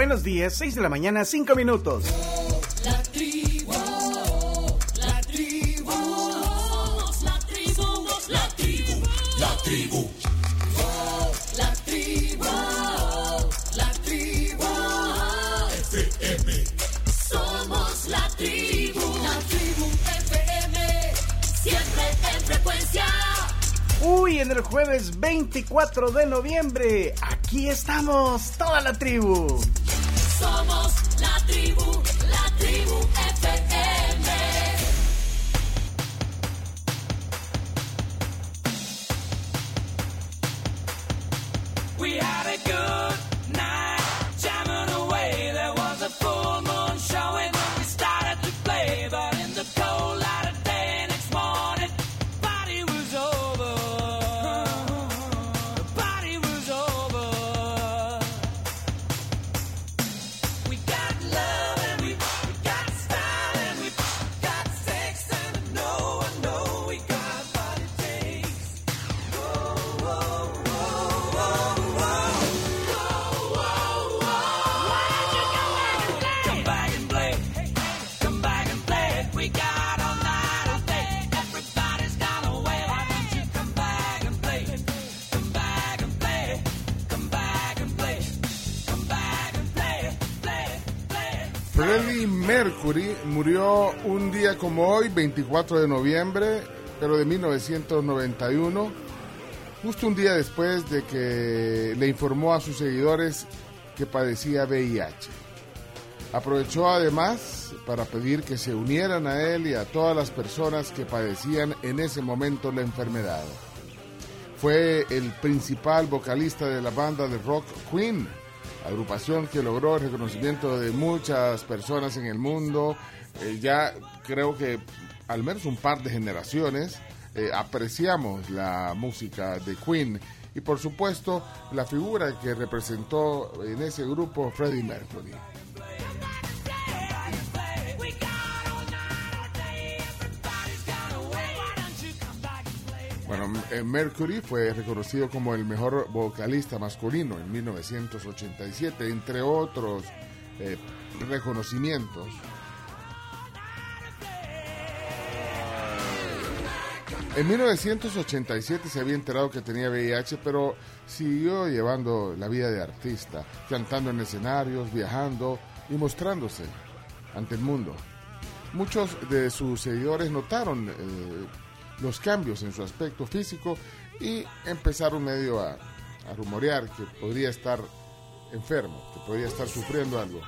Buenos días, 6 de la mañana, 5 minutos. La tribu, la tribu, somos la tribu, somos la tribu, la tribu. La tribu, la tribu, FM. Somos la tribu, la tribu FM, siempre en frecuencia. Uy, en el jueves 24 de noviembre, aquí estamos, toda la tribu. Somos murió un día como hoy, 24 de noviembre, pero de 1991, justo un día después de que le informó a sus seguidores que padecía VIH. Aprovechó además para pedir que se unieran a él y a todas las personas que padecían en ese momento la enfermedad. Fue el principal vocalista de la banda de rock Queen, agrupación que logró el reconocimiento de muchas personas en el mundo. Eh, ya creo que al menos un par de generaciones eh, apreciamos la música de Queen y por supuesto la figura que representó en ese grupo Freddie Mercury. Bueno, eh, Mercury fue reconocido como el mejor vocalista masculino en 1987, entre otros eh, reconocimientos. En 1987 se había enterado que tenía VIH, pero siguió llevando la vida de artista, cantando en escenarios, viajando y mostrándose ante el mundo. Muchos de sus seguidores notaron eh, los cambios en su aspecto físico y empezaron medio a, a rumorear que podría estar enfermo, que podría estar sufriendo algo.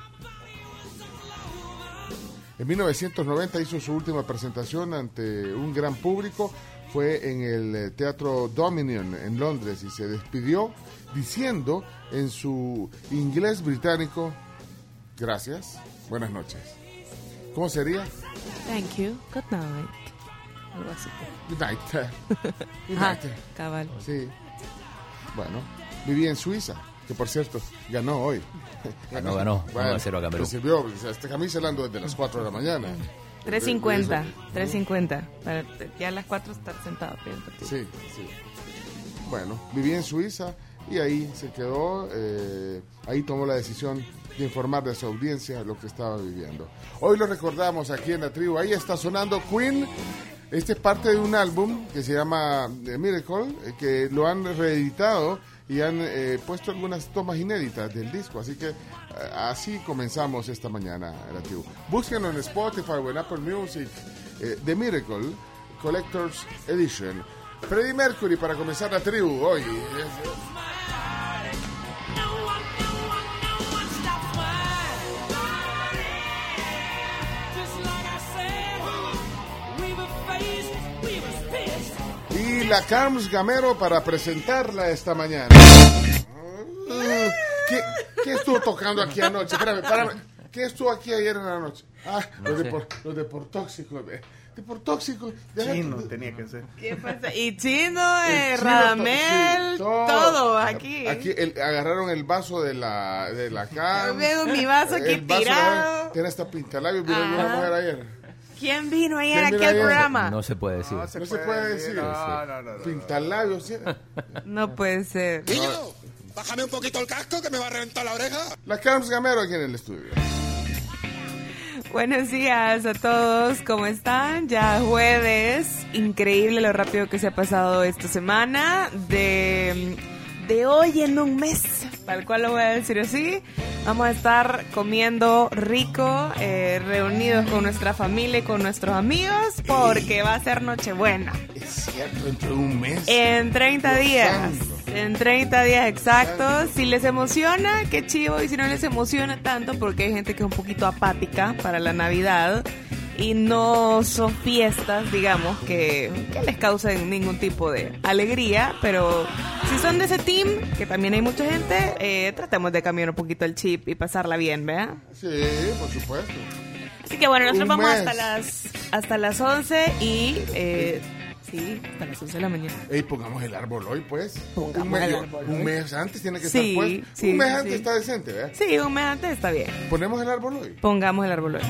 En 1990 hizo su última presentación ante un gran público, fue en el eh, Teatro Dominion en Londres y se despidió diciendo en su inglés británico, gracias, buenas noches. ¿Cómo sería? Thank you. Good night. Algo así. Good night. Good night. cabal. Sí. Bueno, viví en Suiza, que por cierto, ganó hoy. Ganó, ganó. 1 a 0 a Camerún. Recibió, o sea, esta camisa la ando desde las 4 de la mañana. 350. Eso. 350. Para ya a las 4 estar sentado. Sí, sí. Bueno, viví en Suiza y ahí se quedó, eh, ahí tomó la decisión de informar de su audiencia lo que estaba viviendo. Hoy lo recordamos aquí en la tribu, ahí está sonando Queen. Este es parte de un álbum que se llama eh, Miracle, eh, que lo han reeditado y han eh, puesto algunas tomas inéditas del disco. Así que eh, así comenzamos esta mañana la tribu. Búsquenlo en Spotify o en Apple Music, eh, The Miracle Collector's Edition. Freddie Mercury para comenzar la tribu hoy. La Carms Gamero para presentarla esta mañana. ¿Qué, qué estuvo tocando aquí anoche? Espérame, espérame. ¿Qué estuvo aquí ayer en la noche? Ah, los, de por, los de por tóxico. De, de por tóxico. de- Chino tenía que ser. ¿Qué pasa? Y Chino, eh, chino Radamel, sí, todo aquí. Aquí el- agarraron el vaso de la, de la Carms. Veo mi vaso aquí El vaso de- tirado. Tiene hasta pintalabios. Vino una mujer ayer. ¿Quién vino ayer ¿Quién aquí vino al ayer? programa? No se puede decir. No se, No se puede decir. No, no, no. no. Pintalabios. ¿sí? No puede ser. Bájame un poquito el casco que me va a reventar la oreja. La Carms Gamero aquí en el estudio. Buenos días a todos, ¿cómo están? Ya jueves, increíble lo rápido que se ha pasado esta semana. De, de hoy en un mes, tal cual lo voy a decir así, vamos a estar comiendo rico, eh, reunidos con nuestra familia y con nuestros amigos, porque va a ser Nochebuena. Es cierto, dentro de un mes. En 30 Dios días. En 30 días exactos. Si les emociona, qué chivo. Y si no les emociona tanto, porque hay gente que es un poquito apática para la Navidad. Y no son fiestas, digamos, que, que les causen ningún tipo de alegría. Pero si son de ese team, que también hay mucha gente, eh, tratemos de cambiar un poquito el chip y pasarla bien, ¿verdad? Sí, por supuesto. Así que bueno, nosotros vamos hasta las, hasta las 11 y... eh, sí, hasta las 11 de la mañana. Ey, pongamos el árbol hoy, pues. Pongamos un, mes, el árbol un mes antes tiene que Sí, estar puesto. sí, un mes sí. antes está decente, ¿verdad? Sí, un mes antes está bien. Ponemos el árbol hoy. Pongamos el árbol hoy.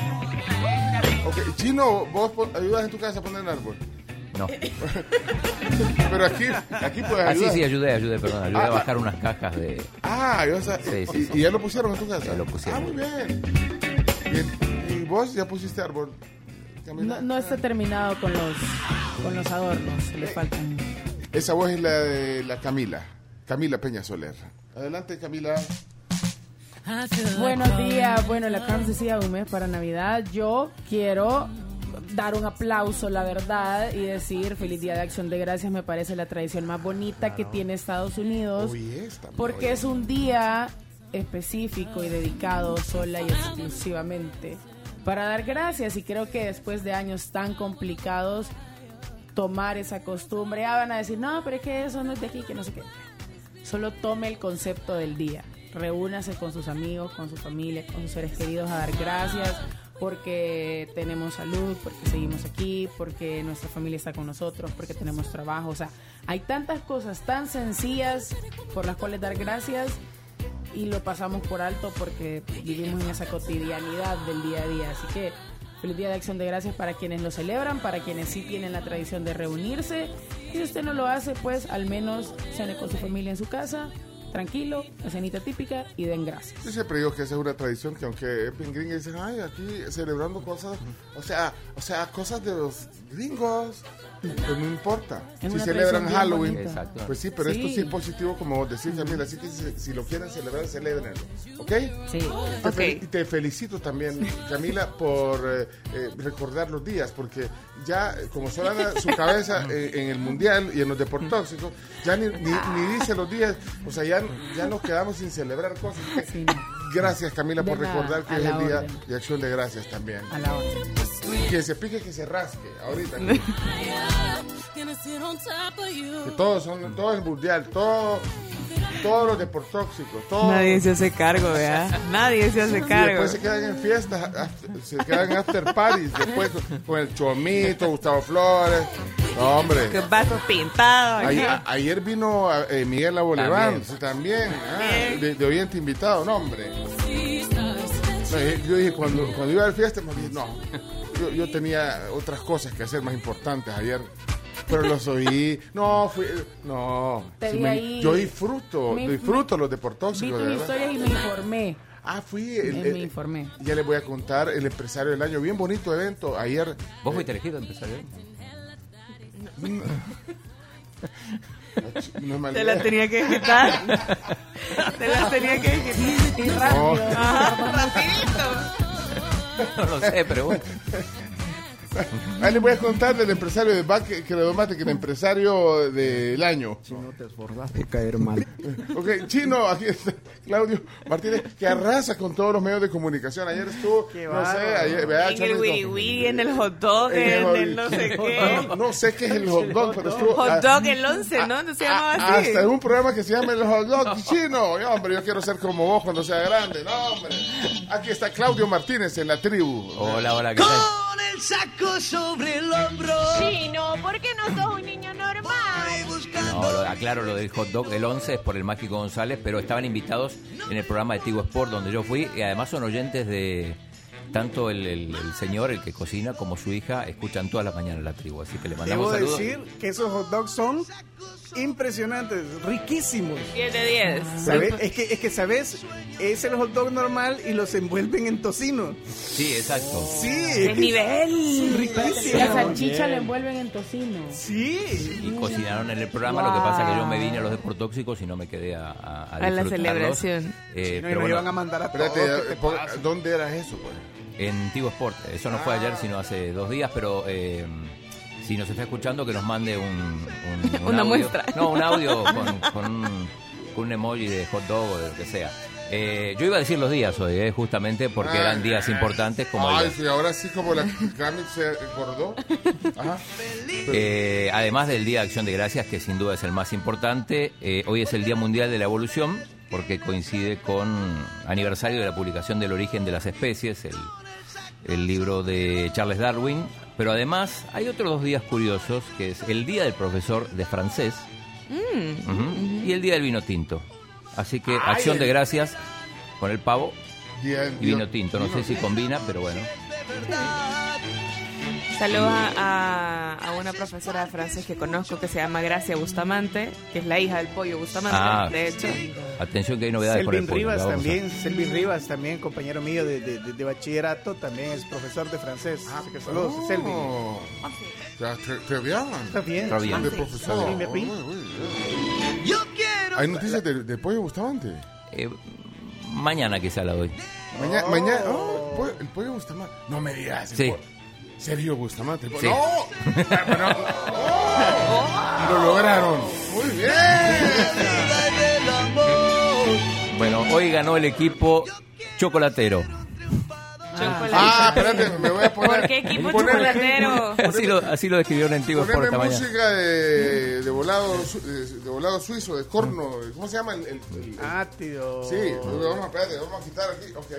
Ok, Chino, vos ayudas en tu casa a poner el árbol. No. Pero aquí, aquí puedes Ah, sí, ayudar. sí, ayudé, ayudé, perdón. Ayudé Ah, a bajar unas cajas de. Ah, yo, o sea, Sí, sí, y, sí. y ya lo pusieron en tu casa. Ya lo pusieron. Ah, muy bien. Bien. ¿Y vos ya pusiste árbol? No, no está terminado con los con los adornos, le faltan. Esa voz es la de la Camila. Camila Peña Soler. Adelante, Camila. Buenos días, bueno, la Carms decía un mes para Navidad. Yo quiero dar un aplauso, la verdad, y decir feliz día de acción de gracias. Me parece la tradición más bonita que tiene Estados Unidos. Es Porque es un día específico y dedicado sola y exclusivamente para dar gracias. Y creo que después de años tan complicados tomar esa costumbre, ah, van a decir, no, pero es que eso no es de aquí, que no sé qué. Solo tome el concepto del día, reúnase con sus amigos, con su familia, con sus seres queridos a dar gracias porque tenemos salud, porque seguimos aquí, porque nuestra familia está con nosotros, porque tenemos trabajo, o sea, hay tantas cosas tan sencillas por las cuales dar gracias y lo pasamos por alto porque vivimos en esa cotidianidad del día a día. Así que feliz día de acción de gracias para quienes lo celebran, para quienes sí tienen la tradición de reunirse. Y si usted no lo hace, pues al menos cene con su familia en su casa, tranquilo, la cenita típica y den gracias. Yo siempre digo que esa es una tradición que aunque en gringa dicen, ay, aquí celebrando cosas, o sea, o sea, cosas de los gringos, pues no importa. Es si celebran Halloween, pues sí, pero esto Sí. es positivo como vos decís también, así que si, si lo quieren celebrar, celebrenlo, ¿ok? Sí. Te, Ok. fel- y te felicito también, Camila, por eh, eh, recordar los días, porque ya, eh, como solo anda su cabeza eh, en el mundial y en los deportóxicos, ya ni, ni, ni dice los días, o sea, ya, ya nos quedamos sin celebrar cosas. Sí, no. Gracias, Camila, De por nada, recordar que es el día orden. de acción de gracias también. A la hora. Que se pique, que se rasque, ahorita. Que todos son, todo el mundial, todo, todos los deportóxicos, todo. Nadie se hace cargo, ¿verdad? Nadie se hace Y cargo. después se quedan en fiestas, after- se quedan en after parties, después con, el Chomito, Gustavo Flores. No, hombre. Con vasos pintados. Ayer, ayer vino eh, Miguel Aboleván, También. también, ah, de, de oyente invitado, no, hombre. Eh, yo dije, cuando, cuando iba a la fiesta, me dije, no, yo, yo tenía otras cosas que hacer más importantes ayer. Pero los oí, no, fui, no. Te vi me- ahí. yo disfruto, Me- disfruto los Vi deportóxicos, tus de verdad. historias y me informé. Ah, fui. el- Me informé. Ya les voy a contar el empresario del año. Bien bonito evento. Ayer. ¿Vos fuiste elegido empresario? No es mala Te la tenía que quitar. Te la tenía que quitar. Y rápido. Ajá, rapidito. No lo sé, pero bueno. Ahí les voy a contar del empresario de Credomate, que es el empresario del año. No te esforzaste de caer mal. Ok, chino, aquí está Claudio Martínez, que arrasa con todos los medios de comunicación. Ayer estuvo, no sé, ayer, ¿verdad, En el wiri wiri, en el hot dog, En el en el no sé qué. No, no sé qué es el hot dog, pero estuvo. Hot dog el 11, ¿no? ¿No se llamaba así? Hasta en un programa que se llama el hot dog chino. Yo, hombre, yo quiero ser como vos cuando sea grande. No, hombre. Aquí está Claudio Martínez en la tribu. Hola, hola, ¿qué tal? Con el saco sobre el hombro. Chino, ¿por qué no sos un niño normal? No, lo- aclaro lo del hot dog del 11 es por el Mágico González, pero estaban invitados en el programa de Tigo Sport donde yo fui y además son oyentes de tanto el, el- el señor, el que cocina, como su hija, escuchan todas las mañanas la tribu, así que le mandamos Debo saludos. decir que esos hot dogs son impresionantes, riquísimos. 10 de 10. ¿Sabes? Es que, es que, ¿sabes? Es el hot dog normal y los envuelven en tocino. Sí, exacto. Sí. ¡Qué nivel! Riquísimo. La salchicha la envuelven en tocino. Sí. Y cocinaron en el programa, lo que pasa es que yo me vine a los deportóxicos y no me quedé a, a, A la celebración. Eh, Sí, no, y pero bueno, iban a mandar a todos. Espérate, ¿qué te po- pasa? ¿dónde era eso? Pues? en Tigo Sport. Eso no fue ayer, sino hace dos días, pero eh, si nos está escuchando, que nos mande un, un- un Una audio. muestra. No, un audio con, con un, con un emoji de hot dog o de lo que sea. Eh, yo iba a decir los días hoy, eh, justamente porque eran días importantes como Ay, sí, ahora sí como la Cami se acordó. Ajá. Eh, además del Día de Acción de Gracias, que sin duda es el más importante, eh, hoy es el Día Mundial de la Evolución, porque coincide con aniversario de la publicación del origen de las especies, el, el libro de Charles Darwin. Pero además hay otros dos días curiosos, que es el Día del Profesor de Francés ujú, y el Día del Vino Tinto. Así que Acción de Gracias con el pavo Día- y vino tinto. No sé si combina, pero bueno. Saludos a, a- una profesora de francés que conozco que se llama Gracia Bustamante, que es la hija del pollo Bustamante, Ah, de hecho. Atención que hay novedades el Selvin pollo. Rivas la vamos a- también, Selvin Rivas también, compañero mío de, de- de- de bachillerato, también es profesor de francés. Así que saludos, Oh. Selvin. Ya, très bien. Está bien. Está profesor. Sí, me fui. Uy, uy, uy. ¿Hay noticias de, de Pollo Bustamante? Eh, mañana quizá la doy. Mañana, mañana, oh, el pollo, el pollo Bustamante. No me digas. el Sí. Sergio Bustamante. Sí. ¡No! ¡Oh! Lo lograron. Muy bien. Bueno, hoy ganó el equipo chocolatero. Ah, espérate, me voy a poner. ¿Por qué equipo chocolatero? Así lo, así lo describieron en Tigo Sport esta mañana. música de, de, volado, de, volado suizo, de corno. ¿Cómo se llama? El, el- el- Ah, tío. sí, vamos a, espérate, vamos a quitar aquí. Ok.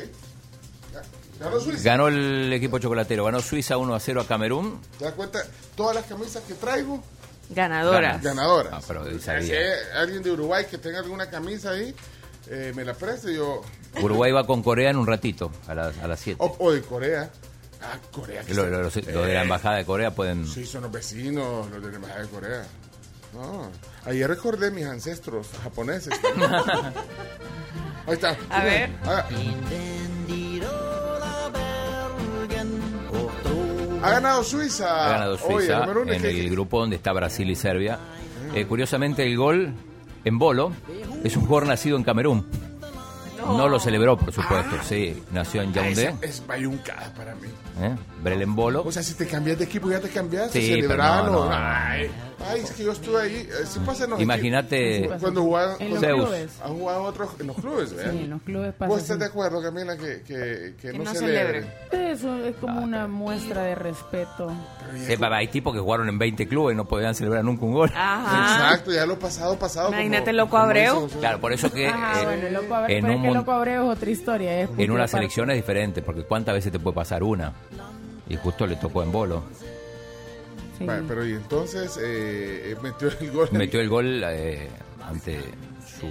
Ya. Ganó Suiza. Ganó el equipo chocolatero. Ganó Suiza 1 a 0 a Camerún. ¿Te das cuenta? Todas las camisas que traigo, Ganadora. ganadoras. Ah, pero Si hay alguien de Uruguay que tenga alguna camisa ahí, eh, me la preste yo. Uruguay va con Corea en un ratito, a las, a las 7. O, o de Corea. Ah, Corea. que Lo, se- lo- lo- lo de la embajada de Corea pueden. Sí, son los vecinos, los de la embajada de Corea. No, ayer recordé mis ancestros japoneses. Ahí está. A ver. Ha, ha ganado Suiza. Ha ganado Suiza en ¿qué- el grupo donde está Brasil y Serbia. Eh, curiosamente, el gol en bolo es un jugador nacido en Camerún. No lo celebró, por supuesto. Sí, nació en Ah, Yaoundé. esa Es bayuncada para mí. ¿eh? Brel Bolo. O sea, si te cambias de equipo, ya te cambiaste. Sí, pero no, no, no. Ay, es que yo estuve ahí. eh, Sí pasa en los Imagínate. equipos. Cuando jugaban. En los Zeus. clubes. Han jugado otros en los clubes, ¿verdad? Sí, en los clubes pasa ¿Vos estás de acuerdo, Camila, que, que, que, Que no, no celebren? Eso es como una muestra de respeto. Sí, hay tipos que jugaron en 20 clubes y no podían celebrar nunca un gol. Ajá. Exacto, ya lo pasado, pasado. Imagínate como- Loco Abreu. hizo- Claro, por eso que Ajá, eh, bueno, loco, a ver, en, un que loco Abreu es otra historia. Es en una selección es diferente, porque ¿cuántas veces te puede pasar una? Y justo le tocó en bolo. Vale, pero y entonces eh, eh, metió el gol. Metió el gol eh, ante su,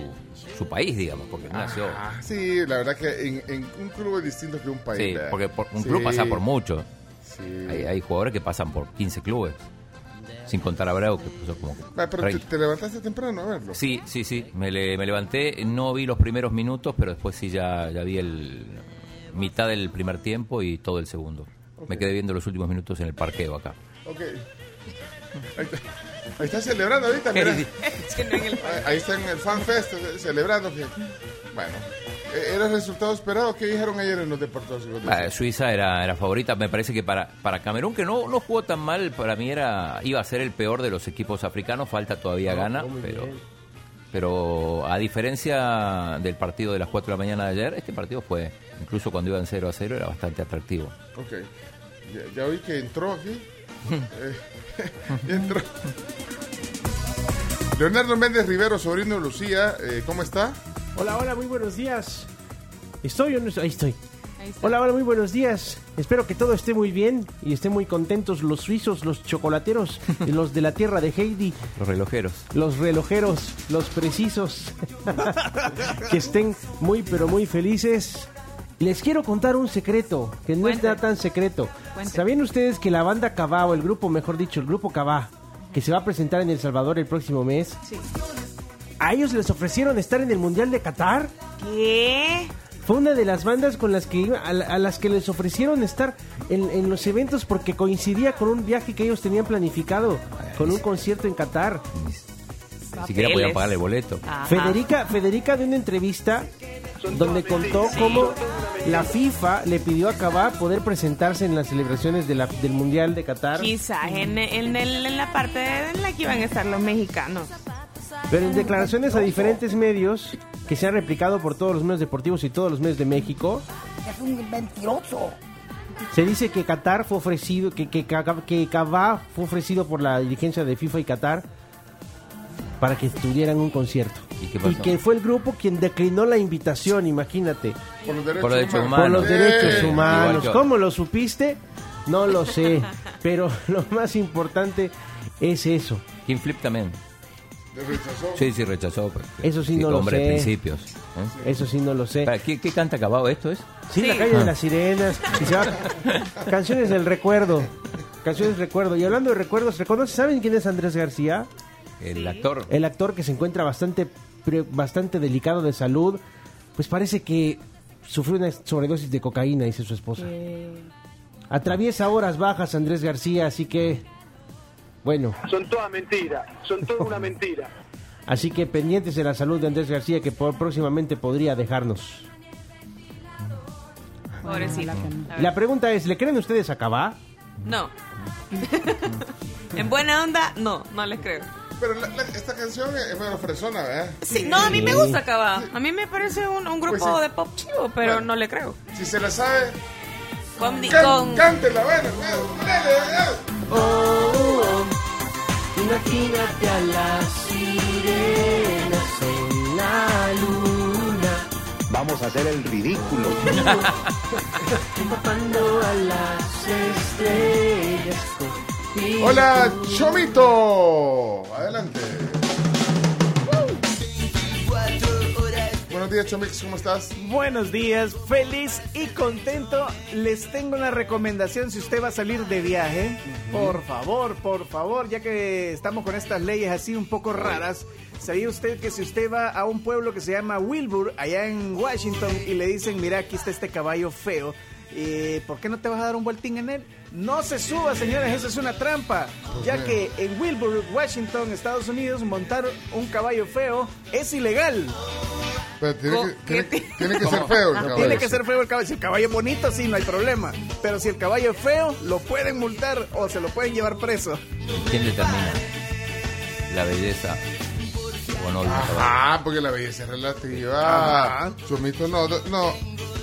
su país, digamos, porque no nació. Ah, sí, la verdad que en, en un club es distinto que un país. Sí, ¿verdad? porque por- un Sí, club pasa por mucho. Sí. Hay, hay jugadores que pasan por 15 clubes. Sin contar a Abreu, que pasó como Vale, pero te, 30. te levantaste temprano a verlo. Sí, sí, sí. Me, le- me levanté, no vi los primeros minutos, pero después sí ya, ya vi el mitad del primer tiempo y todo el segundo. Me quedé viendo los últimos minutos en el parqueo acá. Ok. Ahí está, ahí está celebrando ahorita, mira. Ahí, está en el Fan Fest eh, celebrando. que- Bueno, eh, ¿era el resultado esperado? ¿Qué dijeron ayer en los deportes? Ah, Suiza era, era favorita, me parece que para, para Camerún, que no, no jugó tan mal, para mí era iba a ser el peor de los equipos africanos, falta todavía gana, pero, pero a diferencia del partido de las 4 de la mañana de ayer, este partido fue, incluso cuando iban 0 a 0, era bastante atractivo. Ok. Ya, ya oí que entró aquí. Eh, entró. Leonardo Méndez Rivero, sobrino de Lucía, eh, ¿cómo está? Hola, hola, muy buenos días. ¿Estoy o no estoy? Ahí estoy. Ahí. Hola, hola, muy buenos días. Espero que todo esté muy bien y estén muy contentos los suizos, los chocolateros, y los de la tierra de Heidi, Los relojeros. los relojeros, los precisos. que estén muy, pero muy felices. Les quiero contar un secreto, que no Cuente. está tan secreto. Cuente. ¿Sabían ustedes que la banda Cabá, o el grupo, mejor dicho, el grupo Cabá, que se va a presentar en El Salvador el próximo mes. ¿A ellos les ofrecieron estar en el Mundial de Qatar? ¿Qué? Fue una de las bandas con las que iba- a, a las que les ofrecieron estar en, en los eventos porque coincidía con un viaje que ellos tenían planificado, con un concierto en Qatar. Ni siquiera podían pagar el boleto. Ajá. Federica, Federica de una entrevista donde contó cómo la FIFA le pidió a Cabá poder presentarse en las celebraciones de la- del Mundial de Qatar, Quizás en, en, el- en la parte en la que iban a estar los mexicanos. pero en declaraciones a diferentes medios que se han replicado por todos los medios deportivos y todos los medios de México, Es un mentiroso. se dice que Qatar fue ofrecido, que, que, que Cabá fue ofrecido por la dirigencia de FIFA y Qatar para que estuvieran en un concierto. ¿Y qué pasó? que fue el grupo quien declinó la invitación, imagínate. Por los derechos, Por los derechos humanos. Por los derechos humanos. ¿Cómo lo supiste? No lo sé. Pero lo más importante es eso. King Flip también. Rechazó. Sí, sí, rechazó. porque- Eso sí no lo hombre de sé. principios. ¿eh? Eso sí no lo sé. ¿Qué, qué canta acabado esto es? Sí, la calle de las sirenas. Canciones del recuerdo. Canciones del recuerdo. Y hablando de recuerdos, ¿reconoce- ¿saben quién es Andrés García? El actor. El actor que se encuentra bastante, pre- bastante delicado de salud. Pues parece que sufrió una sobredosis de cocaína, dice su esposa. Atraviesa horas bajas Andrés García, así que... Bueno, Son todas mentiras, son toda una mentira. así que pendientes de la salud de Andrés García que por, próximamente podría dejarnos. Pobrecito. La pregunta es, ¿le creen ustedes a Cabá? No. en buena onda, no, no les creo. Pero la- la- esta canción es medio fresona, ¿verdad? Sí, no, a mí me gusta Cabá. A mí me parece un, un grupo Pues sí. de pop chivo, pero Bueno. no le creo. Si se la sabe, Con, can- con- cántela, bueno, bueno, dale, dale. Imagínate a las sirenas en la luna, Vamos a hacer el ridículo. empapando a las estrellas. Hola, Chomito. Adelante. Buenos días, Chomix, ¿cómo estás? Buenos días, feliz y contento. Les tengo una recomendación si usted va a salir de viaje. Por favor, por favor, ya que estamos con estas leyes así un poco raras. ¿Sabía usted que si usted va a un pueblo que se llama Wilbur, allá en Washington, y le dicen, mira, aquí está este caballo feo, eh, ¿por qué no te vas a dar un vueltín en él? No se suba, señores, eso es una trampa, ya que en Wilbur, Washington, Estados Unidos, montar un caballo feo es ilegal. Pero tiene que, tiene, ¿qué? tiene que ser feo el caballo. Tiene que ser feo el caballo. Si el caballo es bonito, sí, no hay problema. Pero si el caballo es feo, lo pueden multar o se lo pueden llevar preso. ¿Quién determina la belleza o no? Ah, porque la belleza es relativa. Ajá. Chomito, no, no, no.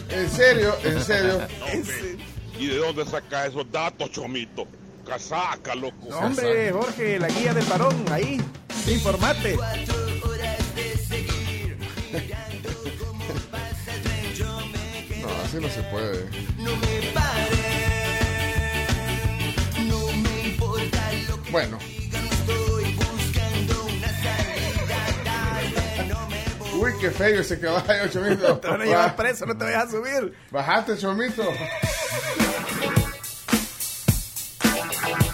En serio, en serio. ¿Y de dónde saca esos datos, Chomito? Casaca, loco. No, hombre, Jorge, la guía del varón, ahí. Informate. No, así no se puede. Bueno. Uy, qué feo ese caballo, Chomito. Te van a llevar preso, no te vayas a subir. Bajate, Chomito.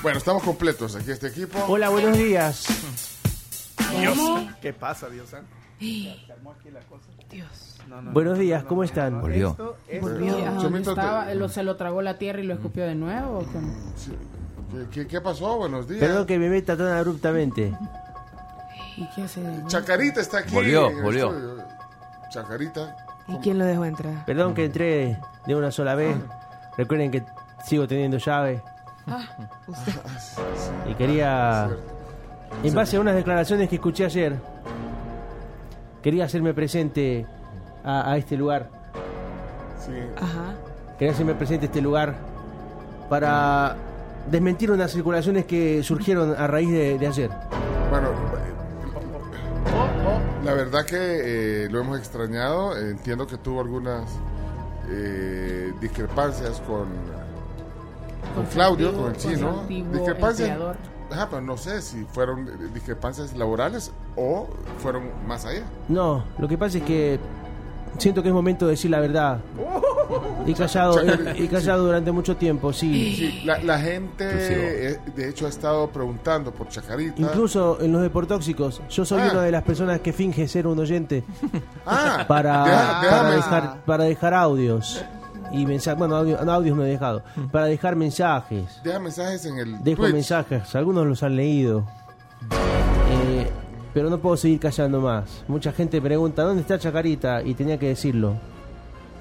Bueno, estamos completos aquí este equipo. Hola, buenos días. Dios. ¿Qué pasa, Dios santo? Dios. No, no, Buenos días, ¿cómo están? Volvió. Esto estaba, lo, se lo tragó la tierra y lo escupió de nuevo. ¿o qué? ¿Qué, qué, qué pasó? Buenos días. Perdón que me meta tan abruptamente. ¿Y qué hace? Chacarita está aquí. Volvió, volvió. estudio. Chacarita. ¿Y quién lo dejó entrar? Perdón que entré de una sola vez. Recuerden que sigo teniendo llave. Y quería, en base a unas declaraciones que escuché ayer, quería hacerme presente a, a este lugar. Sí. Ajá. Quería hacerme presente a este lugar para desmentir unas circulaciones que surgieron a raíz de, de ayer. Bueno, la verdad que eh, lo hemos extrañado. Entiendo que tuvo algunas eh, discrepancias con, con Claudio, con el chino. Discrepancias. Ajá, pero no sé si fueron eh, discrepancias laborales o fueron más allá. No, lo que pasa es que siento que es momento de decir la verdad. Y callado, y, y callado durante mucho tiempo, sí. Sí, la, la gente, eh, de hecho, ha estado preguntando por Chacarita. Incluso en los deportóxicos, yo soy Ah. una de las personas que finge ser un oyente Ah, para, deja- para, dejar, para dejar audios y mensajes. Bueno, audio- no, audios no he dejado. Para dejar mensajes. Deja mensajes en el Dejo Twitch. mensajes, algunos los han leído. Eh, pero no puedo seguir callando más. Mucha gente pregunta, ¿dónde está Chacarita? Y tenía que decirlo.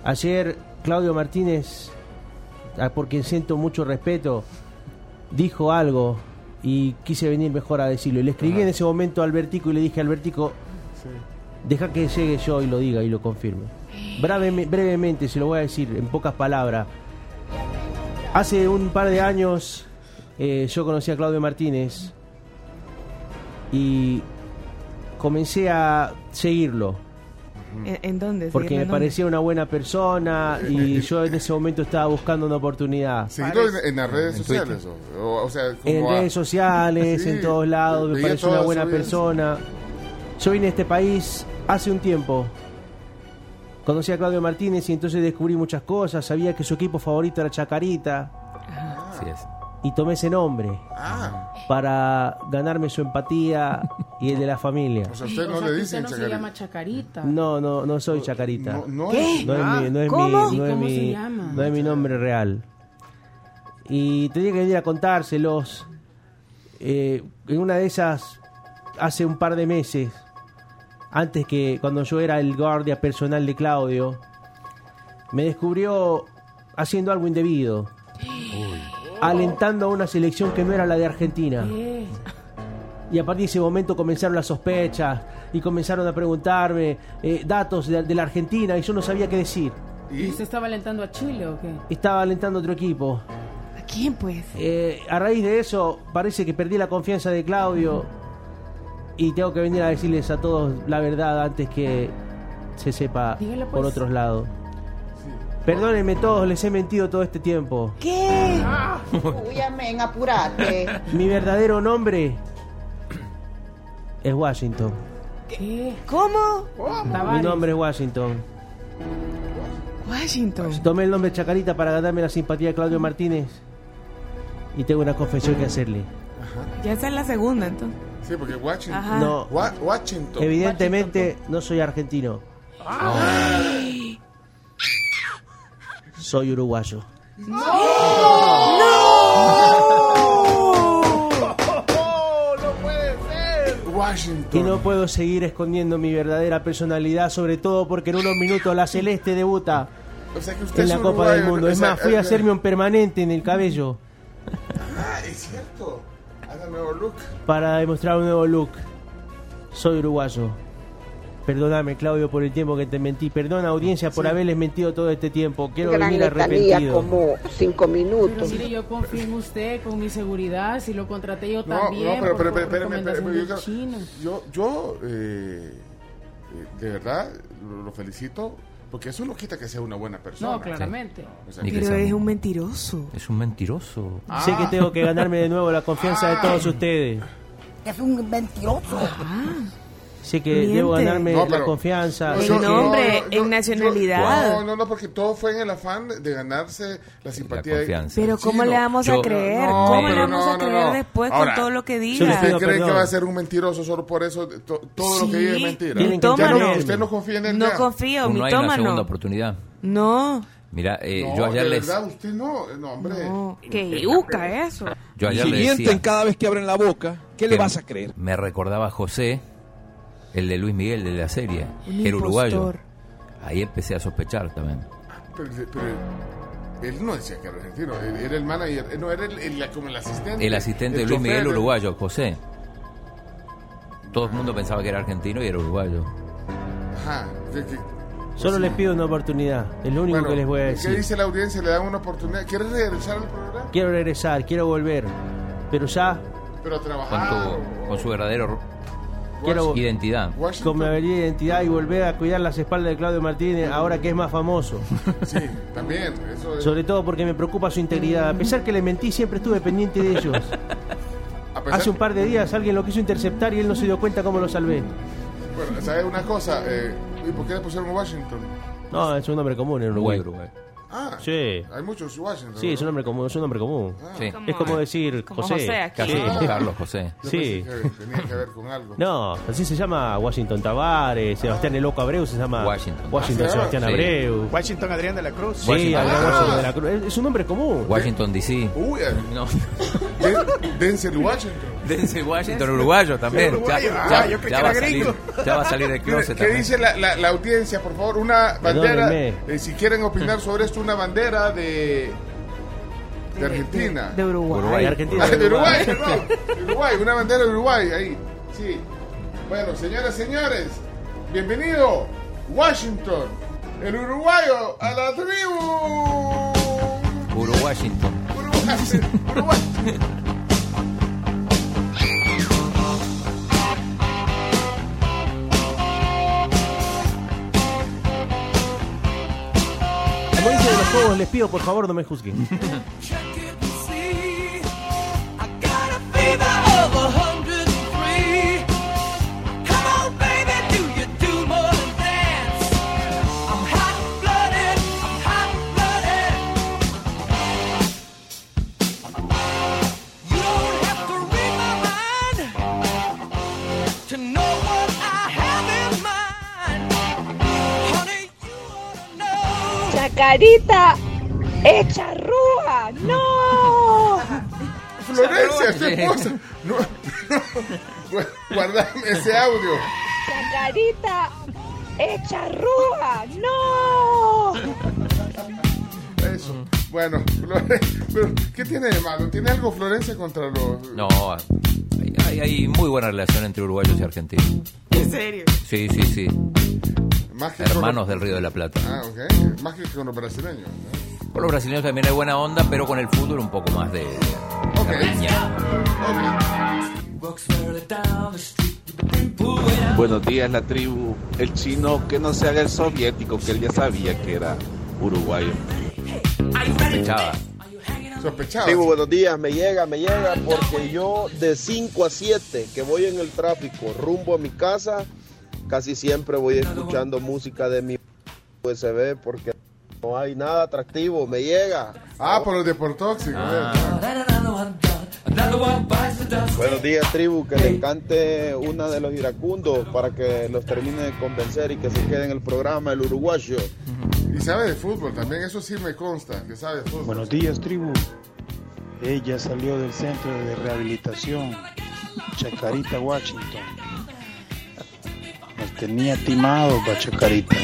Ayer Claudio Martínez, por quien siento mucho respeto, dijo algo y quise venir mejor a decirlo. Y le escribí en ese momento a Albertico y le dije, Albertico, deja que llegue yo y lo diga y lo confirme. Breveme- brevemente, se lo voy a decir en pocas palabras. Hace un par de años eh, yo conocí a Claudio Martínez y comencé a seguirlo ¿En, en dónde? porque me parecía una buena persona y yo en ese momento estaba buscando una oportunidad. Seguirlo en, en las redes En sociales. O, sea, como En a- redes sociales, Sí, en todos lados, me pareció una buena persona. Yo vine a este país hace un tiempo. Conocí a Claudio Martínez y entonces descubrí muchas cosas. Sabía que su equipo favorito era Chacarita Así es. Y tomé ese nombre Ah, para ganarme su empatía y el de la familia. o sea, usted O no sea, le que dicen usted no se Chacarita. llama Chacarita. No, no, no soy Chacarita. No, no ¿Qué? es- No es Ah, mi, no es ¿Cómo? mi, no es ¿Cómo se mi- llama? no es mi nombre real. Y tenía que venir a contárselos. Eh, en una de esas, hace un par de meses, antes que cuando yo era el guardia personal de Claudio, me descubrió haciendo algo indebido. Alentando a una selección que no era la de Argentina. Y a partir de ese momento comenzaron las sospechas y comenzaron a preguntarme eh, datos de, de la Argentina y yo no sabía qué decir. ¿Y usted estaba alentando a Chile o qué? Estaba alentando a otro equipo. ¿A quién, pues? Eh, a raíz de eso, parece que perdí la confianza de Claudio y tengo que venir a decirles a todos la verdad antes que se sepa Dígale, pues. por otros lados. Perdónenme todos, les he mentido todo este tiempo. ¿Qué? Uy, amén, apurate. Mi verdadero nombre es Washington. ¿Qué? ¿Cómo? Mi nombre es Washington. Washington. Tomé el nombre Chacarita para ganarme la simpatía de Claudio Martínez. Y tengo una confesión que hacerle. Ya esa es la segunda, entonces. Sí, porque Washington. Ajá. No, Wa- Washington. evidentemente no soy argentino. Soy uruguayo. Washington. Y no puedo seguir escondiendo mi verdadera personalidad, sobre todo porque en unos minutos la Celeste debuta O sea que usted en la Copa del Mundo. Es más, fui a eh, hacerme un permanente en el cabello Ah, es cierto. Haga nuevo look. para demostrar un nuevo look. Soy uruguayo. Perdóname, Claudio, por el tiempo que te mentí. Perdona, audiencia, por haberles mentido todo este tiempo. Quiero Gran venir arrepentido. como cinco Pero minutos. mire, yo confío en usted con mi seguridad. Si lo contraté yo No, también. no, pero, pero, pero, espérame, espérame, yo, yo, yo, eh, de verdad, lo, lo felicito, porque eso no quita que sea una buena persona. No, claramente. O sea, Pero es un mentiroso. Es un mentiroso. Sé que tengo que ganarme de nuevo la confianza de todos ustedes. Es un mentiroso. Sé que Miente. debo ganarme No, la confianza. No, En Sé que- nombre, en nacionalidad. No, no, no, porque todo fue en el afán de ganarse la simpatía. La de- confianza. Pero ¿cómo Sí, le vamos Yo- a creer? No, ¿Cómo le vamos no, a creer no. después Ahora, con todo lo que yo diga? ¿Usted cree perdón. que va a ser un mentiroso solo por eso? to- todo lo que Sí, diga es mentira. Tienen que Ya no, mitómano. usted no confía en él. No ya. confío, no hay una segunda oportunidad. No, Mira, eh, No, yo ayer de les, verdad, usted no, no, hombre. no. Que yuca eso. yo Y ayer si le mienten cada vez que abren la boca, ¿qué le vas a creer? Me recordaba a José, el de Luis Miguel de la serie, Un el uruguayo. Ahí empecé a sospechar también. Pero, pero él no decía que era argentino, era el manager, eh, no era el, el- como el asistente. El asistente de Luis Miguel uruguayo, José. Todo el mundo pensaba que era argentino y era uruguayo. Ajá. que- Solo les pido una oportunidad. Es lo único bueno, que les voy a ¿Qué decir. dice la audiencia? Le dan una oportunidad. ¿Quieres regresar al programa? Quiero regresar, quiero volver. Pero ya, Pero a Con, trabajar. tu- con su verdadero quiero identidad. Washington. con mi habilidad de identidad y volver a cuidar las espaldas de Claudio Martínez ahora que es más famoso. Sí, también. Eso es- Sobre todo porque me preocupa su integridad. A pesar que le mentí, siempre estuve pendiente de ellos. Hace un par de días alguien lo quiso interceptar y él no se dio cuenta cómo lo salvé. Bueno, ¿sabes una cosa? Eh, ¿Y por qué le pusieron Washington? No, es un nombre común en Uruguay, Uruguay. Ah, Sí. hay muchos Washington. Sí, es un nombre común. Es, un nombre común. Sí. es como decir como José. José aquí. Casi Sí. como Carlos José. Sí. tenía que ver con algo. No, así se llama Washington Tavares, Sebastián El Loco Abreu se llama Washington. Washington Ah, ¿se Sebastián llama? Abreu. Washington Adrián de la Cruz. Sí, Washington. Adrián Ah. Washington de la Cruz. Es, un nombre común. Washington DC. Uy, eh, No. Den- Denzel Washington. Denzel Washington, uruguayo también. Sí, uruguayo. Ya, Ah, ya- yo creí ya que va salir, ya va a salir de ¿Qué, closet qué también. dice la, la- la audiencia, por favor? Una bandera, eh, si quieren opinar sobre esto, una bandera de, de Argentina. De Uruguay. Uruguay. De Argentina. Ah, de Uruguay, perdón. De Uruguay, una bandera de Uruguay, ahí. Sí. Bueno, señoras y señores, bienvenido, Washington, el uruguayo a la tribu. Uruguayington. Uruguay, Uruguay. En los juegos, les pido por favor no me juzguen. Chacarita hecha rúa. ¡No! Florencia, tu esposa. No, no. Guardame ese audio. Chacarita hecha rúa. ¡No! Eso. Bueno, Flore- pero ¿qué tiene de malo? ¿Tiene algo Florencia contra los.? No, hay, hay- hay muy buena relación entre uruguayos y argentinos. ¿En serio? Sí, sí, sí. Más que con Hermanos los- del Río de la Plata. Ah, ok. Más que con los brasileños. ¿no? Con los brasileños también hay buena onda, pero con el fútbol un poco más de, de. Buenos días, la tribu. El chino que no se haga el soviético, que él ya sabía que era uruguayo. Sospechaba. Sospechaba. Tribu, buenos días, me llega, me llega, porque yo de 5 a 7 que voy en el tráfico rumbo a mi casa, casi siempre voy escuchando música de mi USB porque no hay nada atractivo, me llega. Ah, por los deportóxicos. Ah. Buenos días, tribu, que le cante una de los iracundos para que los termine de convencer y que se quede en el programa el uruguayo. Y sabe de fútbol también, eso sí me consta, que sabe de fútbol. Buenos días, tribu. Ella salió del centro de rehabilitación Chacarita, Washington. Nos tenía timado para Chacarita.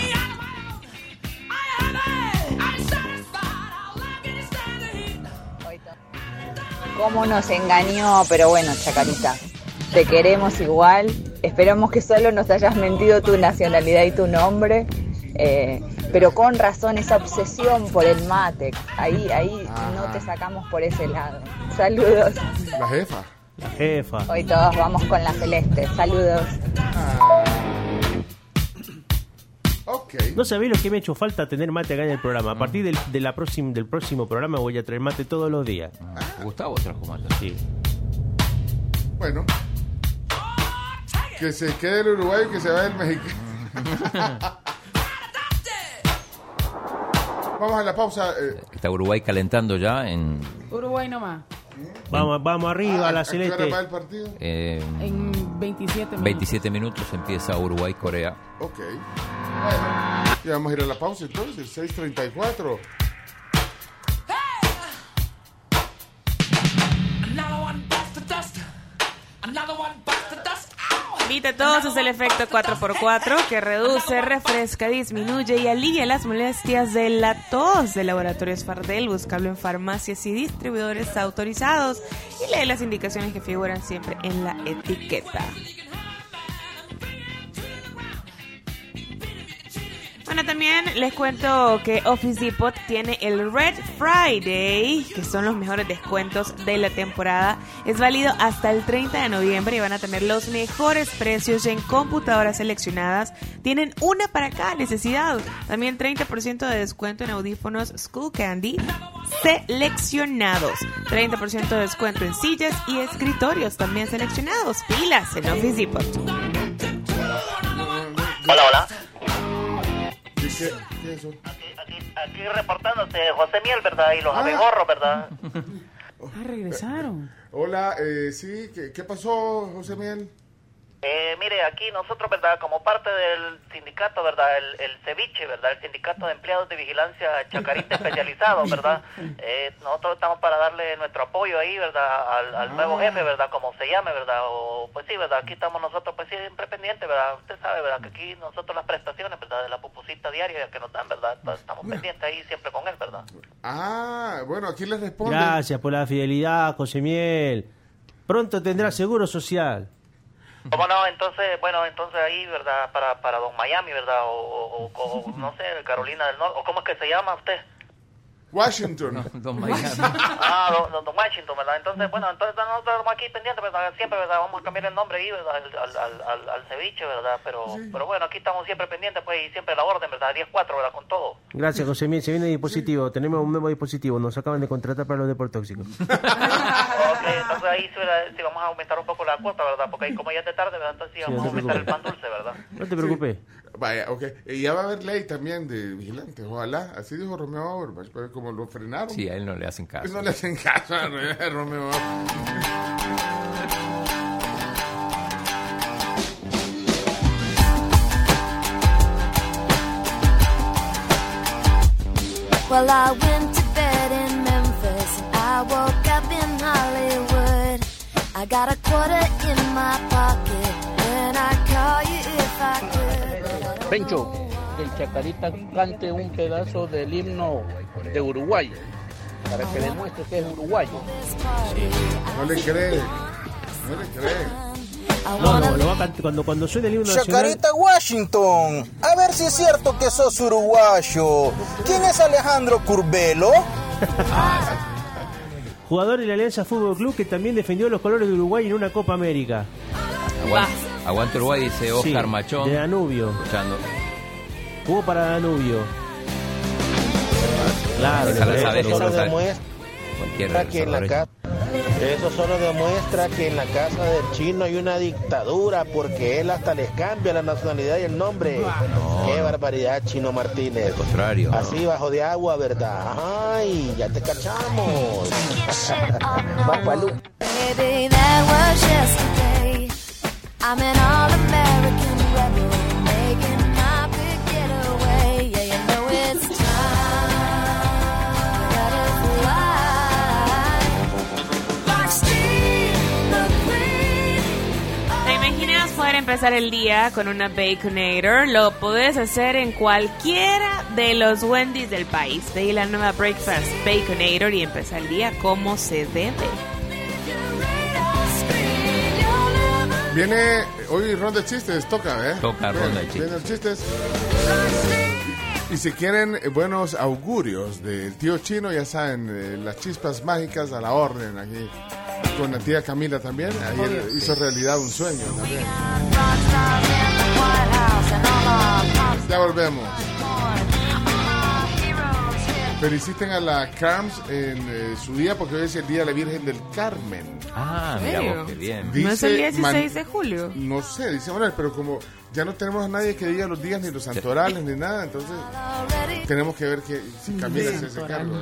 ¿Cómo nos engañó? Pero bueno, Chacarita, te queremos igual. Esperamos que solo nos hayas mentido tu nacionalidad y tu nombre. eh, pero con razón esa obsesión por el mate. Ahí, ahí no te sacamos por ese lado. Saludos. La jefa. La jefa. Hoy todos vamos con la celeste. Saludos. No sabéis lo que me ha hecho falta tener mate acá en el programa. A partir del, de la próxima, del próximo programa voy a traer mate todos los días. Gustavo trajo mate. Sí. Bueno. Que se quede el uruguayo y que se vaya el mexicano. Vamos a la pausa. eh, Está Uruguay calentando ya en, Uruguay nomás. Vamos, vamos arriba, ah, la ¿a qué hora celeste. va el partido? eh, En 27 minutos. 27 minutos. Empieza Uruguay-Corea. Ok. Bueno, y vamos a ir a la pausa entonces, 6.34. todos es el efecto 4x4 que reduce, refresca, disminuye y alivia las molestias de la tos de Laboratorios Fardel. Búscalo en farmacias y distribuidores autorizados y lee las indicaciones que figuran siempre en la etiqueta. Bueno, también les cuento que Office Depot tiene el Red Friday, que son los mejores descuentos de la temporada. Es válido hasta el 30 de noviembre y van a tener los mejores precios en computadoras seleccionadas. Tienen una para cada necesidad. También 30% de descuento en audífonos School Candy seleccionados. 30% de descuento en sillas y escritorios también seleccionados. Pilas en Office Depot. Hola, hola. ¿Y qué, qué es eso? Aquí reportándose José Miel, ¿verdad? Y los Ah. abejorros, ¿verdad? Ah, regresaron. Hola, eh, sí, ¿qué, qué pasó, José Miel? Eh, mire, aquí nosotros, ¿verdad? Como parte del sindicato, ¿verdad? El, el ceviche, ¿verdad? El sindicato de empleados de vigilancia chacarita especializado, ¿verdad? Eh, nosotros estamos para darle nuestro apoyo ahí, ¿verdad? Al, al nuevo Ah. jefe, ¿verdad? Como se llame, ¿verdad? O, pues sí, ¿verdad? Aquí estamos nosotros, pues siempre pendientes, ¿verdad? Usted sabe, ¿verdad? Que aquí nosotros las prestaciones, ¿verdad? De la pupusita diaria que nos dan, ¿verdad? Estamos pendientes ahí siempre con él, ¿verdad? Ah, bueno, aquí les responde. Gracias por la fidelidad, José Miel. Pronto tendrá seguro social. ¿Cómo no? Entonces, bueno, entonces ahí, ¿verdad? Para, para Don Miami, ¿verdad? O, o- o- no sé, Carolina del Norte. ¿O cómo es que se llama usted? Washington. Don Miami. Ah, don, don- don Washington, ¿verdad? Entonces, bueno, entonces nosotros estamos aquí pendientes, ¿verdad? Siempre, ¿verdad? Vamos a cambiar el nombre ahí, ¿verdad? Al, al, al, al- al ceviche, ¿verdad? Pero, pero bueno, aquí estamos siempre pendientes, pues, y siempre a la orden, ¿verdad? 10-4, ¿verdad? Con todo. Gracias, José Miel. Se viene dispositivo. Tenemos un nuevo dispositivo. Nos acaban de contratar para los deportóxicos. Ok, entonces ahí sí, ¿verdad? sí vamos a aumentar un poco la cuota, ¿verdad? Porque ahí como ya es de tarde, ¿verdad? Entonces sí Sí, vamos no a aumentar el pan dulce, ¿verdad? No te preocupes. Vaya, ok. Y ya va a haber ley también de vigilantes, ojalá. Así dijo Romeo Auerbach, pero como lo frenaron. Sí, a él no le hacen caso. No le hacen caso a Romeo Well, I went to bed in Memphis and I woke up in Hollywood. I got a quarter in my pocket and I call you if I could. Pencho, que el Chacarita cante un pedazo del himno de Uruguay para que demuestre que es uruguayo. No le cree. No le cree. No, no, lo va a cantar cuando, cuando suene el himno nacional. Chacarita Washington, a ver si es cierto que sos uruguayo. ¿Quién es Alejandro Curbelo? Jugador de la Alianza Fútbol Club que también defendió los colores de Uruguay en una Copa América. Aguante Uruguay, dice Oscar Sí, Machón. De Danubio. Escuchando. Jugó para Danubio. Claro, Eso sabe. demuestra que en la casa eso solo demuestra que en la casa del chino hay una dictadura porque él hasta les cambia la nacionalidad y el nombre. Qué barbaridad, Chino Martínez. Al contrario. Así bajo de agua, ¿verdad? Ay, ya te cachamos. I'm an all-American rebel making my big getaway. Yeah, you know it's time. Gotta fly. Like Steve. ¿Te imaginas poder empezar el día con una Baconator? Lo puedes hacer en cualquiera de los Wendy's del país. Ve la nueva Breakfast Baconator y empezar el día como se debe. Viene hoy ronda de chistes, toca, ¿eh? Toca Bien, ronda de chistes. Vienen los chistes. Y si quieren eh, buenos augurios del tío chino, ya saben, eh, las chispas mágicas a la orden aquí. Con la tía Camila también, ayer hizo realidad un sueño también. Ya volvemos. Feliciten a la Carms en eh, su día porque hoy es el día de la Virgen del Carmen. Ah, ¿En mira vos, qué bien. ¿No es el Dice 16 Man- de julio? No sé, dice Manuel, pero como ya no tenemos a nadie que diga los días ni los santorales ni nada, entonces tenemos que ver que si Camila se hace cargo. ¿eh?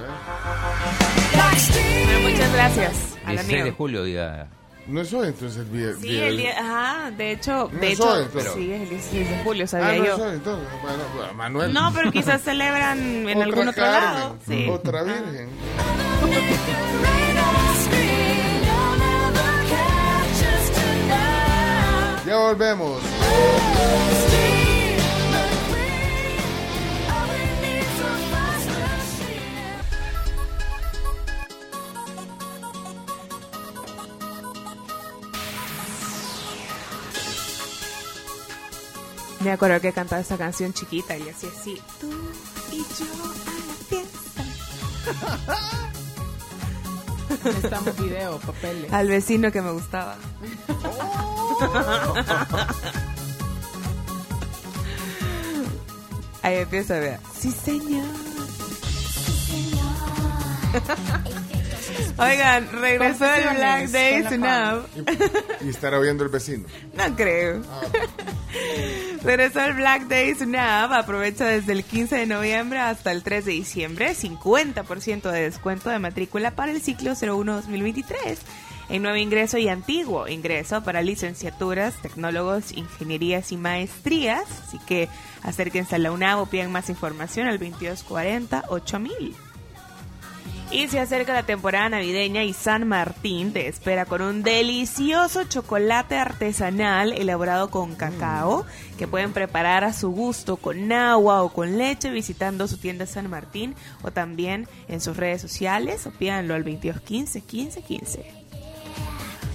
Bueno, muchas gracias. Al 16 de julio, diga. No es hoy entonces el día. Sí, el día, ajá, de hecho, No de es hecho, hoy, pero- sí, es el 16 de julio, sabía Ah, no yo. es hoy entonces. Bueno, bueno, Manuel. No, pero quizás celebran en Otra algún otro Carmen, lado. Sí. Otra Virgen. Ya volvemos. Me acuerdo que cantaba esta canción chiquita y así así. Tú y yo a la fiesta. Necesitamos video, papeles. Al vecino que me gustaba. Ahí empieza, vea. Sí, señor. Oigan, regresó el Black Days la Enough. Y estará oyendo el vecino. No creo. Regresó el Black Days Nav. Aprovecha desde el 15 de noviembre hasta el 3 de diciembre. 50% de descuento de matrícula para el ciclo 01-2023. En nuevo ingreso y antiguo ingreso para licenciaturas, tecnólogos, ingenierías y maestrías. Así que acérquense a la UNAV o pidan más información al 2240 8000. Y se acerca la temporada navideña y San Martín te espera con un delicioso chocolate artesanal elaborado con cacao que pueden preparar a su gusto con agua o con leche visitando su tienda San Martín o también en sus redes sociales o pídanlo al 2215 15 15.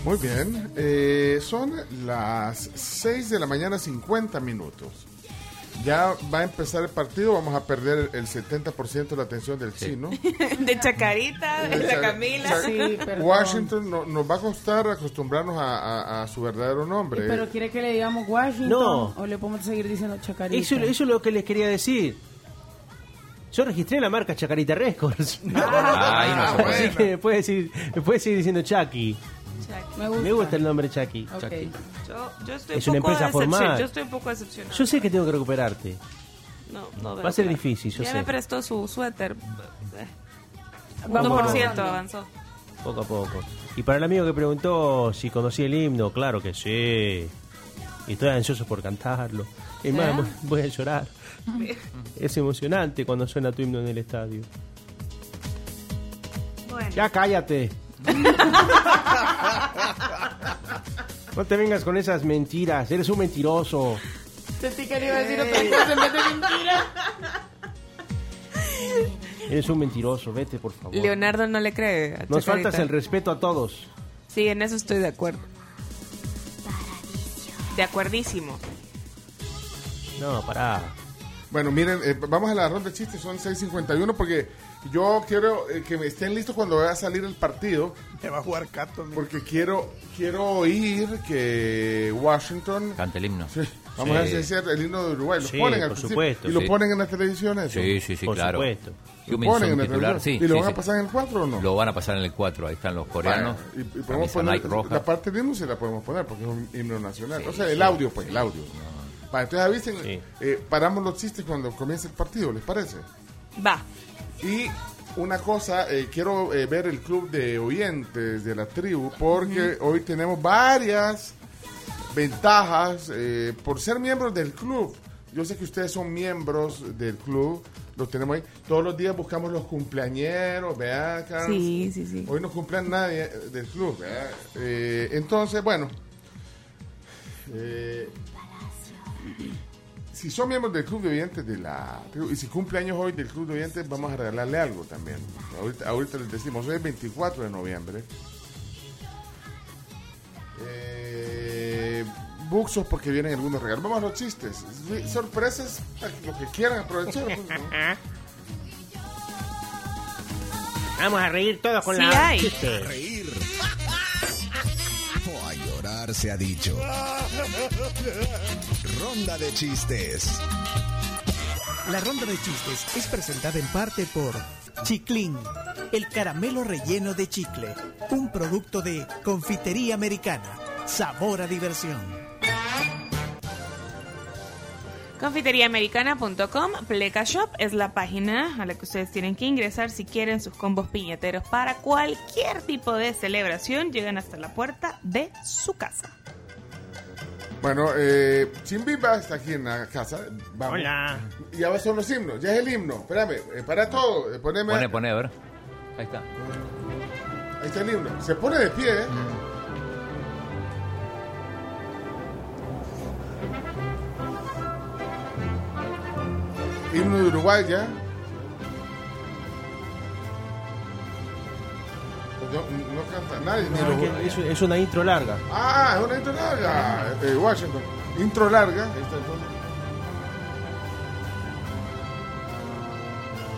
Muy bien, eh, son las 6 de la mañana 50 minutos. Ya va a empezar el partido, vamos a perder el 70% de la atención del chino. De Chacarita, de la Camila. Cha- Washington no- nos va a costar acostumbrarnos a, a- a su verdadero nombre. Pero quiere que le digamos Washington No. o le podemos seguir diciendo Chacarita. Eso, eso es lo que les quería decir. Yo registré la marca Chacarita Records. Ay, no se puede. Así que me puede, decir, me puede seguir diciendo Chucky. Me gusta. Me gusta el nombre Chucky. Ok. Yo, yo estoy Es un una poco empresa formal. Yo estoy un poco decepcionado. Yo sé que tengo que recuperarte. No, no veo Va a ser claro. difícil, yo ya sé. me prestó su suéter. Eh, Vamos 1% avanzando. avanzó. Poco a poco. Y para el amigo que preguntó si conocía el himno, claro que sí. Y estoy ansioso por cantarlo. Es más, ¿Eh? voy a llorar. Es emocionante cuando suena tu himno en el estadio. Bueno. Ya cállate. No te vengas con esas mentiras. Eres un mentiroso. Sentí que le iba a decir otra cosa en vez de mentira. Eres un mentiroso. Vete, por favor. Leonardo no le cree. a Nos faltas el respeto a todos. Sí, en eso estoy de acuerdo. De acuerdísimo. No, pará. Bueno, miren, eh, vamos a la ronda de chistes, son 6.51 porque yo quiero eh, que me estén listos cuando vaya a salir el partido. Te va a jugar Cato. amigo. Porque quiero quiero oír que Washington... Canta el himno. Sí, vamos Sí. a hacer el himno de Uruguay. Lo Sí, ponen al por principio supuesto, Y lo ponen en la televisión eso. Sí, sí, sí, Por claro. supuesto. Lo ponen en la titular, sí. ¿Y lo sí, van a pasar en el 4 o no? Lo van a pasar en el 4, ahí están los coreanos. Bueno, y, y podemos poner la parte del himno se la podemos poner porque es un himno nacional. o sea, el audio, pues, el audio. Vale, entonces avisen, Sí. eh, paramos los chistes cuando comience el partido, ¿les parece? Va. Y una cosa, eh, quiero eh, ver el club de oyentes de la tribu porque hoy tenemos varias ventajas eh, por ser miembros del club. Yo sé que ustedes son miembros del club, los tenemos ahí. Todos los días buscamos los cumpleañeros, vean, Carlos. Sí, sí, sí. Hoy no cumplen nadie del club. ¿verdad? Entonces, bueno. Si son miembros del club de oyentes de la y si cumple años hoy del club de oyentes, vamos a regalarle algo también. Ahorita, ahorita les decimos, hoy es 24 de noviembre. Eh, buxos porque vienen algunos regalos. Vamos a los chistes. Sí, Sorpresas, lo que quieran aprovechar. pues, ¿no? Vamos a reír todos con Sí la hay. chiste. Se ha dicho. Ronda de chistes. La ronda de chistes es presentada en parte por Chiclín, el caramelo relleno de chicle, un producto de confitería americana. Sabor a diversión. Confiteriaamericana.com, Pleca Shop es la página a la que ustedes tienen que ingresar si quieren sus combos piñateros para cualquier tipo de celebración. Llegan hasta la puerta de su casa. Bueno, eh, Chimbiba está aquí en la casa. Vamos. Hola. Ya son los himnos, ya es el himno. Espérame, eh, para todo. eh, poneme- Pone, pone, a ver. Ahí está. Ahí está el himno. Se pone de pie, ¿eh? Himno de Uruguay ya. Pues no, no canta nadie. ni No, los- es, que es- es una intro larga. Ah, es una intro larga. Eh, Washington. Intro larga.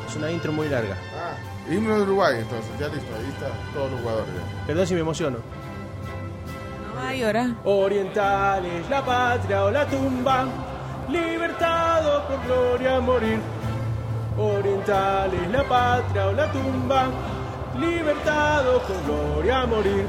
Es una intro muy larga. Ah, himno de Uruguay, entonces. Ya listo. Ahí está todos los jugadores. ya. Perdón si me emociono. No va a llorar. Orientales, la patria o la tumba, libertado por gloria morir. Orientales, la patria o la tumba, libertado con gloria a morir.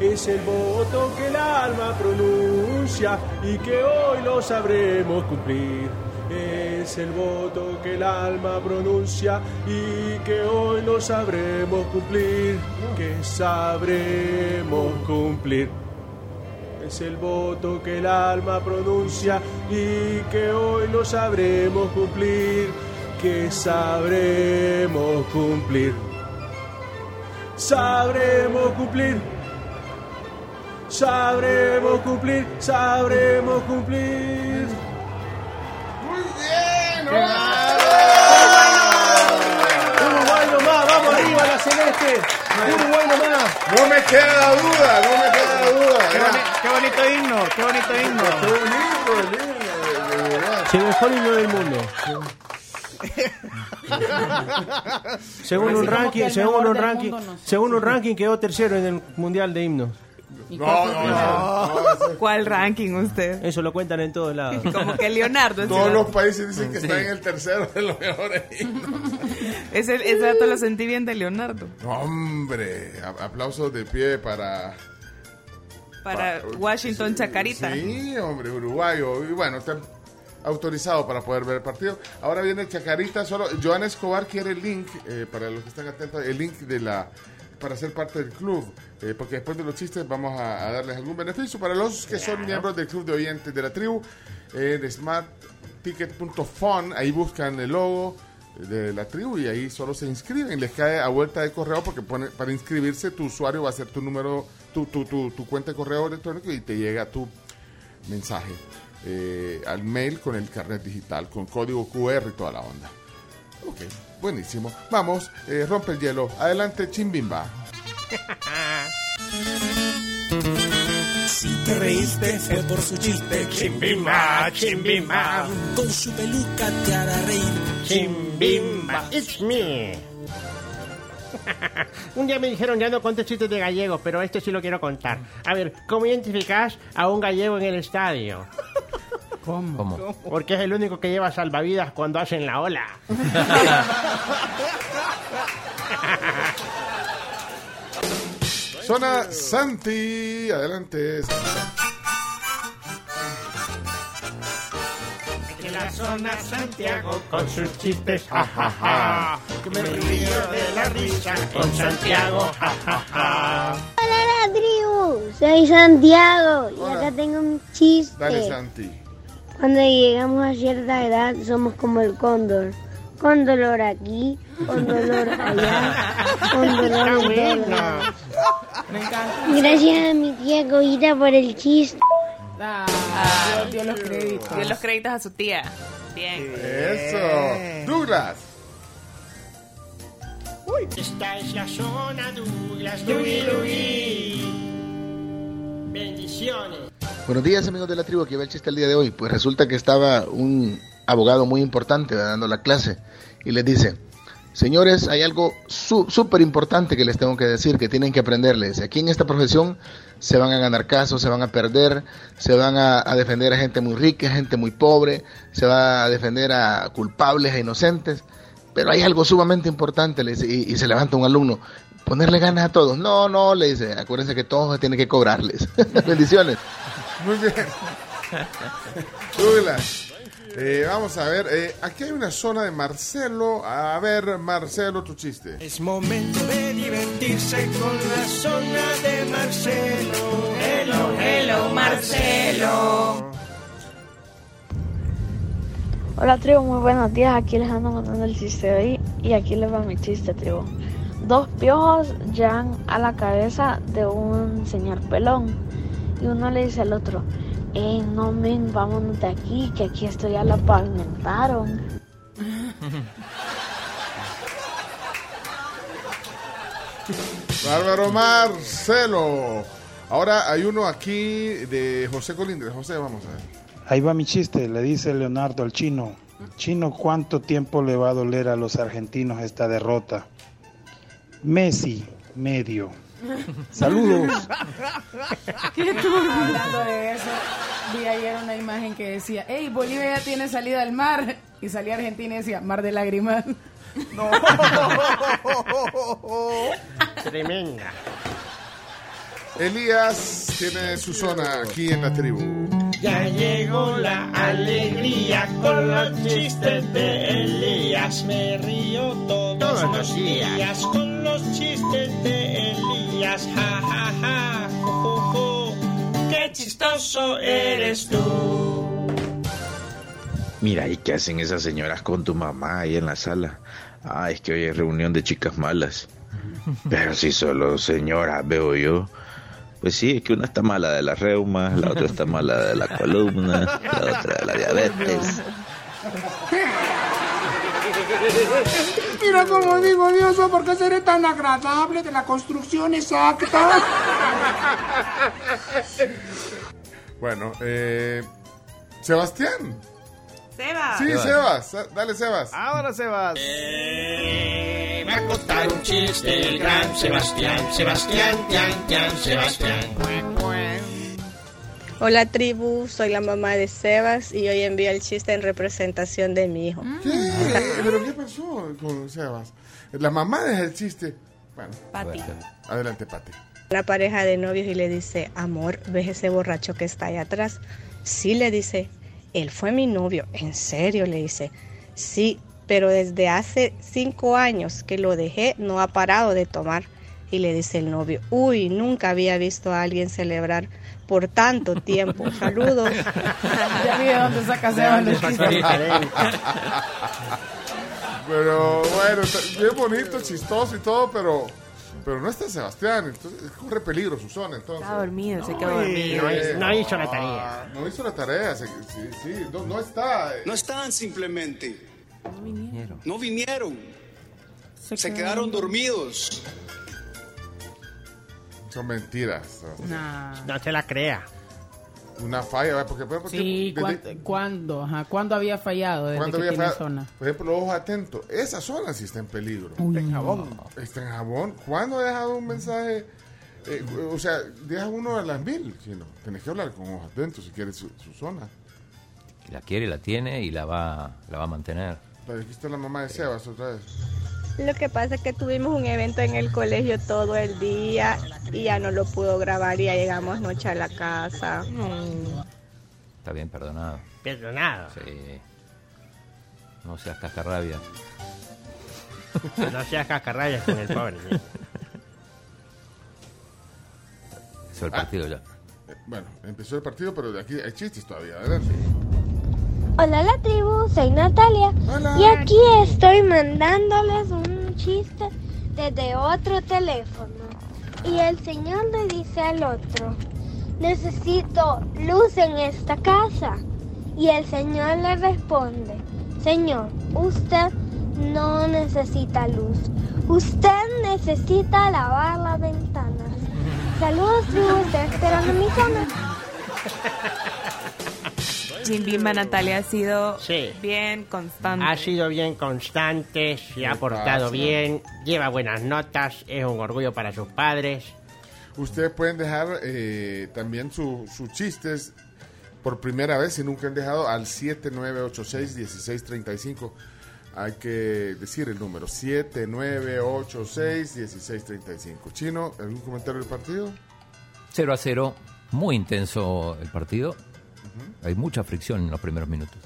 Es el voto que el alma pronuncia y que hoy lo sabremos cumplir. Es el voto que el alma pronuncia y que hoy lo sabremos cumplir. Que sabremos cumplir. Es el voto que el alma pronuncia y que hoy lo sabremos cumplir. Que sabremos cumplir. Sabremos cumplir. Sabremos cumplir. Sabremos cumplir. Muy bien, arriba la celeste. Uruguay nomás. No me queda duda, no me queda duda. Qué, boni- qué bonito himno, qué bonito himno. Qué bonito el himno, de- verdad. Mejor himno del mundo. Según un ranking, según un ranking, según un ranking quedó tercero en el mundial de himnos. ¿Y No, cuál no, no, no. ¿Cuál ranking usted? Eso lo cuentan en todos lados. Como que Leonardo. Todos sí. los países dicen que está en el tercero de los mejores himnos. Ese, ese dato lo sentí bien de Leonardo. Hombre, aplausos de pie para... Para Washington Chacarita. Sí, hombre, uruguayo. Y bueno, está autorizado para poder ver el partido. Ahora viene Chacarita, solo Joan Escobar quiere el link, eh, para los que están atentos, el link de la para ser parte del club, eh, porque después de los chistes vamos a, a darles algún beneficio. Para los que son miembros del club de oyentes de la tribu, eh, de smartticket.fun, ahí buscan el logo de la tribu y ahí solo se inscriben, les cae a vuelta de correo porque pone, para inscribirse tu usuario va a ser tu número, tu, tu, tu, tu cuenta de correo electrónico y te llega tu mensaje eh, al mail con el carnet digital, con código QR y toda la onda. Ok, buenísimo. Vamos, eh, rompe el hielo. Adelante, Chimbimba. Si te reíste fue por su chiste. Chimbimba, chimbimba. Con su peluca te hará reír. Chimbimba, it's me. Un día me dijeron ya no contes chistes de gallegos, pero este sí lo quiero contar. A ver, ¿cómo identificas a un gallego en el estadio? ¿Cómo? ¿Cómo? Porque es el único que lleva salvavidas cuando hacen la ola. Zona Santi. Adelante. En la zona Santiago con sus chistes, jajaja. Que me río de la risa con Santiago, jajaja. Hola, la tribu. Soy Santiago y acá tengo un chiste. Dale, Santi. Cuando llegamos a cierta edad somos como el cóndor. Con dolor aquí, con dolor allá, con dolor en. Me encanta. Gracias a mi tía Coita por el chiste. Ah, Dios, Dios los créditos. Dio los créditos a su tía. Bien. Eso. Douglas. Esta es la zona Douglas, Dugui, Dugui. Bendiciones. Buenos días amigos de la tribu, aquí va el chiste el día de hoy. Pues resulta que estaba un abogado muy importante dando la clase y les dice, señores, hay algo súper importante que les tengo que decir, que tienen que aprenderles. Aquí en esta profesión se van a ganar casos, se van a perder, se van a, defender a gente muy rica, gente muy pobre, se va a defender a culpables, a inocentes. Pero hay algo sumamente importante, le dice, y, y se levanta un alumno, ponerle ganas a todos. No, no, le dice, acuérdense que todos tienen que cobrarles. Bendiciones. Muy bien. Eh, vamos a ver, eh, aquí hay una zona de Marcelo. A ver, Marcelo, tu chiste. Es momento de divertirse con la zona de Marcelo. Hello, hello, Marcelo. Hola tribu, muy buenos días. Aquí les ando contando el chiste de hoy y aquí les va mi chiste tribu. Dos piojos llegan a la cabeza de un señor pelón y uno le dice al otro, eh, no men, vámonos de aquí, que aquí esto ya lo pavimentaron. Bárbaro Marcelo. Ahora hay uno aquí de José Colindres. José, vamos a ver. Ahí va mi chiste, le dice Leonardo al chino. Chino, ¿cuánto tiempo le va a doler a los argentinos esta derrota? Messi, medio. Saludos. Hablando de eso, Vi ayer una imagen que decía, hey, Bolivia ya tiene salida al mar. Y salía Argentina y decía, mar de lágrimas. No. Tremenda. Elías tiene su zona aquí en la tribu. Ya llegó la alegría con los chistes de Elías. Me río todos, los días. con los chistes de Elías. Ja, ja, ja. Jo, jo, jo. Qué chistoso eres tú. Mira, ¿y qué hacen esas señoras con tu mamá ahí en la sala? Ah, es que hoy es reunión de chicas malas. Pero si solo señoras veo yo. Pues sí, es que una está mala de las reumas, la otra está mala de la columna, la otra de la diabetes. Mira cómo digo, Dios, ¿por qué seré tan agradable de la construcción exacta? Bueno, eh, Sebastián. Sebas. Sí, Sebas. Dale, Sebas. Ahora, Sebas. Eh, va a contar un chiste el gran Sebastián. Sebastián, tian, tian, Sebastián. Hola tribu, soy la mamá de Sebas y hoy envío el chiste en representación de mi hijo. ¿Qué? ¿Pero qué pasó con Sebas? La mamá deja el chiste. Bueno, Pati. adelante, Pati. Una pareja de novios y le dice, amor, ¿ves ese borracho que está ahí atrás? Sí, le dice, él fue mi novio. ¿En serio? Le dice, sí, pero desde hace cinco años que lo dejé no ha parado de tomar. Y le dice el novio, uy, nunca había visto a alguien celebrar por tanto tiempo. Saludos. ya vi de dónde saca Sebas los chistes. Pero bueno, bien bonito, chistoso y todo, pero pero no está Sebastián, entonces corre peligro su zona entonces. Está dormido, se quedó dormido. No hizo- no hizo la ah, tarea. No hizo la tarea, sí, sí, no, no está. No están simplemente. No vinieron. Se, quedaron dormidos. Son mentiras. Sebastián. No se la crea. Una falla, ¿verdad? porque, porque Sí, desde- ¿cuándo, ¿cuándo? Ajá, ¿cuándo había fallado? Desde ¿Cuándo que había tiene fallado? zona. Por ejemplo, los ojos atentos. Esa zona sí está en peligro. Está en jabón. Está en jabón. ¿Cuándo ha dejado un mensaje? Eh, o sea, deja uno a las mil. chino. Tenés que hablar con ojos atentos si quieres su, su zona. La quiere, la tiene y la va, la va a mantener. Pero Aquí está la mamá de Sebas otra vez. Lo que pasa es que tuvimos un evento en el colegio todo el día y ya no lo pudo grabar y ya llegamos noche a la casa. Está bien perdonado. Perdonado. Sí. No seas cascarrabia. No seas cascarrayas con el pobre. Eso el partido ya. Eh, Bueno, empezó el partido, pero de aquí hay chistes todavía. Adelante. Hola la tribu, soy Natalia y aquí estoy mandándoles un chiste desde otro teléfono. Y el señor le dice al otro, necesito luz en esta casa. Y el señor le responde, señor, usted no necesita luz, usted necesita lavar las ventanas. Saludos tribu, estoy esperando mi zona. Chimbimba Natalia ha sido bien constante. Ha sido bien constante, se ha portado bien, lleva buenas notas, es un orgullo para sus padres. Ustedes pueden dejar eh, también su- sus chistes por primera vez si nunca han dejado al 7986-1635. Hay que decir el número 7986-1635. Chino, ¿algún comentario del partido? 0 a 0, muy intenso el partido. Hay mucha fricción en los primeros minutos.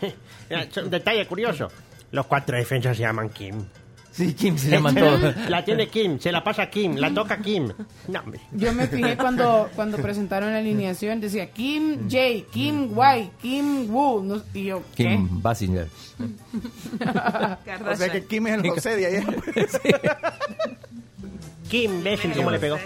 Mira, Un detalle curioso, los cuatro defensas se llaman Kim. Sí, Kim se llaman todos. La tiene Kim, se la pasa Kim, la toca Kim. No, hombre. Yo me fijé cuando, cuando presentaron la alineación, decía Kim J, Kim Y, Kim Woo. no- y yo, ¿qué? Kim Basinger. O sea que Kim es el José de allá. Kim imbécil, ¿cómo le pegó?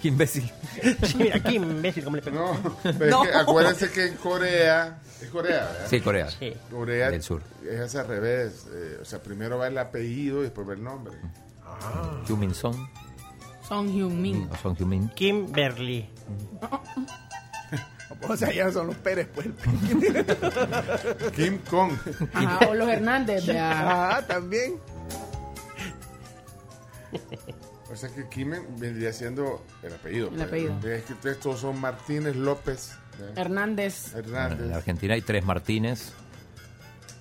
Kim imbécil. Sí, mira, Kim imbécil, ¿cómo le pegó? No, pero es que acuérdense que en Corea, es Corea, ¿verdad? Sí, Corea. Corea Del sur. es al revés, eh, o sea, primero va el apellido y después va el nombre. Humin Song. Son Hyun Min. O Song Hyun Kimberly. O sea, ya son los Pérez, pues. Kim Kong. Ajá, o los Hernández, vea. Ah, también. O sea que Kim vendría siendo el apellido. El pues. apellido. Es que todos son Martínez López Hernández. Hernández. En Argentina hay tres Martínez.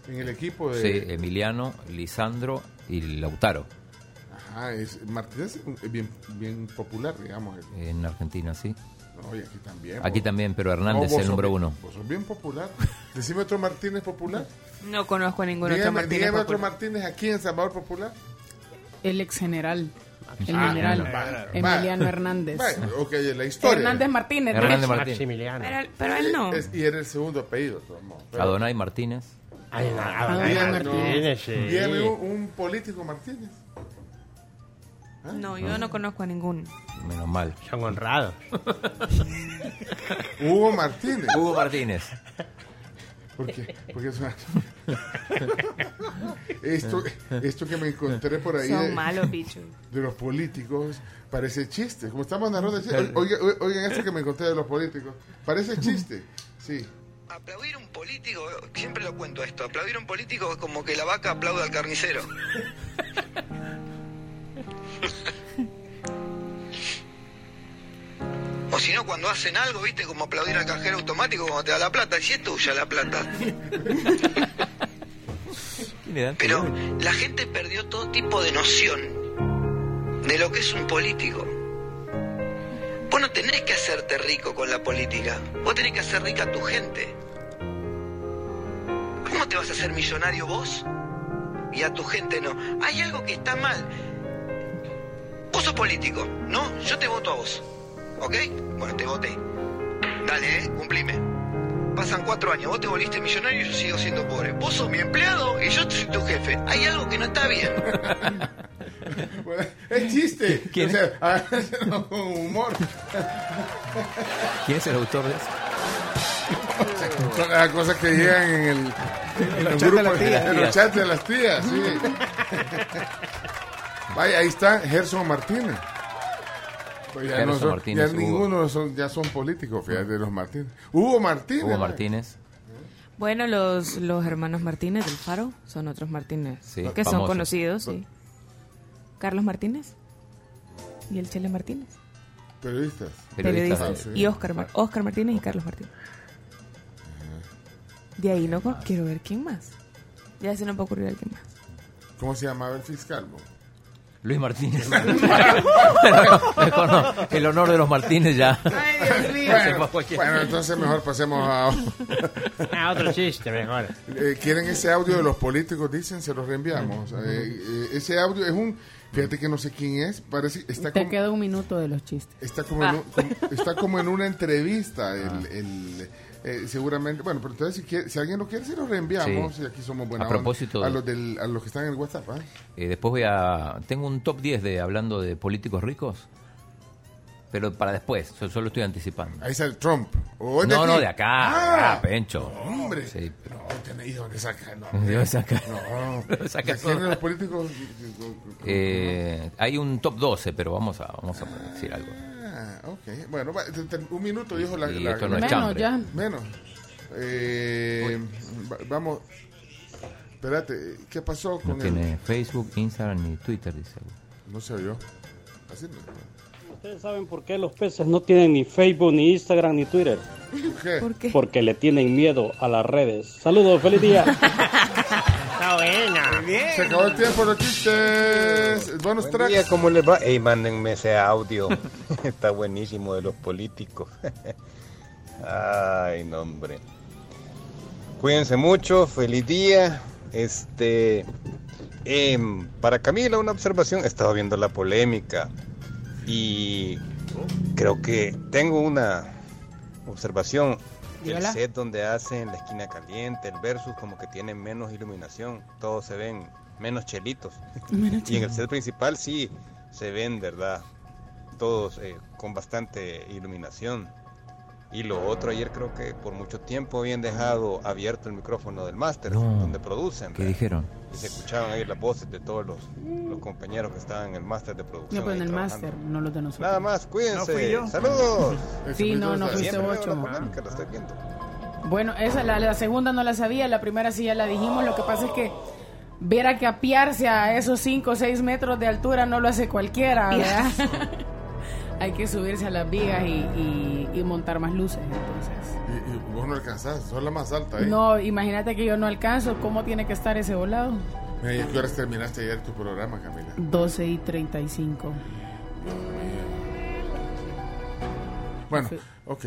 En el equipo de... Sí, Emiliano, Lisandro y Lautaro. Ajá, es, Martínez es bien, bien popular, digamos. En Argentina, sí. No, y aquí también. Aquí vos. también, pero Hernández es el número bien- uno. Vos sos bien popular. Decime otro Martínez popular. No conozco a ningún otro Dígame, Martínez. dígame otro popular. Martínez aquí en Salvador Popular. El ex general. El Ah, general. va, va. Emiliano Hernández. Bueno, ok, la historia. Hernández Martínez. de Hernández. Maximiliano. Pero, pero él no. Es- y era el segundo apellido. Pero- Adonai Martínez. Ay, no, Adonai Adonai Martínez. Sí. Dígame un, un político Martínez. No, yo no conozco a ninguno. Menos mal. Son honrados. Hugo Martínez. Hugo Martínez. ¿Por qué? Porque es una... esto, esto que me encontré por ahí Son de, malos bichos. de los políticos parece chiste. Como estamos narrando, chiste. Oiga- oiga- oigan esto que me encontré de los políticos. Parece chiste. Sí. Aplaudir a un político, siempre lo cuento esto, aplaudir a un político es como que la vaca aplauda al carnicero. O si no, cuando hacen algo, viste, como aplaudir al cajero automático cuando te da la plata, y si es tuya la plata. Pero la gente perdió todo tipo de noción de lo que es un político. Vos no tenés que hacerte rico con la política, vos tenés que hacer rica a tu gente. ¿Cómo te vas a hacer millonario vos y a tu gente no? Hay algo que está mal. Vos sos político, ¿no? Yo te voto a vos. ¿Ok? Bueno, te voté. Dale, eh, cumplime. Pasan cuatro años, vos te volviste millonario y yo sigo siendo pobre. Vos sos mi empleado y yo soy tu jefe. Hay algo que no está bien. Bueno, es chiste. O sea, háganlo con humor. ¿Quién es el autor de eso? Son las cosas que llegan en el, en los de grupos, las tías. en los chats de las tías, sí. Vaya, ahí está Gerson Martínez. Pues ya no son- Martínez, ya ninguno son, ya son políticos, fíjate, de los Martínez. Hugo Martínez. Hugo. Martínez. Bueno, los, los hermanos Martínez del Faro son otros Martínez Sí, que son conocidos, sí. Carlos Martínez y el Chele Martínez. Periodistas. Periodistas. Ah, sí. Y Oscar, Mar- Oscar Martínez y Carlos Martínez. De ahí no quiero ver quién más. Ya se nos va a ocurrir alguien más. ¿Cómo se llamaba el fiscal? bo? Luis Martínez. Mejor no. El honor de los Martínez ya. Se fue a Bueno, entonces mejor pasemos a... Ah, otro chiste, mejor. Eh, ¿Quieren ese audio de los políticos? Dicen, se los reenviamos. Eh, eh, ese audio es un... Fíjate que no sé quién es. Parece está Te como, queda un minuto de los chistes. está como, en, un- como- está como en una entrevista. El, Ah. el, eh, seguramente... Bueno, pero entonces si, quiere- si alguien lo quiere, se lo reenviamos. Sí. Y aquí somos buena A onda. propósito A los, del, a los que están en el WhatsApp. ¿ah? Eh, después voy a... Tengo un top 10 de hablando de políticos ricos. Pero para después. Yo solo estoy anticipando. Ahí sale Trump. ¿O No, aquí? no, de acá. Ah, Ah, Pencho. Hombre. Sí. No, tenéis dónde sacar. No, ¿De dónde saca? No. ¿De dónde saca ¿De quién todo? de los políticos? Eh, hay un top 12, pero vamos a, vamos a decir algo. Ah, ok. Bueno, un minuto dijo la... Y la- esto no es Menos chambre. ya. Menos. Eh, va- vamos. Espérate, ¿qué pasó No con el.? tiene Facebook, Instagram ni Twitter, dice. No sé yo. Así no. ¿Ustedes saben por qué los peces no tienen ni Facebook, ni Instagram, ni Twitter? ¿Por qué? Porque le tienen miedo a las redes. Saludos, feliz día. Está buena. Se acabó el tiempo, los chistes. Buenos Buen día, tracks. ¿cómo les va? Ey, mándenme ese audio. Está buenísimo de los políticos. Ay, no, hombre. Cuídense mucho, feliz día. Este, em, para Camila, una observación. He estado viendo la polémica y creo que tengo una observación. El set donde hacen la esquina caliente, el versus, como que tiene menos iluminación. Todos se ven menos chelitos. Menos Y en el set principal sí se ven, ¿verdad? Todos eh, con bastante iluminación. Y lo otro, ayer creo que por mucho tiempo habían dejado abierto el micrófono del máster, No. donde producen. ¿Qué ¿verdad? dijeron? Y se escuchaban ahí las voces de todos los, los compañeros que estaban en el máster de producción. No, pues en el máster, no los de nosotros. Nada más, cuídense. No fui yo. Saludos. Sí, no, no fuiste viendo. Bueno, esa, la, la segunda no la sabía, la primera sí ya la dijimos. Lo que pasa es que ver a que apiarse a esos 5 o 6 metros de altura no lo hace cualquiera, ¿verdad? Hay que subirse a las vigas y, y- y montar más luces, entonces. Vos no alcanzás, sos la más alta ahí. No, imagínate que yo no alcanzo. ¿Cómo tiene que estar ese volado? Mira, ¿y a qué horas terminaste ayer tu programa, Camila? 12 y 35. Bueno, ok.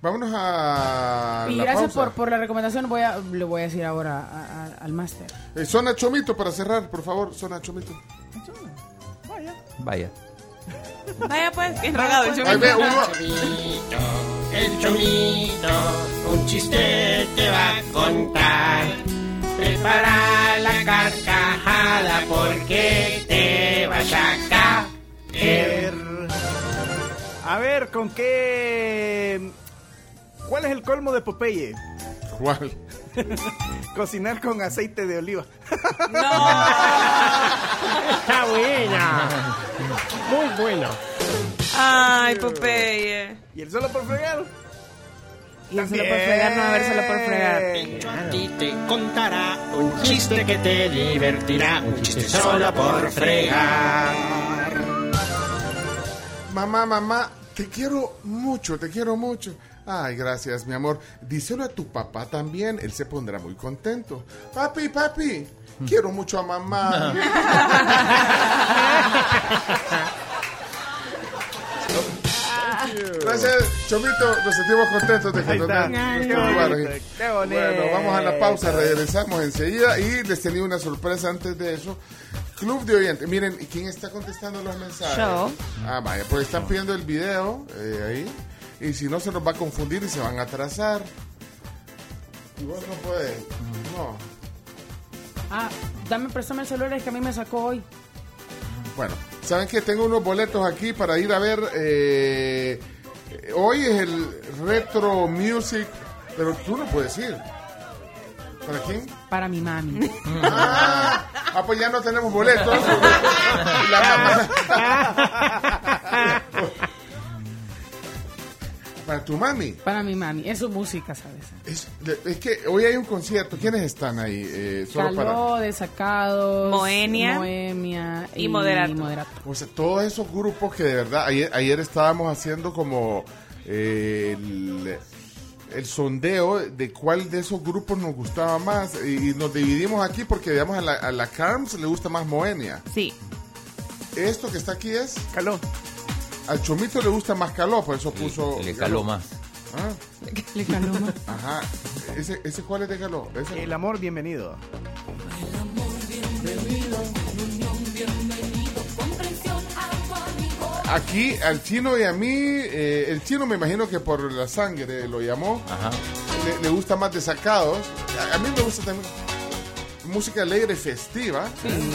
Vámonos a. Y la gracias pausa. por, por la recomendación. Voy a, le voy a decir ahora a- a- al máster. Eh, zona Chomito para cerrar, por favor, zona Chomito. Vaya. Vaya pues, bien regado el uno- El chomito, un chiste te va a contar. Prepara la carcajada porque te vas a caer. A ver, ¿con qué. ¿Cuál es el colmo de Popeye? ¿Cuál? Cocinar con aceite de oliva. Está buena. Muy bueno. Ay, Popeye. ¿Y el solo por fregar? Y el solo por fregar, no, a ver, solo por fregar. A ti te contará un chiste que te divertirá. Un chiste solo por fregar. Mamá, mamá, te quiero mucho, te quiero mucho. Ay, gracias, mi amor. Díselo a tu papá también, él se pondrá muy contento. Papi, papi, quiero mucho a mamá. Gracias, Chomito, nos sentimos contentos de que nos den. Bueno, vamos a la pausa, regresamos enseguida y les tenía una sorpresa antes de eso. Club de oyentes, miren, ¿quién está contestando los mensajes? Yo. Ah, vaya, pues están pidiendo el video eh, ahí y si no se nos va a confundir y se van a atrasar. Y vos no puedes, no. Ah, dame, préstame el celular, es que a mí me sacó hoy. Bueno, ¿saben que Tengo unos boletos aquí para ir a ver. eh, hoy es el Retro Music, pero tú no puedes ir. ¿Para quién? Para mi mami. Ah, ah, pues ya no tenemos boletos. La mamá- Para tu mami. Para mi mami. Es su música, ¿sabes? Es, es que hoy hay un concierto. ¿Quiénes están ahí? Eh, solo para. Caló, Desacados, Moenia Moemia y Moderato. Moderato. O sea, todos esos grupos que de verdad, ayer, ayer estábamos haciendo como eh, el, el sondeo de cuál de esos grupos nos gustaba más y, y nos dividimos aquí porque digamos a la, a la Carms le gusta más Moenia. Sí. Esto que está aquí es... Caló. Al Chomito le gusta más Caló, por eso puso... Le caló más. Ah, Le caló más. ajá. ¿Ese, ¿Ese cuál es de Caló? ¿Ese? El amor, bienvenido. Aquí al chino y a mí, eh, el chino me imagino que por la sangre lo llamó. Ajá. Le, le gusta más desacados. A, a mí me gusta también música alegre, festiva. Muy bien.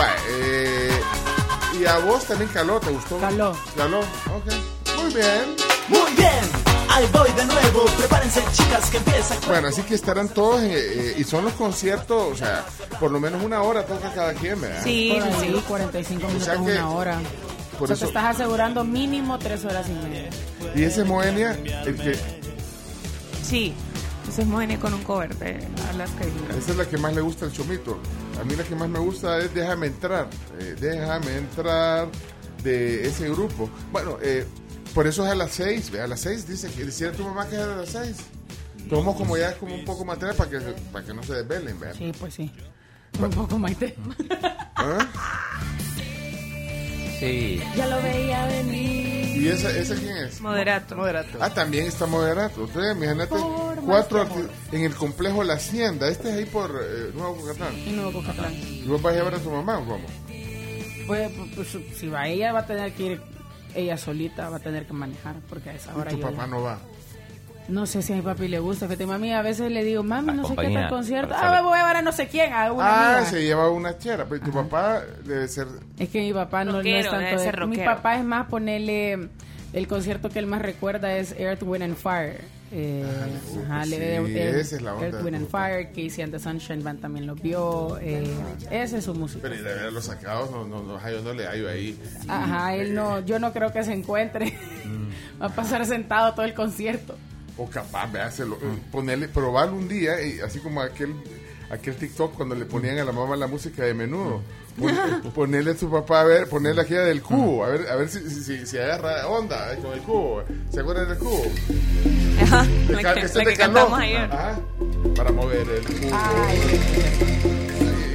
Va, eh, y a vos también caló, ¿te gustó? Caló. Caló, ok. Muy bien. Muy bien, ahí voy de nuevo. Prepárense, chicas, que empieza. Bueno, así que estarán todos, eh, eh, y son los conciertos, o sea, por lo menos una hora toca cada quien, ¿verdad? Sí, Por sí, ahí, sí. 45 O minutos, sea que- una hora. Por o sea, eso- te estás asegurando mínimo tres horas y media. Y ese Moenia, el que, Sí. Ese es Moenia con un cover de Alaska y esa es la que más le gusta al chomito. A mí la que más me gusta es Déjame entrar, eh, Déjame entrar de ese grupo. Bueno, eh, por eso es a las seis, ve, a las seis dice que decía tu mamá que es a las seis. Tomamos como ya como un poco más atrás para que, para que no se desvelen, ¿verdad? Sí, pues sí. Un poco más de... ¿Ah? Sí. Ya lo veía venir. ¿Y esa, esa quién es? Moderato. Moderato. Ah, también está moderato. Ustedes, imagínate, Por cuatro en el complejo La Hacienda. Este es ahí por eh, Nuevo Cocatlán. Y Nuevo Cocatlán. ¿Y vos vas a llevar a tu mamá o cómo? Pues, pues, pues, si va ella, va a tener que ir ella solita, va a tener que manejar, porque a esa Y hora tu yo- papá no va. No sé si a mi papi le gusta. Fíjate, mami, a veces le digo, mami, no sé qué tal concierto. Ah, saber. voy a llevar a no sé quién, a una Ah, amiga. se lleva una chera. Pero tu papá debe ser. Es que mi papá no, no Rockero, es tanto debe de- Mi rockero. papá es más ponerle... El concierto que él más recuerda es Earth, Wind and Fire. Eh, ajá, sí, le- Earth- esa es la onda Earth, Wind and. Fire, Casey and the Sunshine Band también lo vio. Eh, esa es su música. Pero y de ver los sacados, no, no, no, yo no le hallo ahí. Ajá, él no, yo no creo que se encuentre. Va a pasar sentado todo el concierto. O capaz, véaselo. Ponerle, probarlo un día, y así como aquel aquel TikTok cuando le ponían a la mamá la música de menudo. Pon- ponerle a su papá a ver, ponerle aquí del cubo, a ver, a ver si, si, si- agarra onda eh, con el cubo. ¿Se acuerdan del cubo? Ajá, De la que, la que cantamos ayer. Ajá, para mover el cubo.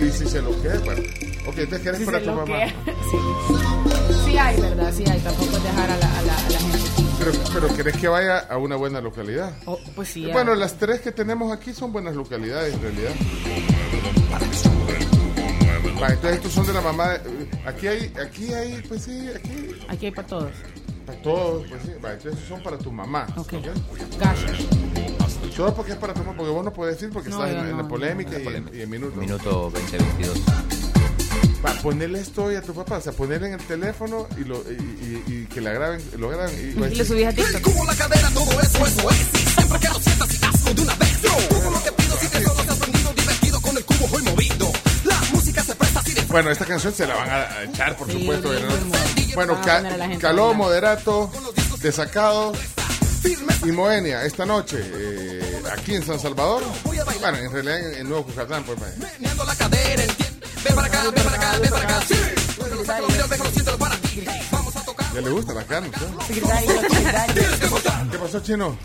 y, y si se lo queda, bueno. Ok, entonces ¿qué eres Si para tu mamá? Sí. Sí hay, ¿verdad? Sí hay. Tampoco dejar a la, a la, a la gente. Pero, pero ¿querés que vaya a una buena localidad? Oh, pues sí. Bueno, las tres que tenemos aquí son buenas localidades en realidad. Va, entonces estos son de la mamá. de- aquí hay, aquí hay, pues sí, aquí. Aquí hay para todos. Para todos, pues sí. Va, entonces estos son para tu mamá. Ok. ¿ok? Gracias. Solo porque es para tu mamá, porque vos no puedes decir porque No, estás en, no, la polémica no. y, en, y en minutos. Minuto 2022. Va, ponerle esto hoy a tu papá, o sea, ponerle en el teléfono y, lo, y, y- y que la graben, lo graben y, Y lo subís a TikTok. Como la cadera, todo eso, eso es. Siempre que lo sientas y hazlo de una vez. Todo lo que pido, si te solo te has prendido, divertido con el cubo voy movido. La música se presta así de Bueno, esta canción se la van a, echar, por Sí, supuesto. bien, ¿verdad? bien, Bueno, Van a ca- poner a la gente Caló. Moderato, Desacado y Moenia esta noche eh, aquí en San Salvador. Bueno, en realidad en, en Nuevo Cucatán, pues. vaya. Ven para acá, ven para acá, ven para acá. Sí. Déjalo, para ti. Vamos a tocar. Ya le gusta la carne. secretario. ¿Qué pasó, Chino?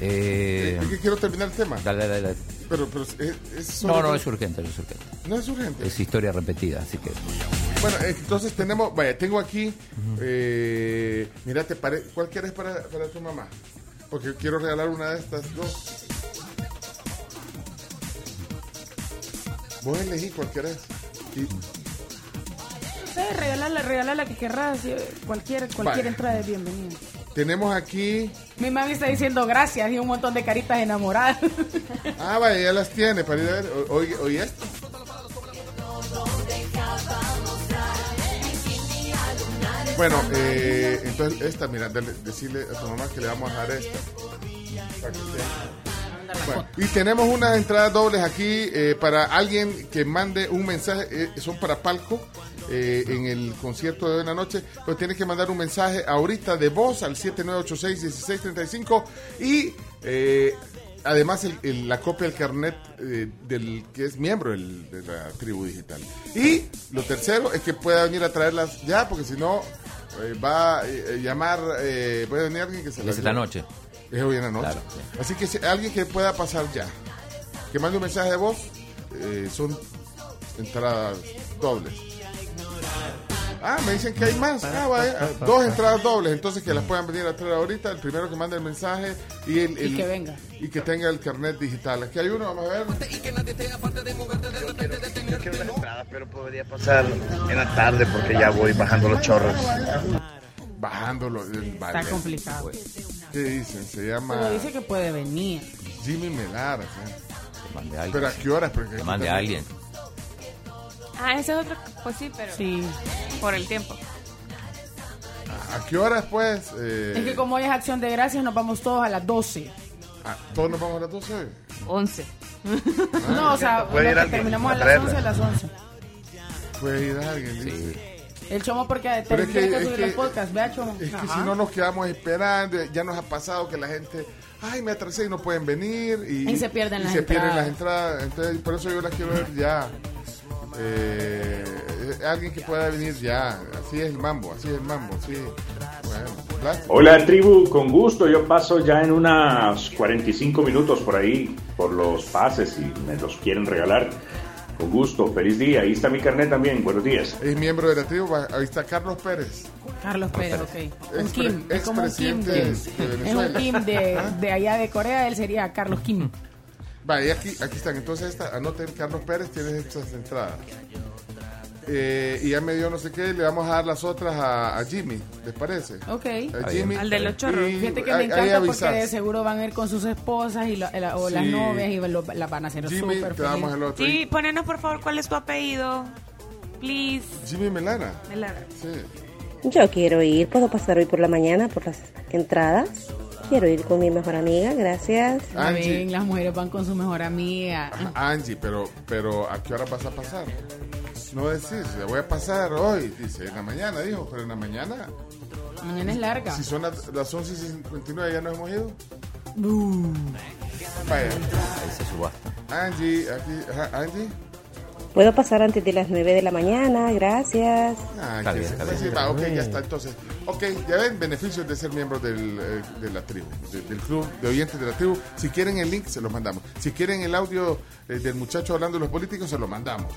Eh, Es que quiero terminar el tema. dale, dale, dale. Pero, pero es, es solo- No, no es urgente, no es urgente. No es urgente. Es historia repetida, así que. Bueno, eh, entonces tenemos, vaya, tengo aquí, eh, mira, te pare, ¿cuál quieres para, para tu mamá? Porque quiero regalar una de estas dos. Vos elegí cuál querés. Y, No sé, regalarla, regalarla que querrás. eh, Cualquier, cualquier Vale. entrada es bienvenida. tenemos aquí, Mi mami está diciendo gracias y un montón de caritas enamoradas. ah, vaya, ya las tiene para ir a ver. Oye, oye esto. Bueno, eh, entonces esta, mira, decirle a tu mamá que le vamos a dejar esta. Para que. Bueno, y tenemos unas entradas dobles aquí eh, para alguien que mande un mensaje, eh, son para Palco eh, en el concierto de hoy en la noche, pero tienes que mandar un mensaje ahorita de voz al 7986-1635 y eh, además el- el- la copia del carnet eh, del que es miembro del- de la tribu digital. Y lo tercero es que pueda venir a traerlas ya, porque si no eh, va a eh, llamar, eh, puede venir alguien que se las lleve. noche. Es hoy en la noche. Claro, Así que si alguien que pueda pasar ya, que mande un mensaje de voz, eh, son entradas dobles. Ah, me dicen que hay más. Ah, vaya. Dos entradas dobles, entonces que las puedan venir a traer ahorita. El primero que mande el mensaje y, el, Y que venga. Y que tenga el carnet digital. Aquí hay uno, vamos a ver. Yo quiero las entradas, pero podría pasar en la tarde porque ya voy bajando los chorros. Bajándolo. el Está ballet. complicado. ¿Qué dicen? Se llama Pero dice que puede venir. Jimmy Melara. ¿sí? Que mande a alguien. Pero a qué horas? Porque Que mande a alguien. Ah, ese es otro. Pues sí, pero. Sí. Por el tiempo. ¿A qué horas, pues? Eh, Es que como hoy es acción de gracias, nos vamos todos a las 12. ah, ¿Todos nos vamos a las 12 hoy? 11. no, o sea, terminamos a a las traerla. 11 a las 11. Puede ir alguien, dice. El chomo porque Pero es que- que, es subir que- los podcasts. Vea, chomo. Es que Ajá. si no nos quedamos esperando, ya nos ha pasado que la gente, ay, me atrasé y no pueden venir. Y, Y se pierden y las se pierden entradas. las entradas. Entonces, por eso yo las quiero ver ya. Eh, alguien que pueda venir ya. Así es el mambo, así es el mambo. Bueno, plástico. Hola tribu, con gusto. Yo paso ya en unos 45 minutos por ahí por los pases si me los quieren regalar. Con gusto, feliz día. Ahí está mi carnet también. Buenos días. Es miembro de la tribu. va- Ahí está Carlos Pérez. Carlos Pérez, ok. Un Kim. Es como un Kim expresidente de, de es un. Kim de, ¿Ah? de allá de Corea. Él sería Carlos Kim. Vale, y aquí, aquí están. Entonces, esta, anoten Carlos Pérez, tienes estas entradas. Eh, y ya me dio no sé qué, le vamos a dar las otras a, a Jimmy, ¿les parece? Ok. A Jimmy. Al de los chorros. Y Fíjate que me encanta porque de seguro van a ir con sus esposas y la- la- o las novias y lo- las van a hacer Jimmy, súper te damos felices. el otro. Sí, ponenos por favor cuál es tu apellido. Please. Jimmy Melana. Melana. Sí. Yo quiero ir, puedo pasar hoy por la mañana por las entradas. Quiero ir con mi mejor amiga, gracias. Angie. las mujeres van con su mejor amiga. Angie, pero, pero ¿a qué hora vas a pasar? No decís, le voy a pasar hoy, dice, en la mañana, dijo, pero en la mañana. Mañana es larga. Si son las, las 11 y 59, ya nos hemos ido. Uh. Vaya. Ahí se subasta. Angie, aquí, Angie. Puedo pasar antes de las 9 de la mañana, gracias. Ah, Está que bien, se- está bien. sí, va, ok, ya está. Entonces, ok, ya ven beneficios de ser miembro del, eh, de la tribu, de- del club de oyentes de la tribu. Si quieren el link, se los mandamos. Si quieren el audio eh, del muchacho hablando de los políticos, se lo mandamos.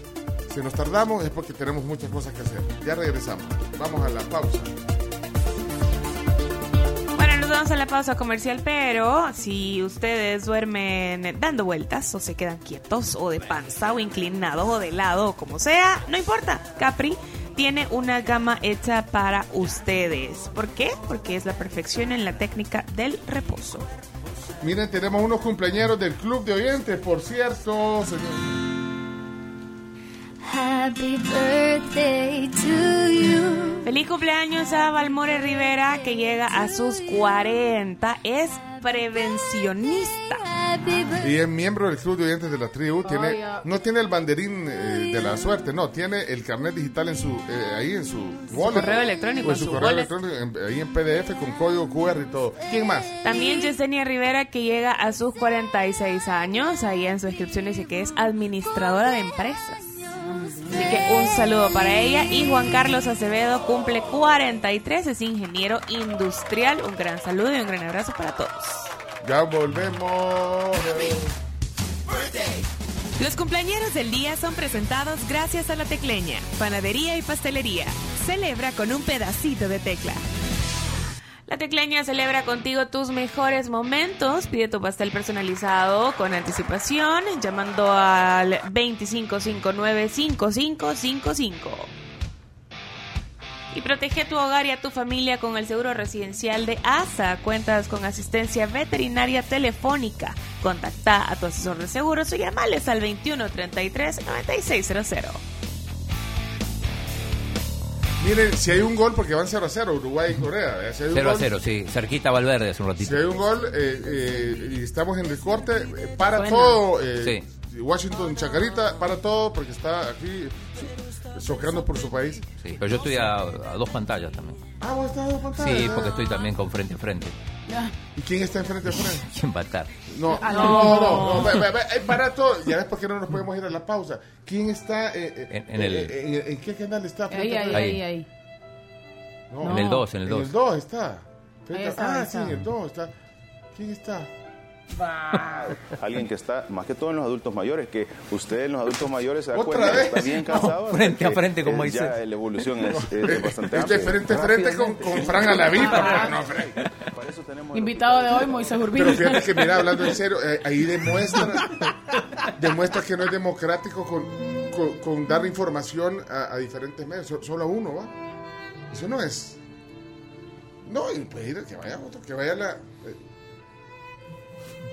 Si nos tardamos es porque tenemos muchas cosas que hacer. Ya regresamos. Vamos a la pausa. Vamos a la pausa comercial, pero si ustedes duermen dando vueltas o se quedan quietos o de panza o inclinados o de lado o como sea, no importa. Capri tiene una gama hecha para ustedes. ¿Por qué? Porque es la perfección en la técnica del reposo. Miren, tenemos unos cumpleaños del club de oyentes, por cierto. señor. Happy birthday to you. Feliz cumpleaños a Valmore Rivera que llega a sus 40. Es prevencionista. Y es miembro del club de oyentes de la tribu. Tiene, no tiene el banderín eh, de la suerte, no. Tiene el carnet digital en su, eh, ahí en su wallet. correo electrónico, en en su su correo wallet. electrónico, en- ahí en PDF con código QR y todo. ¿Quién más? También Yesenia Rivera que llega a sus 46 años. Ahí en su descripción dice que es administradora de empresas. Así que un saludo para ella. Y Juan Carlos Acevedo cumple 43, es ingeniero industrial. Un gran saludo y un gran abrazo para todos. Ya volvemos. Los cumpleaños del día son presentados gracias a La Tecleña, panadería y pastelería. Celebra con un pedacito de tecla. La Tecleña celebra contigo tus mejores momentos. Pide tu pastel personalizado con anticipación llamando al 2559-5555. Y protege tu hogar y a tu familia con el seguro residencial de ASA. Cuentas con asistencia veterinaria telefónica. Contacta a tu asesor de seguros o llamales al 2133-9600. Miren, si hay un gol, porque van 0 a 0, Uruguay y Corea. ¿eh? Si hay un 0 a gol- 0, sí. Cerquita Valverde hace un ratito. Si hay un gol eh, eh, y estamos en el corte, eh, para Bueno. todo. eh, Washington Chacarita, para todo, porque está aquí so- socando por su país. Sí, pero yo estoy a, a dos pantallas también. Ah, vos estás en pantalla. Sí, porque estoy también con frente a frente. ¿Y quién está enfrente de frente? ¿Quién va a estar? No, Ah, no, no. no, no, ve, ve, ve, para todo. Ya ves por qué no nos podemos ir a la pausa. ¿Quién está? eh, eh, En- en el- eh, en- ¿en qué canal está? Ahí, ahí, Frente a ahí, frente. ahí. No. En el 2, en el En 2. el 2 está. A- ah, sí, en el 2 está. ¿Quién está? Alguien que está, más que todo en los adultos mayores, que usted en los adultos mayores se da ¿Otra cuenta que vez? está bien cansado. No, frente a que frente con es Moisés. Ya la evolución es, es bastante Este frente a frente con, con Fran Alaví, papá. No. Invitado de hoy, Moisés Urbina. Pero fíjate que, mira, hablando en serio, eh, ahí demuestra, demuestra que no es democrático con, con, con dar información a, a diferentes medios, so- solo a uno, ¿va? Eso no es. No, y pues ir, que vaya otro, que vaya la.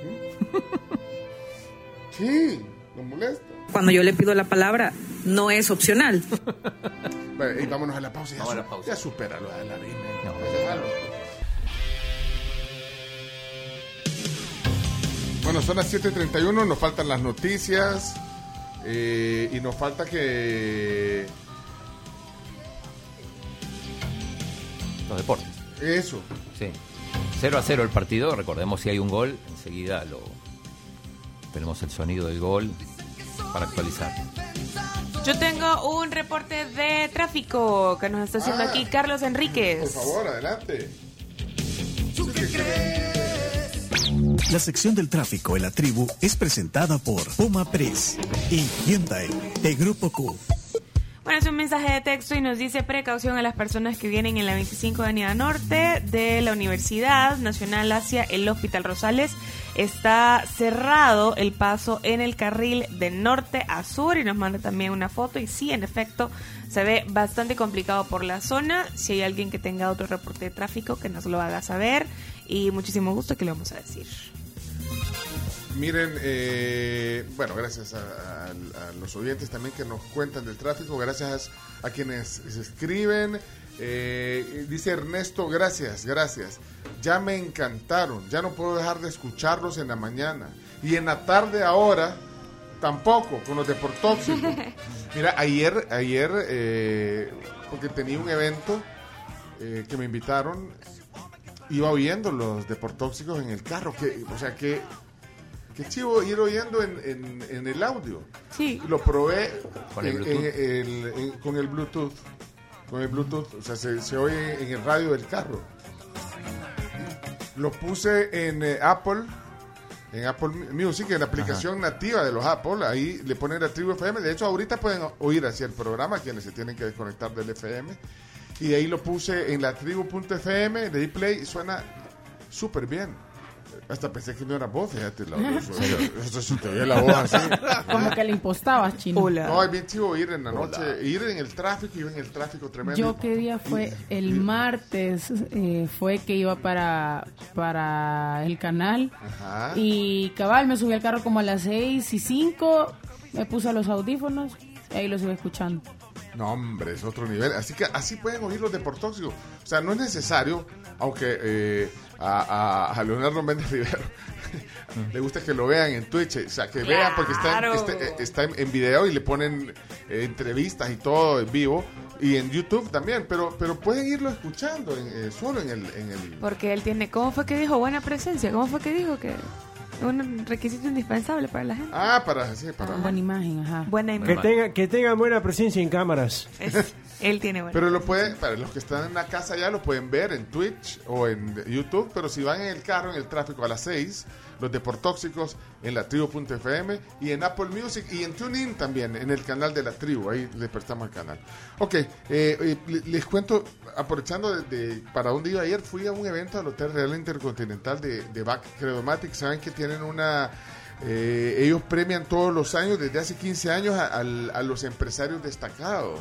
Eh. Sí, nos molesta. Cuando yo le pido la palabra, no es opcional. Bueno, y vámonos a la pausa. Ya, su- ya supéralo a la vida. Bueno, son las 7.31, nos faltan las noticias eh, y nos falta que... Los deportes. Eso. Sí. 0 a 0 el partido. Recordemos si hay un gol, enseguida lo tenemos el sonido del gol para actualizar. Yo tengo un reporte de tráfico que nos está haciendo Ah. aquí Carlos Enríquez. Por favor, adelante. La sección del tráfico en la tribu es presentada por Puma Press y Hyundai de Grupo Q. Bueno, es un mensaje de texto y nos dice precaución a las personas que vienen en la 25 Avenida Norte de la Universidad Nacional hacia el Hospital Rosales. Está cerrado el paso en el carril de norte a sur y nos manda también una foto y sí, en efecto, se ve bastante complicado por la zona. Si hay alguien que tenga otro reporte de tráfico, que nos lo haga saber y muchísimo gusto que le vamos a decir. Miren, eh, bueno, gracias a, a- a los oyentes también que nos cuentan del tráfico, gracias a quienes se escriben. Eh, dice Ernesto, gracias, gracias. Ya me encantaron, ya no puedo dejar de escucharlos en la mañana. Y en la tarde ahora, tampoco, con los deportóxicos. Mira, ayer, ayer, eh, porque tenía un evento eh, que me invitaron, iba oyendo los deportóxicos en el carro. Que, o sea que Qué chivo ir oyendo en, en, en el audio. Sí. Lo probé Con el Bluetooth. en- el- en- con el Bluetooth. Con el Bluetooth. O sea, se, se oye en el radio del carro. Lo puse en eh, Apple. En Apple Music, en la aplicación nativa de los Apple, ahí le ponen la tribu FM. De hecho, ahorita pueden oír hacia el programa quienes se tienen que desconectar del FM. Y ahí lo puse en la tribu.fm, di play y suena súper bien. Hasta pensé que no era vos, fíjate. La, eso, eso te oía la voz así. Como que le impostabas, chino. No, es bien chivo ir en la noche, ir en el tráfico, ir en el tráfico tremendo. Yo qué día fue el martes eh, fue que iba para para el canal Ajá. y cabal me subí al carro como a las seis y cinco me puse los audífonos y ahí los iba escuchando. No, hombre, es otro nivel. Así que así pueden oír los deportóxicos. O sea, no es necesario, aunque eh, a, a- a Leonardo Méndez Rivero le gusta que lo vean en Twitch. O sea, que vean porque está, está, eh, está en, en video y le ponen eh, entrevistas y todo en vivo. Y en YouTube también, pero pero pueden irlo escuchando en, eh, solo en el, en el... Porque él tiene, ¿cómo fue que dijo? Buena presencia. ¿Cómo fue que dijo que un requisito indispensable para la gente? Ah, para, sí, para... Buena imagen, ajá. Buena Que, imagen. tenga, que tengan buena presencia en cámaras. Es- él tiene buena Pero lo pueden, para los que están en la casa ya lo pueden ver en Twitch o en YouTube, pero si van en el carro, en el tráfico a las 6, los deportóxicos en la tribu.fm y en Apple Music y en TuneIn también, en el canal de la tribu, ahí les prestamos el canal. Ok, eh, eh, le- les cuento, aprovechando de, de- para dónde iba ayer, fui a un evento al Hotel Real Intercontinental de, de Back Credomatic, saben que tienen una... eh, ellos premian todos los años, desde hace 15 años, a, al- a los empresarios destacados.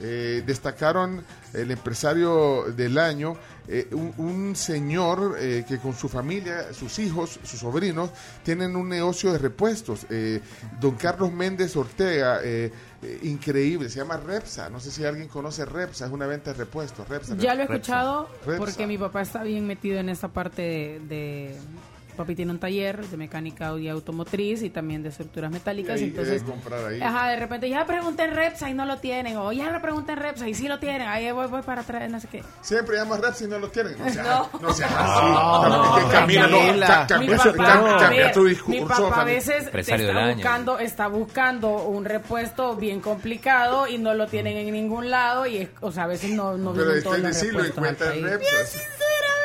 Eh, destacaron el empresario del año, eh, un, un señor eh, que con su familia, sus hijos, sus sobrinos, tienen un negocio de repuestos. Eh, don Carlos Méndez Ortega, increíble, se llama Repsa. No sé si alguien conoce Repsa, es una venta de repuestos. Repsa, Ya lo he Repsa. escuchado Repsa. porque mi papá está bien metido en esta parte de, de- Papi tiene un taller de mecánica y automotriz y también de estructuras metálicas. Y ahí, entonces, comprar ahí. ajá, de repente ya pregunté en Repsa y no lo tienen. O ya lo pregunté en Repsa y sí lo tienen. Ahí voy, voy para atrás, no sé qué. Siempre llamas Repsa y no lo tienen. No seas No. no seas así. no, camina, no, Mi cambia, papá, tu mi discurso. papá a veces está buscando, está buscando un repuesto bien complicado y no lo tienen en ningún lado y es, o sea, a veces no, no Pero vienen es todos que los decirlo cuenta en. Repsa.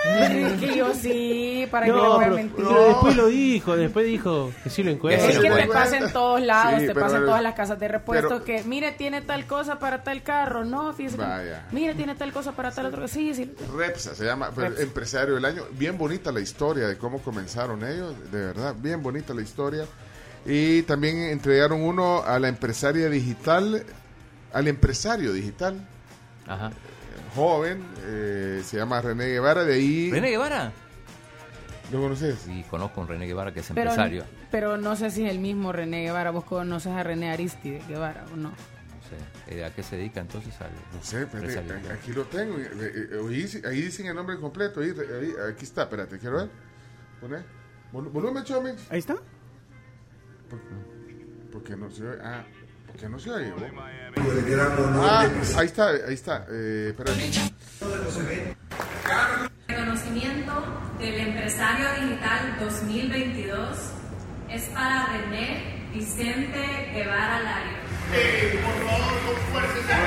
Que yo sí, para que le No, voy a pero, mentir. pero después lo dijo, después dijo que sí lo encuentra. Es que te pasa en todos lados, Sí, te pasa en todas las casas de repuesto pero- que, mire, tiene tal cosa para tal carro, no, fíjese. que- Vaya. mire, tiene tal cosa para tal otro. Sí, sí. Repsa se llama, pero Repsa. empresario del año. Bien bonita la historia de cómo comenzaron ellos, de verdad, bien bonita la historia. Y también entregaron uno a la empresaria digital, al empresario digital, Ajá. Joven, eh, se llama René Guevara, de ahí... ¿René Guevara? ¿Lo conoces? Sí, conozco a un René Guevara que es Pero, empresario. pero no sé si es el mismo René Guevara. Vos conoces a René Aristide Guevara o no. No sé. Eh, ¿A qué se dedica entonces? Al No sé, espérate, aquí lo tengo. eh, eh, Ahí, dice- ahí dicen el nombre completo. Ahí, ahí- aquí está, espérate, quiero ver. Poné. Volumen, Chomi. Ahí está. ¿Por, por qué no se oye? Ah, ¿por qué no se oye? vos? Ah, ahí está, ahí está. Eh, espérate. Reconocimiento del empresario digital 2022 es para René Vicente Guevara Lario. No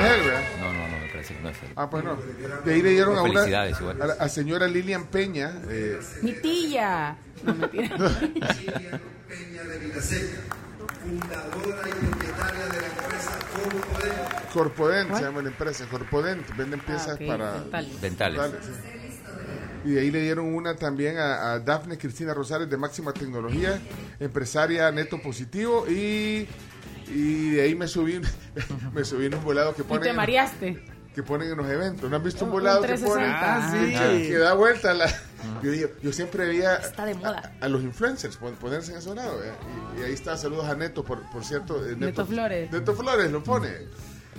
es él, ¿verdad? No, no, no, me parece que no es él. Ah, pues no. De ahí le dieron a una. Felicidades, igual. A la a señora Lilian Peña. Eh, Mi tía. No, mentira. Corpodent se llama la empresa. Corpodent. Venden piezas Ah, ok, para. dentales. Dentales. sí. Y de ahí le dieron una también a, a Dafne Cristina Rosales de Máxima Tecnología, empresaria neto positivo. Y, y de ahí me subí, me subí en un volado que Y ponen, te mareaste. que ponen en los eventos. ¿No has visto un Un- un volado que 360. ponen? Ah, sí. que da vuelta. La, yo, digo, yo siempre veía Está de moda. a, a los influencers pon- ponerse en ese lado. ¿eh? Y, y ahí está, saludos a Neto, por, por cierto. eh, Neto Flores. Neto Flores lo pone.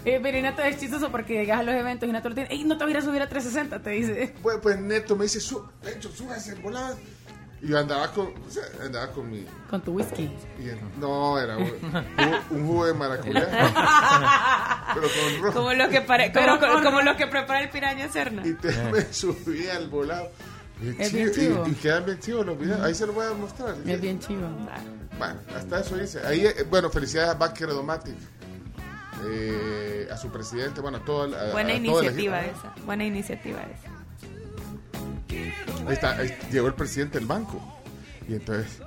Eh, pero y Nato es chistoso porque llegas a los eventos y Nato lo tiene. ¡Ey, no te voy a ir a subir a 360! Te dice. Pues, pues Neto me dice, Su, Pencho, súbase el volado. Y yo andaba con, o sea, andaba con mi... Con tu whisky. y en- no, era un, jugo- un jugo de maracuyá. pero con rojo. Como los que, pare- como, como los que prepara el piraña Serna. Y te, me subí al volado. Bien Es chivo, bien y- chivo. Y, quedan bien chivos los videos. Ahí se los voy a mostrar. Es bien chivo. Bueno, hasta eso dice. Ahí, eh, bueno, felicidades a Backer Domatic, eh, a su presidente, bueno, a todo a- Buena a iniciativa esa. Buena iniciativa esa. Ahí está, ahí llegó el presidente del banco. Y entonces,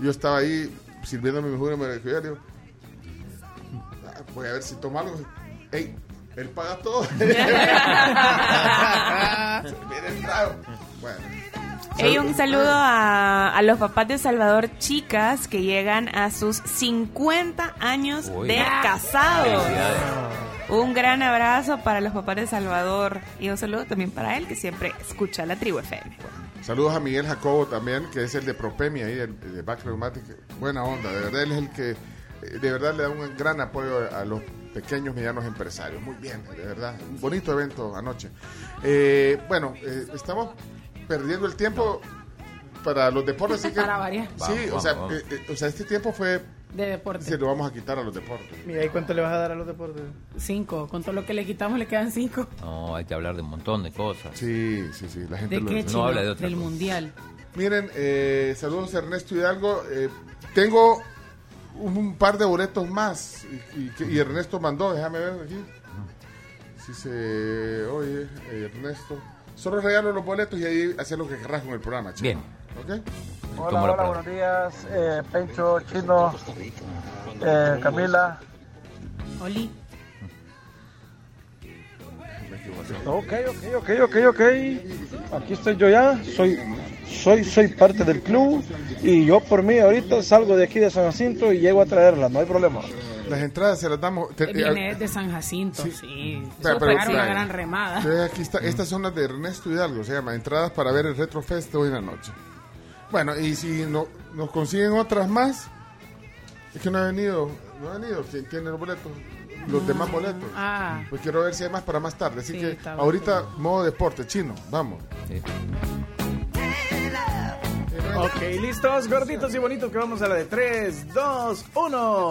yo estaba ahí sirviéndome mi jugo y le digo, "Ah, voy a ver si toma algo. Ey, él paga todo. Mira el trago. Bueno. Ey, un saludo a, a los papás de Salvador Chicas que llegan a sus 50 años Uy. de casados. Un gran abrazo para los papás de Salvador y un saludo también para él que siempre escucha la tribu FM. Saludos a Miguel Jacobo también, que es el de Propemi ahí, el, de Back Rheumatic. Buena onda, de verdad él es el que eh, de verdad le da un gran apoyo a los pequeños medianos empresarios. Muy bien, de verdad. Un bonito evento anoche. Eh, bueno, eh, estamos perdiendo el tiempo para los deportes. así que- Para variar. Sí, Vamos, o, sea, vamos. eh, eh, o sea, este tiempo fue... De deporte. Se lo vamos a quitar a los deportes. Mira, ¿y cuánto le vas a dar a los deportes? Cinco. Con todo lo que le quitamos le quedan cinco. No, hay que hablar de un montón de cosas. Sí, sí, sí. La gente ¿De lo qué, dice. chino? habla de otra Del cosa. mundial. Miren, eh, saludos a Ernesto Hidalgo. Eh, tengo un, un par de boletos más y, y Ernesto mandó, déjame ver aquí. Si se oye, eh, Ernesto. Solo regalo los boletos y ahí hacer lo que querrás con el programa. chico. Bien. ¿Ok? Hola, hola, buenos días. Eh, Pencho, Chino, eh, Camila. Oli. Ok, ok, ok, ok, ok. Aquí estoy yo ya. Soy, soy, soy parte del club y yo por mí ahorita salgo de aquí de San Jacinto y llego a traerla. No hay problema. Las entradas se las damos. te- Viene eh, de San Jacinto, sí. Pero- Eso pero- pegaron una pero- gran remada. Entonces, aquí está, estas son las de Ernesto Hidalgo, se llama Entradas para ver el Retrofest hoy en la noche. Bueno, y si no, nos consiguen otras más, es que no ha venido, no ha venido, ¿quién tiene los boletos? Los demás boletos. Ah. Pues quiero ver si hay más para más tarde. Así Sí, que ahorita, modo deporte, chino, vamos. Ok, listos, gorditos y bonitos, que vamos a la de 3, 2, 1.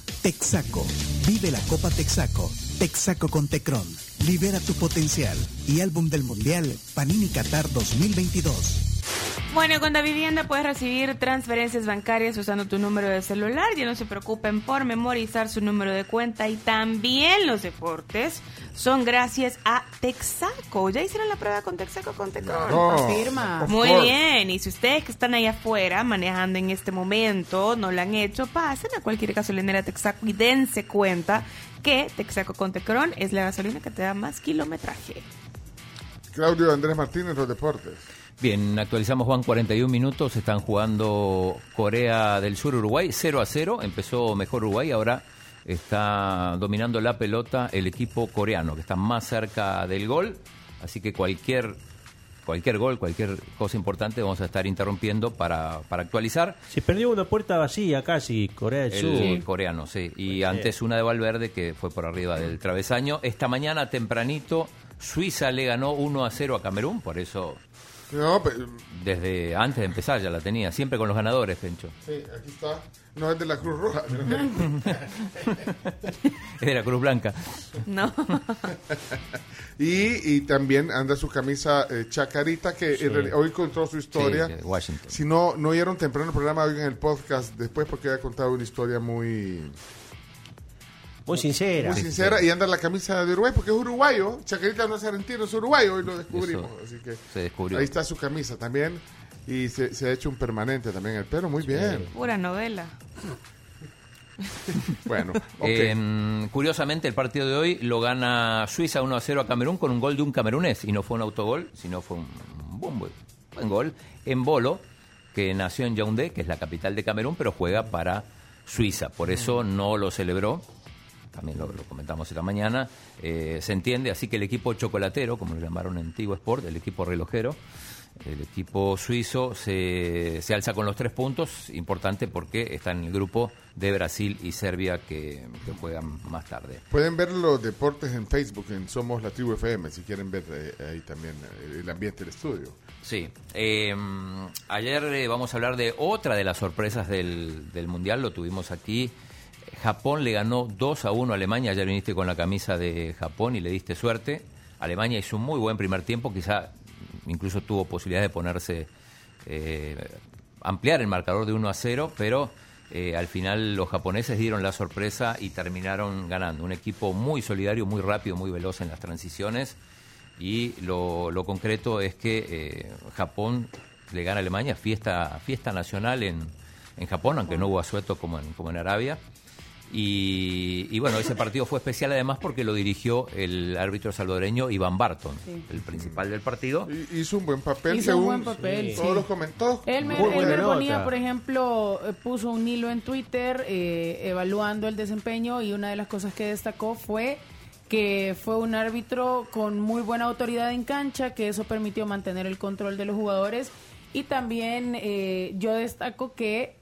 Texaco, Vive la Copa Texaco, Texaco con Tecron, Libera tu potencial y Álbum del Mundial Panini Qatar 2022. Bueno, con Da Vivienda puedes recibir transferencias bancarias usando tu número de celular. Ya no se preocupen por memorizar su número de cuenta. Y también los deportes son gracias a Texaco. ¿Ya hicieron la prueba con Texaco con Tecron? Claro, Confirma. Muy bien. Y si ustedes que están ahí afuera manejando en este momento no lo han hecho, pasen a cualquier gasolinera Texaco y dense cuenta que Texaco con Tecron es la gasolina que te da más kilometraje. Claudio Andrés Martínez, los deportes. Bien, actualizamos Juan 41 minutos, están jugando Corea del Sur Uruguay 0 a 0, empezó mejor Uruguay, ahora está dominando la pelota el equipo coreano que está más cerca del gol, así que cualquier cualquier gol, cualquier cosa importante vamos a estar interrumpiendo para, para actualizar. Se perdió una puerta vacía casi, Corea del El Sur. coreano, sí. Y antes una de Valverde que fue por arriba del travesaño. Esta mañana tempranito Suiza le ganó 1 a 0 a Camerún, por eso No, pero- desde antes de empezar ya la tenía, siempre con los ganadores, Pencho. sí, aquí está. No es de la Cruz Roja. Es de la Cruz Blanca. No. y, y también anda su camisa eh, Chacarita, que hoy contó su historia. Sí, de Washington. Si no, no oyeron temprano el programa, oigan el podcast después porque ha contado una historia muy... Muy sincera. Muy sincera y anda la camisa de Uruguay porque es uruguayo. Chacarita no es argentino, es uruguayo y lo descubrimos. Eso Así que se descubrió. ahí está su camisa también y se, se ha hecho un permanente también el pelo. Muy bien. Pura novela. Bueno. Eh, curiosamente, el partido de hoy lo gana Suiza 1 a 0 a Camerún con un gol de un camerunés. Y no fue un autogol, sino fue un buen- buen gol. En Bolo, que nació en Yaoundé, que es la capital de Camerún, pero juega para Suiza. Por eso no lo celebró. También lo, lo comentamos esta mañana. Eh, se entiende, así que el equipo chocolatero, como lo llamaron en Tigo Sport, el equipo relojero, El equipo suizo se, se alza con los tres puntos, importante porque está en el grupo de Brasil y Serbia que, que juegan más tarde. Pueden ver los deportes en Facebook, en Somos la Tribu FM, si quieren ver eh, ahí también eh, el ambiente del estudio. Sí. Eh, ayer eh, vamos a hablar de otra de las sorpresas del, del Mundial, lo tuvimos aquí. Japón le ganó 2 a 1 a Alemania, ayer viniste con la camisa de Japón y le diste suerte. Alemania hizo un muy buen primer tiempo, quizá incluso tuvo posibilidad de ponerse, eh, ampliar el marcador de 1 a 0, pero eh, al final los japoneses dieron la sorpresa y terminaron ganando. Un equipo muy solidario, muy rápido, muy veloz en las transiciones y lo, lo concreto es que eh, Japón le gana a Alemania, fiesta, fiesta nacional en, en Japón, aunque no hubo asueto como en, como en Arabia. Y, y bueno, ese partido fue especial además porque lo dirigió el árbitro salvadoreño Iván Barton, Sí. el principal del partido. Y- Hizo un buen papel, Hizo un según buen papel, todos sí. los comentó. Él me, él me ponía, por ejemplo, eh, puso un hilo en Twitter eh, evaluando el desempeño y una de las cosas que destacó fue que fue un árbitro con muy buena autoridad en cancha, que eso permitió mantener el control de los jugadores y también eh, yo destaco que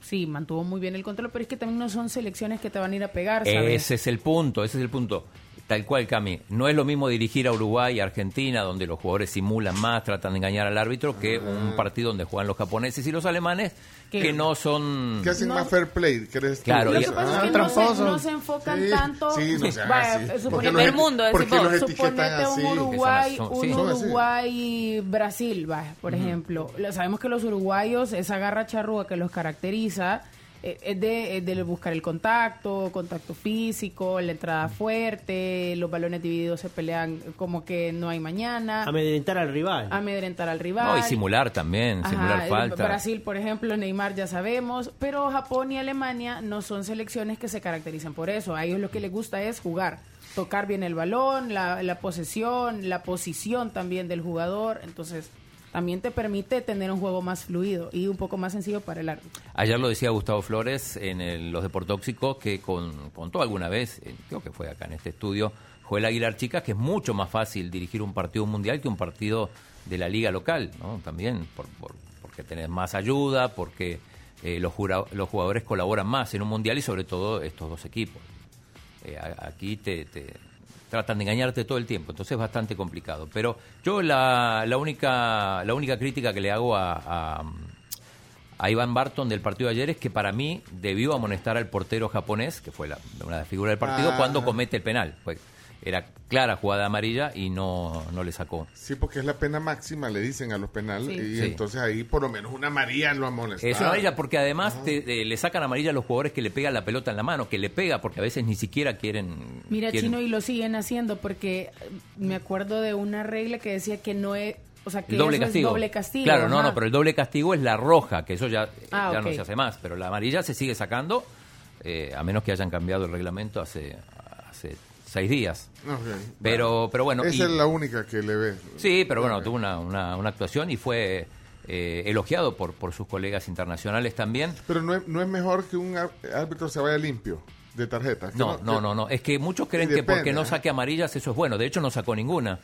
sí, mantuvo muy bien el control, pero es que también no son selecciones que te van a ir a pegar, ¿sabes? Ese es el punto, ese es el punto. Tal cual, Cami. No es lo mismo dirigir a Uruguay y Argentina, donde los jugadores simulan más, tratan de engañar al árbitro, que un partido donde juegan los japoneses y los alemanes, Que- que no son... Que hacen más fair play, ¿crees? Claro, Lo y- que pasa Ah, es que no se, no se enfocan Sí, tanto. sí, no sean Vaya, mundo, decimos, suponete así. un Uruguay, Son un sí. Uruguay Brasil, vaya, por ejemplo. Lo- Sabemos que los uruguayos, esa garra charrúa que los caracteriza, es de, es de buscar el contacto, contacto físico, la entrada fuerte, los balones divididos se pelean como que no hay mañana. Amedrentar al rival. Amedrentar al rival. No, y simular también, Ajá, simular el falta. Brasil, por ejemplo, Neymar ya sabemos, pero Japón y Alemania no son selecciones que se caracterizan por eso. A ellos lo que les gusta es jugar, tocar bien el balón, la, la posesión, la posición también del jugador. Entonces, también te permite tener un juego más fluido y un poco más sencillo para el árbitro. Ayer lo decía Gustavo Flores en el- los Deportóxicos, que con, contó alguna vez, creo que fue acá en este estudio, Joel Aguilar Chicas, que es mucho más fácil dirigir un partido mundial que un partido de la liga local, ¿no? También por, por- porque tenés más ayuda, porque eh, los, jura- los jugadores colaboran más en un mundial y sobre todo estos dos equipos. Eh, aquí te, te tratan de engañarte todo el tiempo, entonces es bastante complicado. Pero yo la, la única la única crítica que le hago a, a, a Iván Barton del partido de ayer es que para mí debió amonestar al portero japonés, que fue la, una de las figuras del partido, Ah. cuando comete el penal. Pues era clara jugada amarilla y no, no le sacó. Sí, porque es la pena máxima, le dicen a los penales, Sí. y Sí. entonces ahí por lo menos una amarilla lo amonesta. Es una amarilla porque además te- eh, le sacan amarilla a los jugadores que le pegan la pelota en la mano, que le pega porque a veces ni siquiera quieren... Mira, quieren- Chino, y lo siguen haciendo porque eh, me acuerdo de una regla que decía que no es... O sea, que El doble eso castigo. es doble castigo. Claro, no, ajá. no, pero el doble castigo es la roja, que eso ya, Ah, ya no se hace más. Pero la amarilla se sigue sacando, eh, a menos que hayan cambiado el reglamento hace, hace seis días. Pero, pero bueno. Esa y- es la única que le ve. Sí, pero bueno, tuvo una, una, una actuación y fue eh, elogiado por, por sus colegas internacionales también. Pero no es, no es mejor que un árbitro se vaya limpio de tarjetas. que No, no, no, no. Es que muchos creen que porque no ¿eh? saque amarillas eso es bueno. De hecho, no sacó ninguna.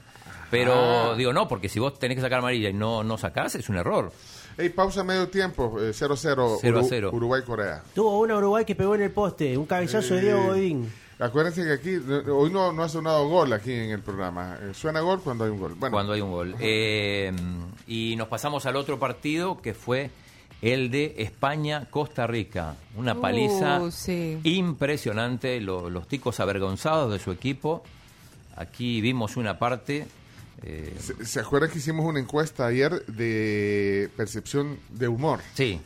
Pero Ah. digo, no, porque si vos tenés que sacar amarilla y no, no sacás, es un error. Ey, pausa medio tiempo, eh, 0-0, 0 a Uru- 0. Uruguay-Corea. Tuvo una Uruguay que pegó en el poste, un cabezazo de Diego Godín. Acuérdense que aquí, hoy no, no ha sonado gol aquí en el programa. Eh, Suena gol cuando hay un gol. Bueno, Cuando hay un gol. Eh, y nos pasamos al otro partido que fue el de España-Costa Rica. Una Uh, paliza sí. impresionante. lo- los ticos avergonzados de su equipo. Aquí vimos una parte. eh, ¿Se, se acuerdan que hicimos una encuesta ayer de percepción de humor? Sí.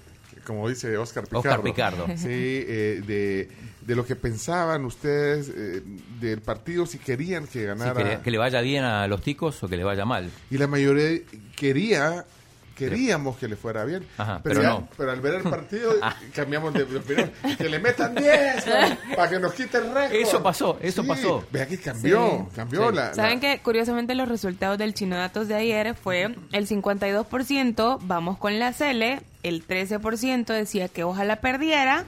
Como dice Oscar Picardo. Oscar Picardo. Sí, eh, de, de lo que pensaban ustedes eh, del partido, si querían que sí, ganara. que, le, que le vaya bien a los ticos o que le vaya mal. Y la mayoría quería, queríamos que le fuera bien. Ajá, pero, pero ya- no. pero al ver el partido cambiamos de opinión. Que le metan 10 para, para que nos quite el récord. Eso pasó, eso Sí, pasó. Vea que cambió, Sí. cambió Sí. la... Saben la- que curiosamente los resultados del Chino Datos de ayer fue el 52% vamos con la Cele, el 13% decía que ojalá perdiera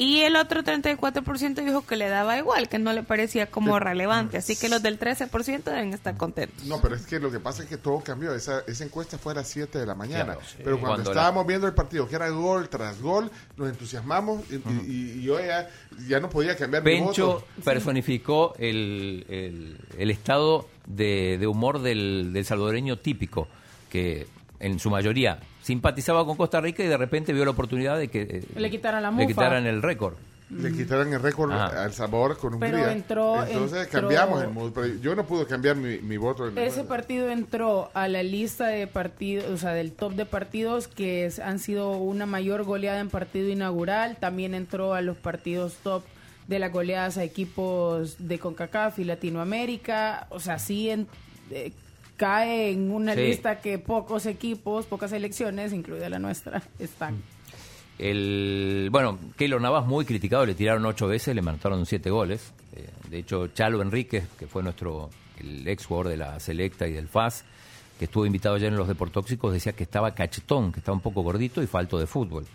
Y el otro 34% dijo que le daba igual, que no le parecía como relevante. Así que los del 13% deben estar contentos. No, pero es que lo que pasa es que todo cambió. Esa, esa encuesta fue a las 7 de la mañana. Claro, sí. Pero cuando, Cuando la- estábamos viendo el partido, que era gol tras gol, nos entusiasmamos y, y- y yo ya, ya no podía cambiar mi Pencho voto. personificó el, el- el estado de, de humor del, del salvadoreño típico, que en su mayoría simpatizaba con Costa Rica y de repente vio la oportunidad de que eh, Le quitaran la le quitaran el récord. Le quitaran el récord Ajá. a El Salvador con Pero Hungría. entró- Entonces entró- cambiamos el mood. Pero yo no pude cambiar mi, mi voto. en- Ese partido entró a la lista de partidos, o sea, del top de partidos que es- han sido una mayor goleada en partido inaugural. También entró a los partidos top de las goleadas a equipos de CONCACAF y Latinoamérica. O sea, sí en- eh, cae en una Sí. lista que pocos equipos, pocas selecciones, incluida la nuestra, están. El, bueno, Keylor Navas muy criticado, le tiraron ocho veces, le marcaron siete goles. Eh, de hecho, Chalo Enríquez, que fue nuestro el ex jugador de la Selecta y del FAS, que estuvo invitado ayer en los Deportóxicos, decía que estaba cachetón, que estaba un poco gordito y falto de fútbol.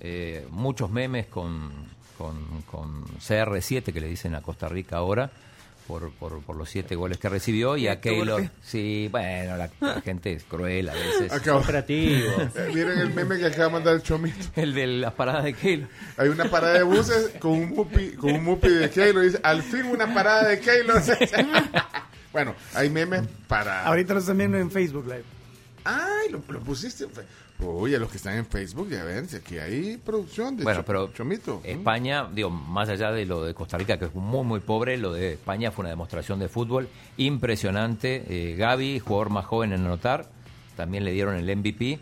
Eh, muchos memes con, con, con CR7, que le dicen a Costa Rica ahora, por, por, por los siete goles que recibió, y a Keylor. Sí, bueno, la, la gente es cruel a veces. Acabo- Eh, Miren el meme que acaba de mandar el Chomito. El de las paradas de Keylor. Hay una parada de buses con un mupi, con un mupi de Keylor. Dice, al fin una parada de Keylor. bueno, hay memes para... Ahorita lo están viendo en Facebook Live. Ay, lo, lo pusiste. Oye, los que están en Facebook, ya ven, si aquí hay producción de Bueno, Cho- pero Chomito. España, digo, más allá de lo de Costa Rica, que es muy, muy pobre, lo de España fue una demostración de fútbol impresionante. Eh, Gaby, jugador más joven en anotar, también le dieron el MVP.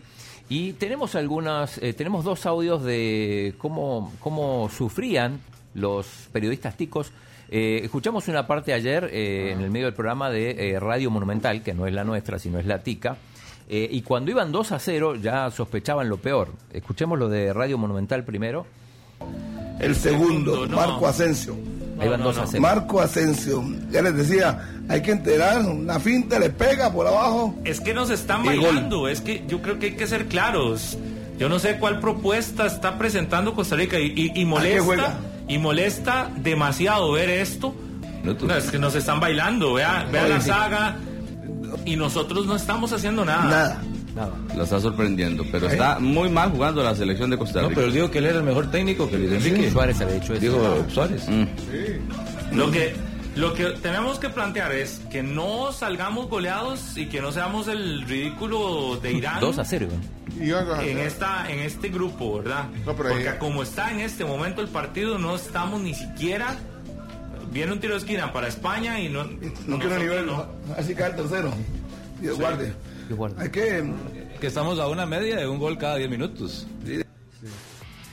Y tenemos algunas, eh, tenemos dos audios de cómo, cómo sufrían los periodistas ticos. Eh, escuchamos una parte ayer eh, en el medio del programa de eh, Radio Monumental, que no es la nuestra, sino es la tica. Eh, y cuando iban 2 a 0 ya sospechaban lo peor. Escuchemos lo de Radio Monumental primero. El segundo, Marco Asensio. Ahí van 2 a 0. Marco Asensio. Ya les decía, hay que enterar, una finta le pega por abajo. Es que nos están bailando, es que yo creo que hay que ser claros. Yo no sé cuál propuesta está presentando Costa Rica y, y- y juega? molesta y molesta demasiado ver esto. No, es que nos están bailando, vea, vea la saga y nosotros no estamos haciendo nada. Nada. Lo está sorprendiendo, pero está muy mal jugando la selección de Costa Rica. No, pero digo que él era el mejor técnico que Luis Enrique. Suárez había dicho eso. Digo, Suárez. Lo que, lo que tenemos que plantear es que no salgamos goleados y que no seamos el ridículo de Irán. 2 a 0. en esta en este grupo, ¿verdad? Porque como está en este momento el partido no estamos ni siquiera viene un tiro de esquina para España y no No quiero nivel, no. así cae el tercero. Dios Sí. guarde. Hay que. Que estamos a una media de un gol cada 10 minutos.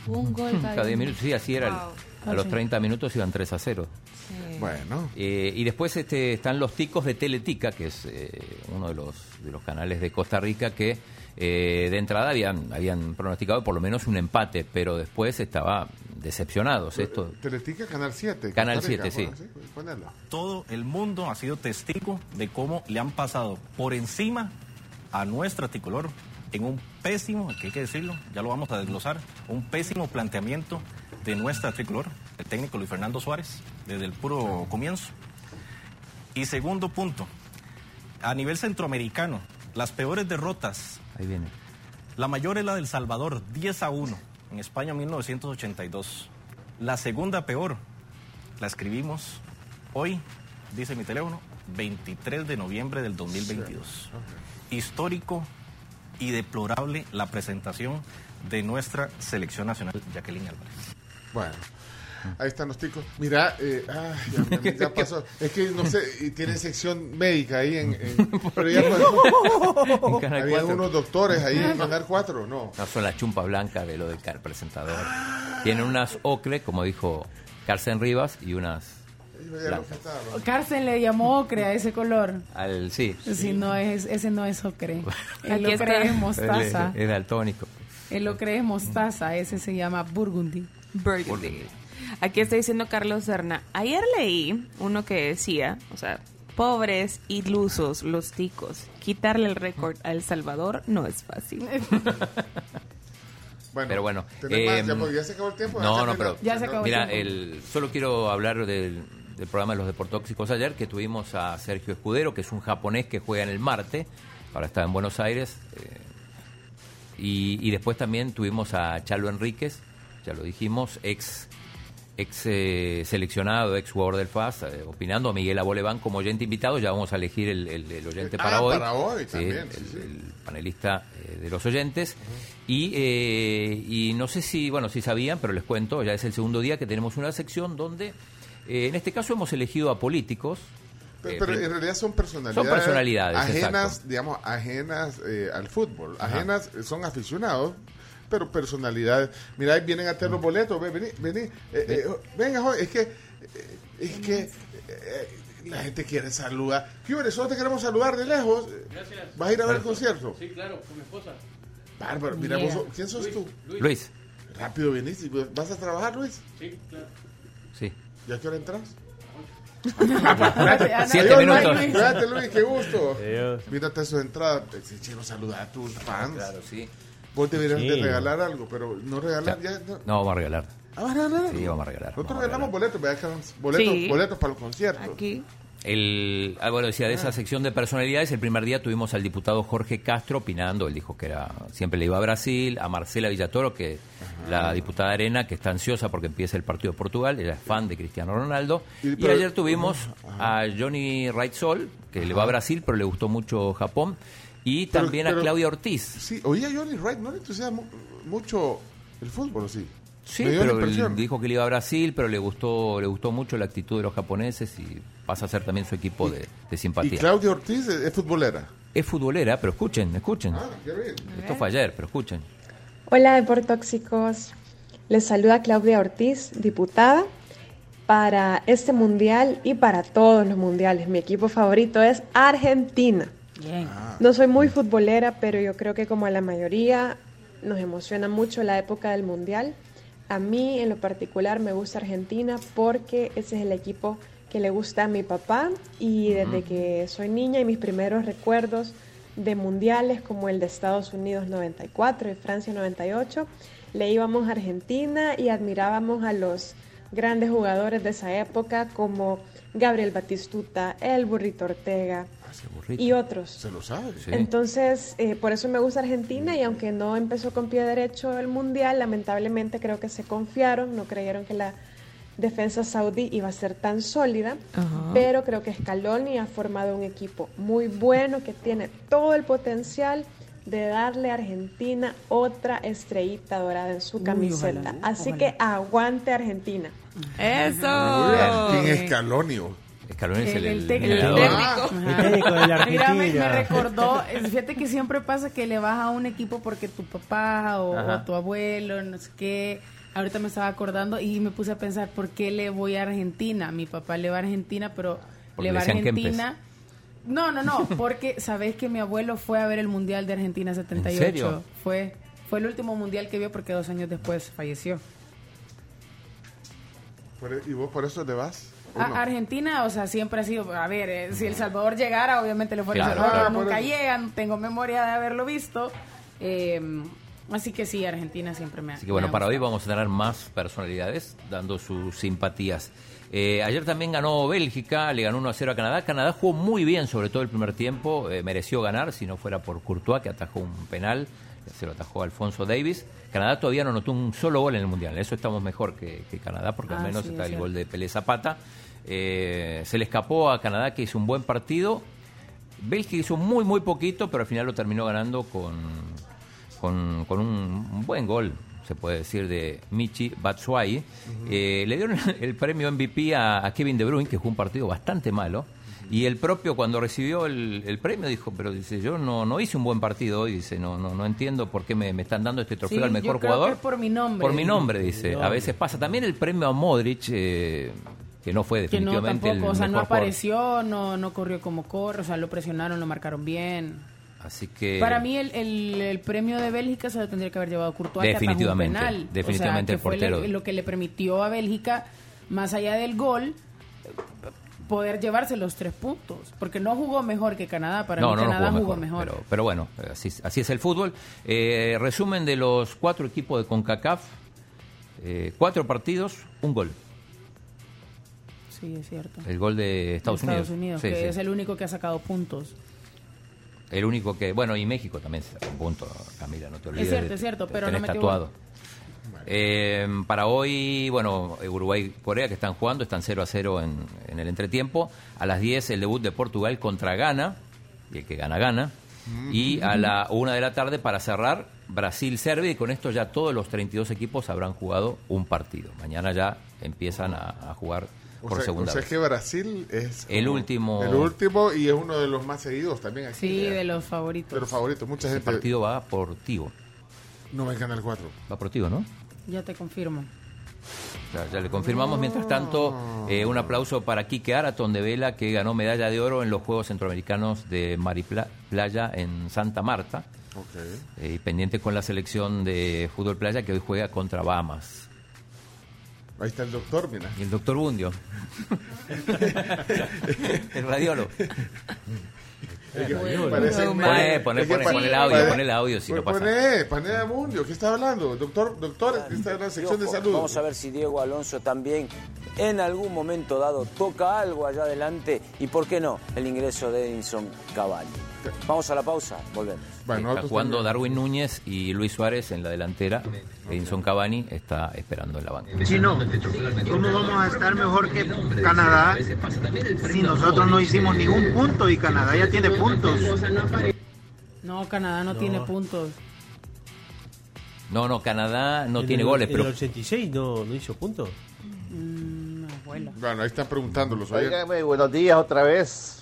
Un gol Cada 10 minutos, sí, así era. el- Wow. A los Sí. 30 minutos iban 3 a 0. Bueno. Eh, y después este, están los ticos de Teletica, que es eh, uno de los, de los canales de Costa Rica que eh, de entrada habían, habían pronosticado por lo menos un empate, pero después estaba decepcionados. Esto, Teletica Canal 7. Canal Costa Rica, 7, sí. pues. Todo el mundo ha sido testigo de cómo le han pasado por encima a nuestra tricolor en un pésimo, que hay que decirlo, ya lo vamos a desglosar, un pésimo planteamiento de nuestra tricolor, el técnico Luis Fernando Suárez, desde el puro comienzo. Y segundo punto, a nivel centroamericano, las peores derrotas ahí viene. la mayor es la del Salvador, 10 a 1, en España 1982. La segunda peor, la escribimos hoy, dice mi teléfono, 23 de noviembre del 2022. Histórico y deplorable la presentación de nuestra selección nacional, Jacqueline Álvarez. Bueno. Ahí están los ticos. Mira, eh, ah, ya, ya- ya pasó. Es que no sé, y tienen sección médica ahí en. en- pero ya En Canal Había 4. unos doctores ahí en Canal 4, ¿no? No son la chumpa blanca de lo del car presentador. Tienen unas ocre, como dijo Carsen Rivas, y unas. Carsten le llamó ocre a ese color. Al, sí. Si no es, ese no es ocre. El Aquí ocre está. es mostaza. Es daltónico. El ocre es mostaza, ese se llama burgundy. Burgundy. Aquí está diciendo Carlos Serna. Ayer leí uno que decía, o sea, pobres, ilusos, los ticos. Quitarle el récord a El Salvador no es fácil. pero bueno. ¿tenés más? eh, ya, ya se acabó el tiempo. no, Ya no, se pero Ya se acabó el mira, tiempo. el, solo quiero hablar del, del programa de los deportóxicos ayer, que tuvimos a Sergio Escudero, que es un japonés que juega en el Marte, ahora está en Buenos Aires, eh, y, y después también tuvimos a Chalo Enríquez, ya lo dijimos, ex ex eh, seleccionado, ex jugador del FAS, eh, opinando a Miguel Aboleván como oyente invitado, ya vamos a elegir el, el- el oyente Ah, para hoy. para hoy Sí, también, el, sí, sí. el panelista eh, de los oyentes. y, eh, y no sé si, bueno, si sabían, pero les cuento, ya es el segundo día que tenemos una sección donde, eh, en este caso hemos elegido a políticos. Pero, en realidad son personalidades. Son personalidades, Ajenas, exacto. digamos, ajenas eh, al fútbol. Ajenas, son aficionados, pero personalidades. Mira, ahí vienen a tener los boletos. Ven, vení, vení. Eh, eh, venga, joven, es que. eh, es que. eh, la gente quiere saludar. ¿Qué hombre? Solo te queremos saludar de lejos. Gracias. ¿Vas a ir a ver el concierto? Sí, claro, con mi esposa. Bárbaro, mira, Yeah. vos ¿quién sos Luis, tú? Luis. Luis. Rápido viniste. ¿Vas a trabajar, Luis? Sí, claro. Sí. ¿Y a qué hora entras? Siete Adiós, minutos. Luis. Cuídate, Luis, qué gusto. Adiós. Mírate su entrada. Sí, chino, saluda a tus fans. Claro, sí. Vos deberías Sí. de regalar algo, pero no regalar Ya. ya. no. No, vamos a regalar. Ah, ¿vas a regalar? Sí, vamos a regalar. Nosotros a regalamos boletos, Boletos, Sí. boletos para los conciertos. Aquí. El, ah, bueno, decía, de esa sección de personalidades, el primer día tuvimos al diputado Jorge Castro opinando, él dijo que era siempre le iba a Brasil, a Marcela Villatoro, que la diputada Arena, que está ansiosa porque empieza el partido de Portugal, ella es fan de Cristiano Ronaldo, Y- y, pero- ayer tuvimos a Johnny Wrightsol, que le va a. Brasil, pero le gustó mucho Japón, y Pero- también pero- a Claudia Ortiz. Sí, oía Johnny Wright, ¿no le entusiasma mucho el fútbol, ¿o sí? Sí, pero él dijo que le iba a Brasil, pero le gustó, le gustó mucho la actitud de los japoneses y pasa a ser también su equipo de, de Y simpatía. Claudia Ortiz es, es futbolera. Es futbolera, pero escuchen, escuchen. Ah, qué bien. Esto fue ayer, pero escuchen. Hola Deportóxicos, les saluda Claudia Ortiz, diputada, para este mundial y para todos los mundiales. Mi equipo favorito es Argentina. Bien. No soy muy futbolera, pero yo creo que como a la mayoría nos emociona mucho la época del mundial. A mí en lo particular me gusta Argentina porque ese es el equipo que le gusta a mi papá y desde que soy niña y mis primeros recuerdos de mundiales como el de Estados Unidos 94 y Francia 98, le íbamos a Argentina y admirábamos a los grandes jugadores de esa época como Gabriel Batistuta, el Burrito Ortega y otros. Se lo sabe. Entonces, eh, por eso me gusta Argentina y aunque no empezó con pie derecho el Mundial, lamentablemente creo que se confiaron, no creyeron que la defensa saudí iba a ser tan sólida, pero creo que Scaloni ha formado un equipo muy bueno que tiene todo el potencial de darle a Argentina otra estrellita dorada en su Uy, camiseta. ojalá, Así ojalá. que aguante Argentina. Eso. Bien. ¿Quién es Calonio? Escalón es el, El, el técnico. El técnico de la Mira, me, recordó, fíjate que siempre pasa que le vas a un equipo porque tu papá o, tu abuelo, no sé qué. Ahorita me estaba acordando y me puse a pensar, ¿por qué le voy a Argentina? Mi papá le va a Argentina, pero Porque le va a Argentina. No, no, no, porque sabes que mi abuelo fue a ver el Mundial de Argentina 78. serio? Fue, fue el último Mundial que vio porque dos años después falleció. E, ¿Y vos por eso le vas? ¿O A- no? Argentina, o sea, siempre ha sido, a ver, eh, si El Salvador llegara, obviamente le fuera a El Salvador, claro. nunca Por eso. llega, no tengo memoria de haberlo visto. eh, así que sí, Argentina siempre me ha Así que bueno, para hoy vamos a tener más personalidades dando sus simpatías. Eh, ayer también ganó Bélgica, le ganó 1 a 0 a Canadá. Canadá jugó muy bien, sobre todo el primer tiempo. eh, mereció ganar, si no fuera por Courtois, que atajó un penal. Se lo atajó Alfonso Davis. Canadá todavía no anotó un solo gol en el Mundial. Eso estamos mejor que, que Canadá, porque al Ah, menos sí, está es el cierto. gol de Pelé Zapata. Eh, se le escapó a Canadá, que hizo un buen partido. Bélgica hizo muy, muy poquito, pero al final lo terminó ganando con, con, con un, un buen gol, se puede decir, de Michi Batshuayi. Eh, le dieron el premio MVP a, a Kevin De Bruyne, que jugó un partido bastante malo. Y el propio, cuando recibió el, el premio, dijo, pero dice, yo no, no hice un buen partido hoy, dice, no, no, no entiendo por qué me, me están dando este trofeo Sí, al yo mejor creo jugador. que por mi nombre. Por mi nombre, dice. No. A veces pasa. También el premio a Modric, eh, que no fue Que no definitivamente tampoco, el o sea, no jugador. apareció, no, no corrió como corre, o sea, lo presionaron, lo marcaron bien. Así que... Para mí el, el, el premio de Bélgica se lo tendría que haber llevado Courtois, que Definitivamente, penal. definitivamente o sea, el fue portero. le- lo que le permitió a Bélgica, más allá del gol, poder llevarse los tres puntos, porque no jugó mejor que Canadá, para No, mí no, no Canadá jugó jugó mejor, mejor. Pero, pero bueno, así, así es el fútbol. Eh, resumen de los cuatro equipos de CONCACAF. eh, cuatro partidos, un gol. Sí, es cierto. El gol de Estados, Estados Unidos. Unidos, Sí, que sí. es el único que ha sacado puntos. El único que, bueno, y México también se sacó un punto, Camila, no te olvides. cierto, de- es cierto, pero no metió tatuado. Eh, para hoy, bueno, Uruguay y Corea que están jugando, están 0 a 0 en, en el entretiempo. A las 10 el debut de Portugal contra Ghana, y el que gana, gana. Y a la 1 de la tarde, para cerrar, Brasil-Serbia, y con esto ya todos los 32 equipos habrán jugado un partido. Mañana ya empiezan a, a jugar O por sea, segunda o sea vez. que Brasil es El último- El último y es uno de los más seguidos también aquí. Sí, de los favoritos. De los favoritos. Mucha Ese gente. partido va por Tigo. No me gana el 4. Va por Tigo, ¿no? Ya te confirmo. Ya, ya le confirmamos. Mientras tanto, eh, un aplauso para Quique Araton de Vela, que ganó medalla de oro en los Juegos Centroamericanos de Mariplaya en Santa Marta. Eh, y pendiente con la selección de fútbol playa que hoy juega contra Bahamas. Ahí está el doctor, mira. Y el doctor Bundio. el radiólogo. Poné, poné, poné, el audio, poné el audio si no pasa. Poné, poné a Mundio, ¿qué está hablando? Doctor, doctor, está en la sección de salud. Vamos a ver si Diego Alonso también en algún momento dado toca algo allá adelante y por qué no el ingreso de Edinson Cavani. Vamos a la pausa, volvemos. está jugando Darwin Núñez y Luis Suárez en la delantera. Edinson Cavani está esperando en la banca. Chino, ¿cómo vamos a estar mejor que Canadá si nosotros no hicimos ningún punto y Canadá ya tiene puntos? No, Canadá no, tiene puntos. No, no, Canadá no En tiene el- goles, en pero el 86 no, no hizo puntos. Mm. Bueno, ahí están preguntando los oyentes. Óigame, buenos días otra vez.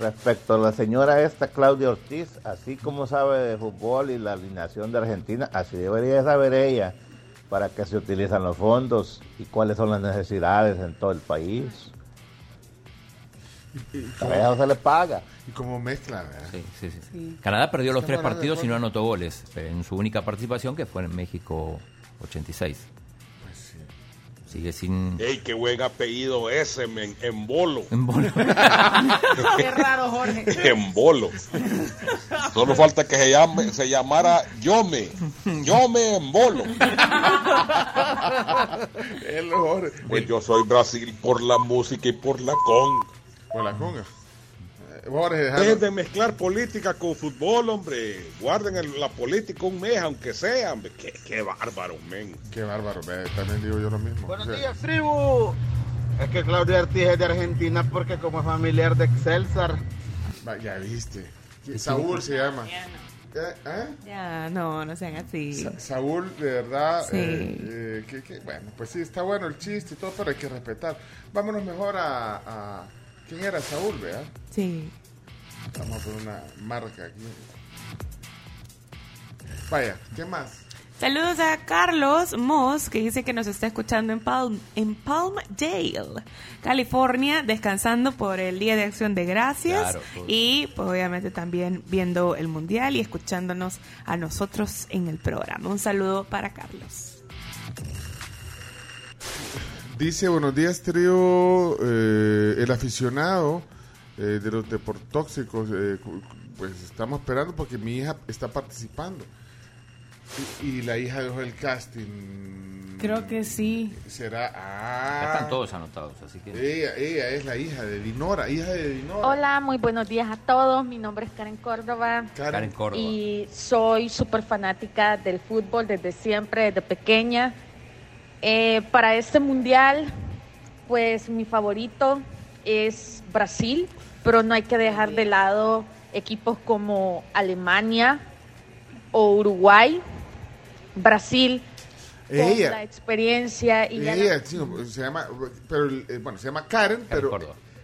Respecto a la señora esta, Claudia Ortiz, así como sabe de fútbol y la alineación de Argentina, así debería saber ella para qué se utilizan los fondos y cuáles son las necesidades en todo el país. A ella no se le paga. Y como mezcla, ¿verdad? Sí, sí, sí. Canadá perdió los tres partidos y no anotó goles en su única participación que fue en México 86. Sigue sin... ¡Ey, qué buen apellido ese, men! En bolo. En bolo. Qué raro, Jorge. En bolo. Solo falta que se llame, se llamara Yome. Yome en bolo. El mejor. Pues yo soy Brasil por la música y por la con. Por la conga. Jorge. Dejen de mezclar política con fútbol, hombre. Guarden el- la política un mes, aunque sea, hombre. Qué, qué bárbaro, men. Qué bárbaro, ve, también digo yo lo mismo. Buenos O sea, días, tribu. Es que Claudia Ortiz es de Argentina porque como familiar de Excelsior. ya viste. Saúl se llama. ¿Eh? ¿Eh? Ya, no, no sean así. Sa- Saúl, de verdad, Sí. eh, eh, que, que- bueno, pues sí, está bueno el chiste y todo, pero hay que respetar. Vámonos mejor a... a- ¿Quién era Saúl, vea? Sí. Vamos a poner una marca aquí. Vaya, ¿qué más? Saludos a Carlos Moss, que dice que nos está escuchando en, Palm, en Palmdale, California, descansando por el Día de Acción de Gracias Claro, y pues, obviamente también viendo el Mundial y escuchándonos a nosotros en el programa. Un saludo para Carlos. Dice, buenos días, trío, eh, el aficionado eh, de los deportóxicos, eh, cu- pues estamos esperando porque mi hija está participando. Y, y la hija dejó el casting. Creo que sí. Será... Ah, Ya están todos anotados, así que... Ella, ella es la hija de Dinora, hija de Dinora. Hola, muy buenos días a todos. Mi nombre es Karen Córdoba. Karen Córdoba. Y soy súper fanática del fútbol desde siempre, desde pequeña. Eh, para este mundial, pues mi favorito es Brasil, pero no hay que dejar de lado equipos como Alemania o Uruguay. Brasil, con Ella. la experiencia y ya la- Ella, sí, se llama, pero, eh, bueno, se llama Karen, pero,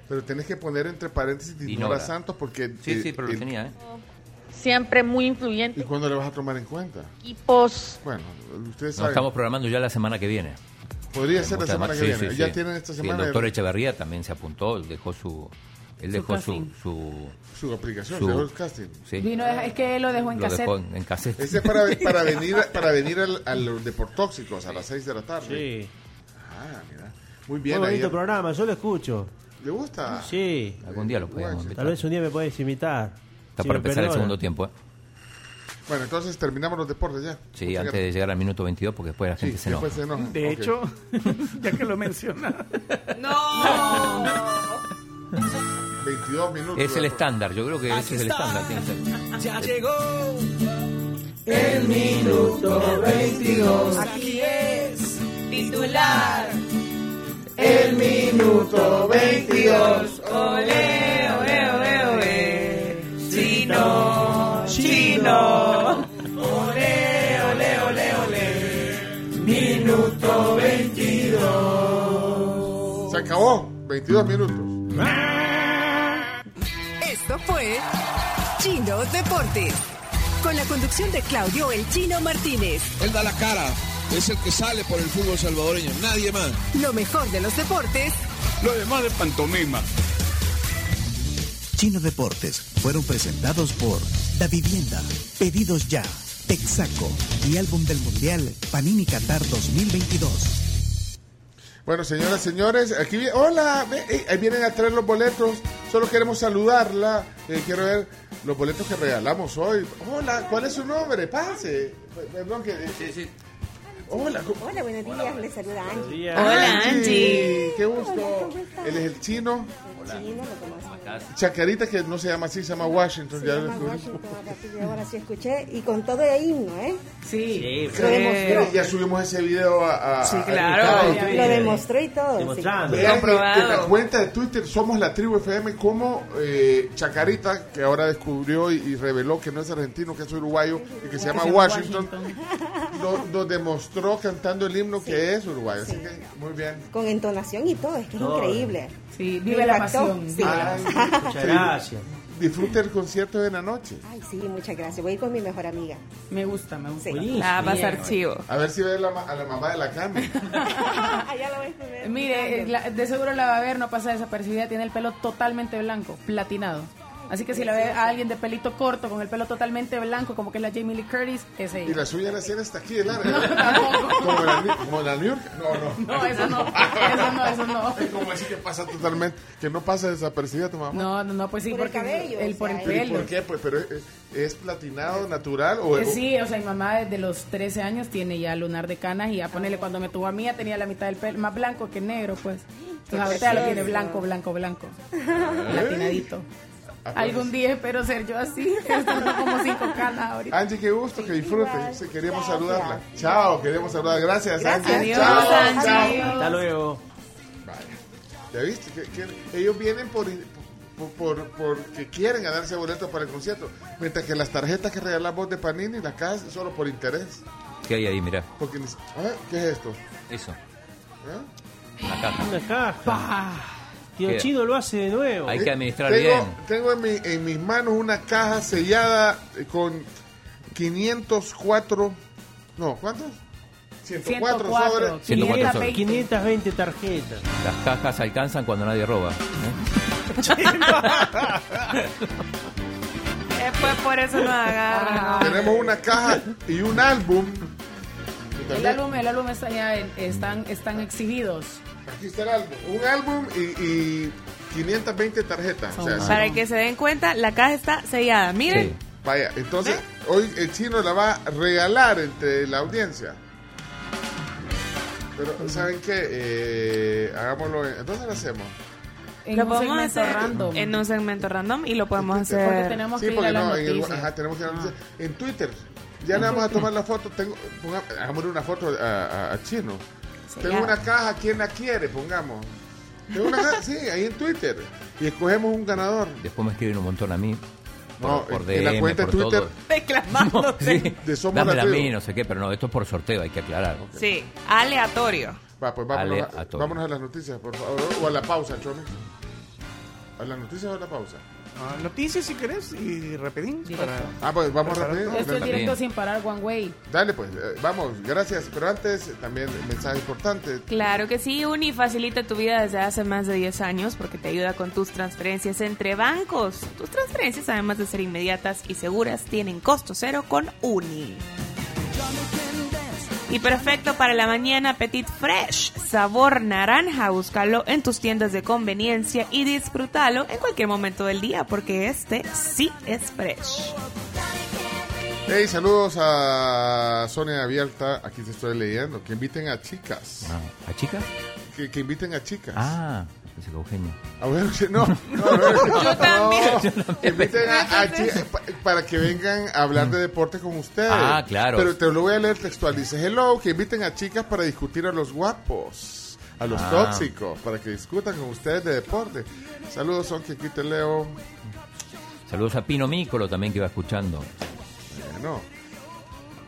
pero tenés que poner entre paréntesis Dinora, Dinora. Santos porque... Sí, sí, pero lo el- tenía, ¿eh? Siempre muy influyente. ¿Y cuándo le vas a tomar en cuenta? Equipos Bueno, ustedes Nos saben. estamos programando ya la semana que viene. Podría ser la semana más- que sí, viene. sí, ya sí. tienen esta Sí, semana el doctor Echeverría también se apuntó, él dejó su... Él dejó su, su... su aplicación, su- dejó el casting. Sí. Vino, es que él lo dejó en Lo cassette. dejó en, en cassette. Ese es para, para venir, para venir al, a los deportóxicos a las 6 de la tarde. Sí. Ah, mira. Muy Muy bien. bonito ahí- programa, yo lo escucho. ¿Le gusta? Sí. Algún día lo podemos invitar. Tal vez un día me puedes imitar. Está me empezar el segundo tiempo, ¿eh? Bueno, entonces terminamos los deportes ya. Sí, Muchas antes de llegar al minuto 22, porque después la gente se enoja. después se enoja. De hecho, ya que lo menciona. No. 22 minutos. Es el estándar, yo creo que ese es el estándar. Ya llegó El minuto 22. Aquí es titular. El minuto 22. Ole, ole, ole, chino. Ole, ole, ole, ole. Minuto 22. Se acabó. 22 minutos. Esto fue Chino Deportes. Con la conducción de Claudio El Chino Martínez. Él da la cara, es el que sale por el fútbol salvadoreño, nadie más. Lo mejor de los deportes Lo demás de pantomima. Chino Deportes fueron presentados por Da Vivienda, Pedidos Ya, Texaco y Álbum del Mundial Panini Qatar 2022. Bueno, señoras, señores, aquí vi- hola, eh, ahí vienen a traer los boletos. Solo queremos saludarla. eh, quiero ver los boletos que regalamos hoy. Hola, ¿cuál es su nombre? Pase. Perdón que. Sí, sí. Hola, ¿cómo- Hola, buenos días, les saluda Angie. Hola, Angie. Qué gusto. Él es el chino. Chino, lo. Chacarita, que no se llama así, se llama Washington. Se ya llama lo. Washington, ahora sí escuché, y con todo el himno, ¿eh? Sí. Lo demostró. Ya subimos ese video a. a- Sí, claro. a- Lo demostró y todo. sí. Demostrando. En- la cuenta de Twitter Somos la Tribu FM como eh, Chacarita, que ahora descubrió y, y reveló que no es argentino, que es uruguayo y que se llama llama Washington, Nos, nos demostró cantando el himno que es uruguayo. Así que muy bien. Con entonación y todo, es que es Todo. increíble. Sí, vive la pasión. sí. la Ay. Muchas gracias. Disfrute el concierto de la noche. Ay, sí, muchas gracias. Voy a ir con mi mejor amiga. Me gusta, me gusta. Sí. La va a pasar chivo. A ver si ve la a la mamá de la Cami. Allá la voy a ver. Mire, la- de seguro la va a ver, no pasa desapercibida, tiene el pelo totalmente blanco, platinado. Así que si la ve a alguien de pelito corto, con el pelo totalmente blanco, como que es la Jamie Lee Curtis, es Y ella. la suya la cena está aquí de larga. como, la, como la New York. No, no. No, eso no, eso no, eso no. Es como así que pasa totalmente. Que no pasa desapercibida tu mamá. No, no, no, pues sí, Por el porque cabello, el, por el sea, ¿Pero y pelo. por qué? Pues, pero es, es platinado natural o Eh, Sí, o sea, mi mamá desde los 13 años tiene ya lunar de canas y ya ponele cuando me tuvo a mí ya tenía la mitad del pelo más blanco que negro, pues. Entonces ahorita ya lo tiene blanco, blanco, blanco. Latinadito. Algún día espero ser yo así. Tengo como cinco canas ahorita. Angie, qué gusto, que disfrute. Sí, queríamos saludarla. Chao, queremos saludar. Gracias, Gracias. Angie. Adiós, chao, Angie. chao. Hasta luego. ¿Ya viste? Que, que ellos vienen por, por, por- porque quieren ganarse boletos para el concierto. Mientras que las tarjetas que regalamos de Panini, las cajas, solo por interés. ¿Qué hay ahí? Mirá. Porque, ¿Ah? ¿Qué es esto? Eso. ¿Ah? Una caja. Una caja. Tío ¿Qué? Chino lo hace de nuevo. Hay que administrar tengo, bien. Tengo en, mi- en mis manos una caja sellada eh, con 504. No, ¿cuántos? 104, 104, sobres. 104 sobres. 520 tarjetas. Las cajas alcanzan cuando nadie roba. ¿eh? Después por eso no agarran. Tenemos una caja y un álbum. El álbum, el álbum está ya, en- están, están exhibidos. Aquí está el álbum. Un álbum y, y 520 tarjetas. O sea, sí. Para que se den cuenta, la caja está sellada. Miren. Vaya, entonces hoy el chino la va a regalar entre la audiencia. Pero, ¿saben qué? Eh, hagámoslo. En, ¿Dónde lo hacemos? En lo un podemos segmento hacer random. en un segmento random y lo podemos hacer. Porque tenemos Sí, que ir porque a las no, en el- noticias. ajá, tenemos que ir a las noticias. En Twitter. Ya le vamos a tomar la foto. Tengo, ponga- hagámosle una foto a, a- a Chino. Tengo una caja, ¿quién la quiere? Pongamos. Tengo una caja, sí, ahí en Twitter. Y escogemos un ganador. Después me escriben un montón a mí. Por, No, por en la DM, cuenta de por Twitter. todo. Reclamándote. Sí, De Somos dámela la a mí, no sé qué, pero no, esto es por sorteo, hay que aclarar. Sí, aleatorio. Va, pues vámonos, Aleatorio. vámonos a las noticias, por favor. O a la pausa, Chome. ¿A las noticias o a la pausa? Ah, noticias si querés y rapidín. Para... Ah, pues vamos rápido. Esto es directo sin parar, One Way. Dale, pues, eh, vamos, gracias. Pero antes, también mensaje importante. Claro que sí, Uni facilita tu vida desde hace más de 10 años porque te ayuda con tus transferencias entre bancos. Tus transferencias, además de ser inmediatas y seguras, tienen costo cero con Uni. Y perfecto para la mañana, Petit Fresh, sabor naranja. Búscalo en tus tiendas de conveniencia y disfrútalo en cualquier momento del día, porque este sí es fresh. Hey, saludos a Sonia Abierta. Aquí te estoy leyendo. Que inviten a chicas. Ah, ¿A chicas? Que, que inviten a chicas. Ah, que Eugenio. A ver, no, no, no, Yo también. no. Que inviten a, a para que vengan a hablar de deporte con ustedes. Ah, claro. Pero te lo voy a leer textual. Dice, hello, que inviten a chicas para discutir a los guapos, a los Ah. tóxicos, para que discutan con ustedes de deporte. Saludos, son que aquí te leo. Saludos a Pino Mícolo también que va escuchando. Bueno.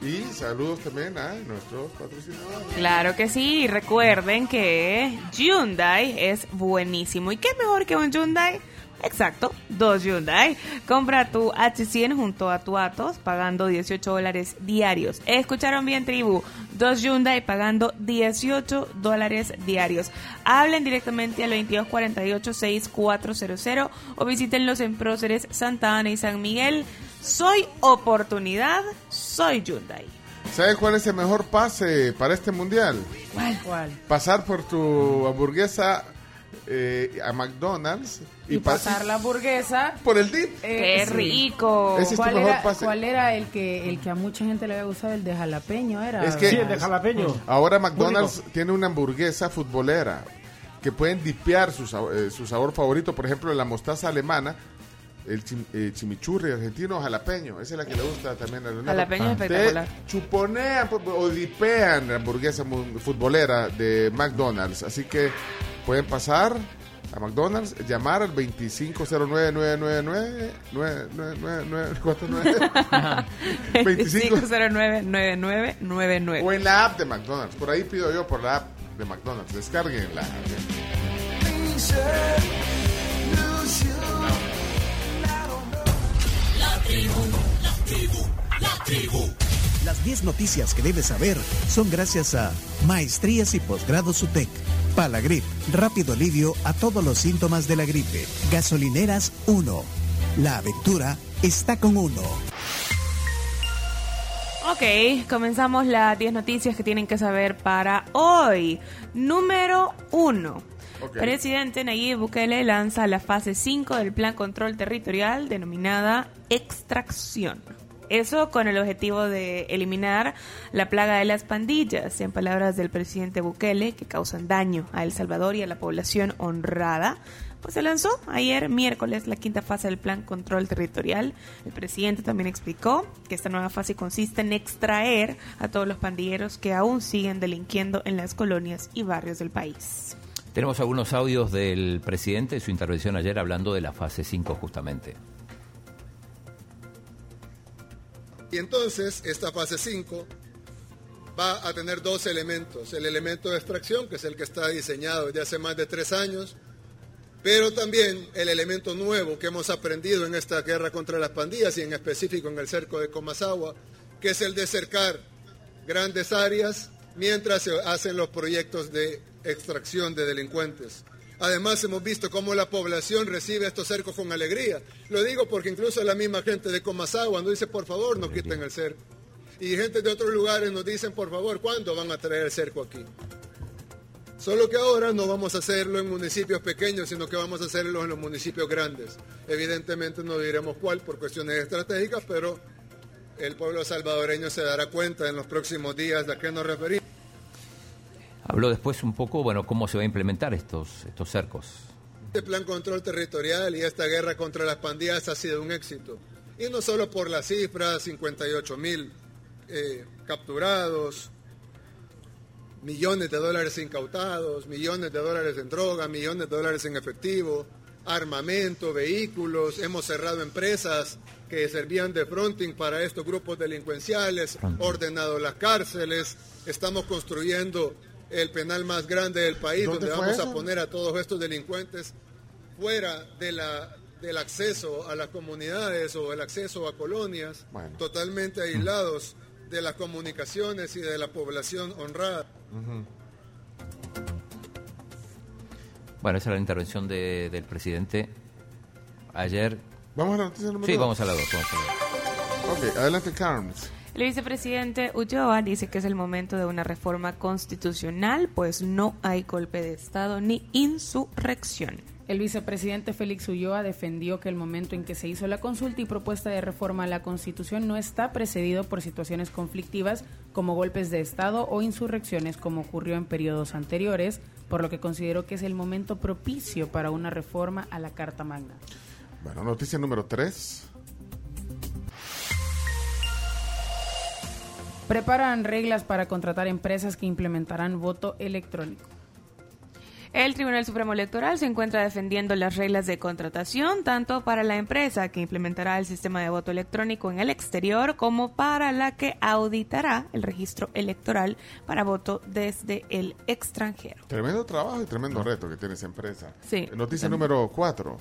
Y saludos también a nuestros patrocinadores. Claro que sí, recuerden que Hyundai es buenísimo. ¿Y qué mejor que un Hyundai? Exacto, dos Hyundai. Compra tu H100 junto a tu Atos pagando 18 dólares diarios. Escucharon bien, tribu. Dos Hyundai pagando 18 dólares diarios. Hablen directamente al 2248-6400 o visítenlos en Próceres, Santa Ana y San Miguel. Soy oportunidad, soy Hyundai. ¿Sabes cuál es el mejor pase para este mundial? ¿Cuál? ¿Cuál? Pasar por tu hamburguesa eh, a McDonald's y, Y pas- pasar la hamburguesa. por el dip. ¡Qué sí. rico! Ese es tu ¿Cuál mejor era, pase. cuál era el que el que a mucha gente le había gustado? El de jalapeño era. Es que Sí, el de jalapeño. ahora McDonald's tiene una hamburguesa futbolera que pueden dipear su, eh, su sabor favorito, por ejemplo, la mostaza alemana, el chim- eh, chimichurri argentino, jalapeño. Esa es la que le gusta también a Leonardo. Jalapeño es Te espectacular. chuponean pues, o dipean la hamburguesa futbolera de McDonald's. Así que pueden pasar a McDonald's, llamar al 2509-999 999 25 2509-9999. o en la app de McDonald's. Por ahí pido yo por la app de McDonald's. Descarguenla. Las 10 noticias que debes saber son gracias a Maestrías y Posgrados UTEC, Palagrip, rápido alivio a todos los síntomas de la gripe, Gasolineras 1. La aventura está con uno. Ok, comenzamos las 10 noticias que tienen que saber para hoy. Número 1. Ok. Presidente Nayib Bukele lanza la fase 5 del Plan Control Territorial denominada extracción. Eso con el objetivo de eliminar la plaga de las pandillas, en palabras del presidente Bukele, que causan daño a El Salvador y a la población honrada. Pues se lanzó ayer miércoles la quinta fase del plan control territorial. El presidente también explicó que esta nueva fase consiste en extraer a todos los pandilleros que aún siguen delinquiendo en las colonias y barrios del país. Tenemos algunos audios del presidente, su intervención ayer hablando de la fase 5 justamente. Y entonces esta fase 5 va a tener dos elementos. El elemento de extracción, que es el que está diseñado desde hace más de tres años, pero también el elemento nuevo que hemos aprendido en esta guerra contra las pandillas y en específico en el cerco de Comasagua, que es el de cercar grandes áreas mientras se hacen los proyectos de extracción de delincuentes. Además, hemos visto cómo la población recibe estos cercos con alegría. Lo digo porque incluso la misma gente de Comasagua nos dice, por favor, no quiten el cerco. Y gente de otros lugares nos dicen, por favor, ¿cuándo van a traer el cerco aquí? Solo que ahora no vamos a hacerlo en municipios pequeños, sino que vamos a hacerlo en los municipios grandes. Evidentemente no diremos cuál por cuestiones estratégicas, pero el pueblo salvadoreño se dará cuenta en los próximos días de a qué nos referimos. Habló después un poco, bueno, cómo se va a implementar estos, estos cercos. Este plan control territorial y esta guerra contra las pandillas ha sido un éxito. Y no solo por las cifras, 58 mil eh, capturados, millones de dólares incautados, millones de dólares en droga, millones de dólares en efectivo, armamento, vehículos, hemos cerrado empresas que servían de fronting para estos grupos delincuenciales, ordenado las cárceles, estamos construyendo el penal más grande del país, ¿Dónde donde vamos a poner a todos estos delincuentes fuera de la, del acceso a las comunidades o el acceso a colonias, totalmente aislados de las comunicaciones y de la población honrada. Bueno, esa era la intervención de- del presidente ayer. Vamos a la noticia número Sí, dos. vamos a la dos. Vamos a la dos. Ok, adelante, Carms. El vicepresidente Ulloa dice que es el momento de una reforma constitucional, pues no hay golpe de Estado ni insurrección. El vicepresidente Félix Ulloa defendió que el momento en que se hizo la consulta y propuesta de reforma a la Constitución no está precedido por situaciones conflictivas como golpes de Estado o insurrecciones como ocurrió en periodos anteriores, por lo que consideró que es el momento propicio para una reforma a la Carta Magna. Bueno, noticia número 3. Preparan reglas para contratar empresas que implementarán voto electrónico. El Tribunal Supremo Electoral se encuentra defendiendo las reglas de contratación tanto para la empresa que implementará el sistema de voto electrónico en el exterior como para la que auditará el registro electoral para voto desde el extranjero. Tremendo trabajo y tremendo reto que tiene esa empresa. Sí. Noticia número 4.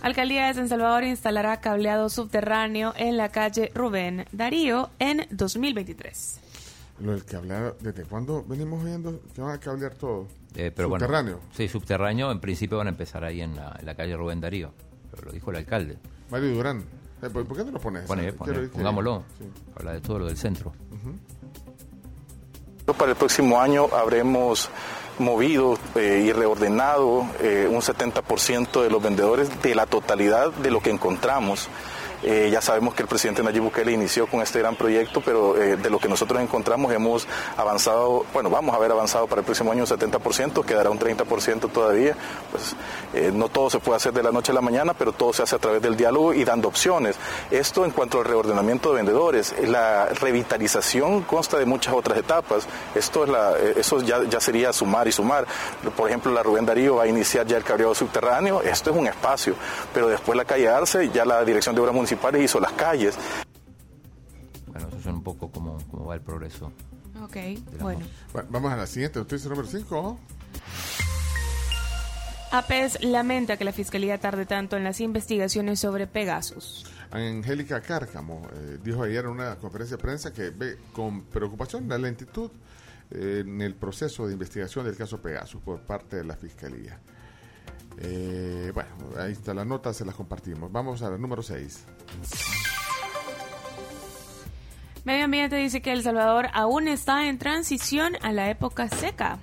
Alcaldía de San Salvador instalará cableado subterráneo en la calle Rubén Darío en 2023. Lo del cableado, ¿desde cuándo venimos viendo que van a cablear todo? Eh, pero bueno, ¿Subterráneo? sí, subterráneo. En principio van a empezar ahí en la, en la calle Rubén Darío. Pero lo dijo el alcalde. Mario Durán. Eh, ¿por, por qué no lo pones? Pone, pone, que- pongámoslo. Sí. Habla de todo lo del centro. Para el próximo año habremos movido eh, y reordenado eh, un 70% de los vendedores de la totalidad de lo que encontramos. Eh, ya sabemos que el presidente Nayib Bukele inició con este gran proyecto, pero eh, de lo que nosotros encontramos hemos avanzado, bueno, vamos a haber avanzado para el próximo año un 70%, quedará un 30% todavía. Pues eh, no todo se puede hacer de la noche a la mañana, pero todo se hace a través del diálogo y dando opciones. Esto en cuanto al reordenamiento de vendedores, la revitalización consta de muchas otras etapas. Esto es la, eso ya, ya sería sumar y sumar. Por ejemplo, la Rubén Darío va a iniciar ya el cableado subterráneo. Esto es un espacio, pero después la calle Arce, ya la Dirección de Obras Municipales hizo las calles. Bueno, eso es un poco cómo, cómo va el progreso. Ok, bueno. Bueno, vamos a la siguiente, noticia número 5. APES lamenta que la Fiscalía tarde tanto en las investigaciones sobre Pegasus. Angélica Cárcamo eh, dijo ayer en una conferencia de prensa que ve con preocupación la lentitud eh, en el proceso de investigación del caso Pegasus por parte de la Fiscalía. Eh, bueno, ahí está la nota, se las compartimos. Vamos a la número 6. Medio Ambiente dice que El Salvador aún está en transición a la época seca.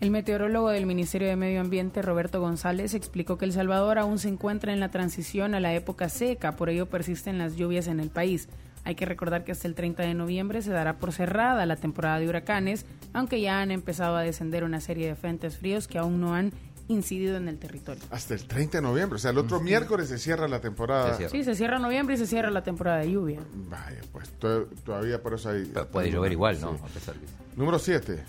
El meteorólogo del Ministerio de Medio Ambiente, Roberto González, explicó que El Salvador aún se encuentra en la transición a la época seca, por ello persisten las lluvias en el país. Hay que recordar que hasta el 30 de noviembre se dará por cerrada la temporada de huracanes, aunque ya han empezado a descender una serie de frentes fríos que aún no han incidido en el territorio. Hasta el 30 de noviembre, o sea, el otro miércoles se cierra la temporada. Sí, se cierra noviembre y se cierra la temporada de lluvia. Vaya, pues to- todavía por eso hay... puede llover igual, ¿no? Sí. A pesar que- Número 7.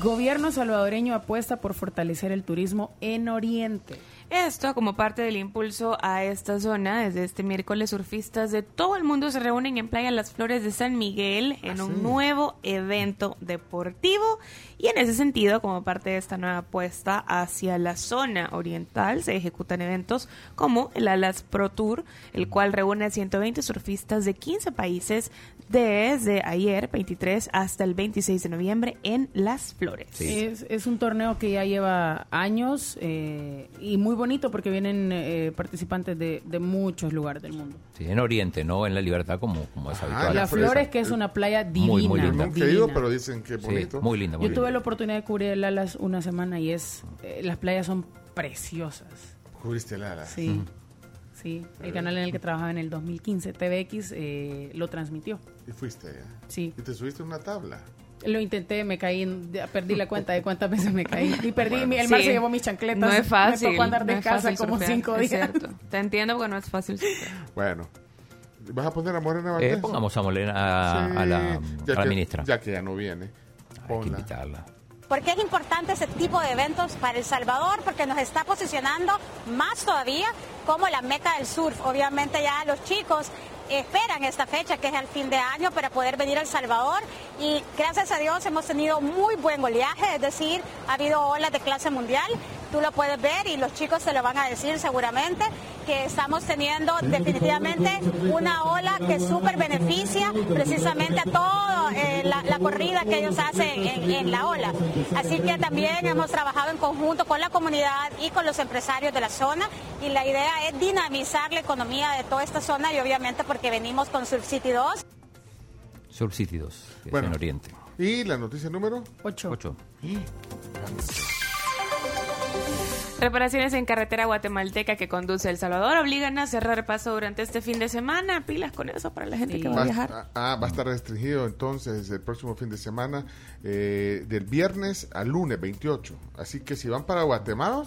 Gobierno salvadoreño apuesta por fortalecer el turismo en Oriente. Esto como parte del impulso a esta zona. Desde este miércoles, surfistas de todo el mundo se reúnen en Playa Las Flores de San Miguel en un nuevo evento deportivo. Y en ese sentido, como parte de esta nueva apuesta hacia la zona oriental, se ejecutan eventos como el Alas Pro Tour, el cual reúne a 120 surfistas de 15 países desde ayer, 23, hasta el 26 de noviembre en Las Flores. Es, es un torneo que ya lleva años eh, y muy bonito porque vienen eh, participantes de, de muchos lugares del mundo. Sí, en Oriente, no en la libertad como, como es habitual. Las Flores, que es una playa divina. Muy, muy linda. Nunca he ido, pero dicen que es Sí, bonito. muy linda, muy Yo tuve linda. la oportunidad de cubrir el Alas una semana y es eh, las playas son preciosas. Cubriste el ala. Sí, sí. El canal en el que trabajaba en el 2015, TVX, eh, lo transmitió. Y fuiste allá. Sí. Y te subiste a una tabla. Lo intenté, me caí, perdí la cuenta de cuántas veces me caí. Y perdí, Bueno. mi- el mar Sí. se llevó mis chancletas. No es fácil. Me tocó andar no es descalza fácil como surfear, cinco días. cierto. Te entiendo porque no es fácil. surfear. Bueno. ¿Vas a poner a Morena Eh, Valdés? pongamos a Molena, a, Sí, a la, ministra. Ya que ya no viene. Hay que Ponla. invitarla. ¿Por qué es importante ese tipo de eventos para El Salvador? Porque nos está posicionando más todavía como la meca del surf. Obviamente ya los chicos esperan esta fecha, que es el fin de año, para poder venir a El Salvador. Y gracias a Dios hemos tenido muy buen oleaje, es decir, ha habido olas de clase mundial. Tú lo puedes ver y los chicos se lo van a decir seguramente, que estamos teniendo definitivamente una ola que súper beneficia precisamente a toda eh, la, la, corrida que ellos hacen en, en la ola. Así que también hemos trabajado en conjunto con la comunidad y con los empresarios de la zona y la idea es dinamizar la economía de toda esta zona y obviamente porque venimos con Subcity 2. Subcity 2, que es Bueno. en Oriente. ¿Y la noticia número? 8. 8. Reparaciones en carretera guatemalteca que conduce a El Salvador obligan a cerrar paso durante este fin de semana. Pilas con eso para la gente que va a Va a- viajar. ah, va a estar restringido entonces el próximo fin de semana, eh, del viernes al lunes 28. Así que si van para Guatemala,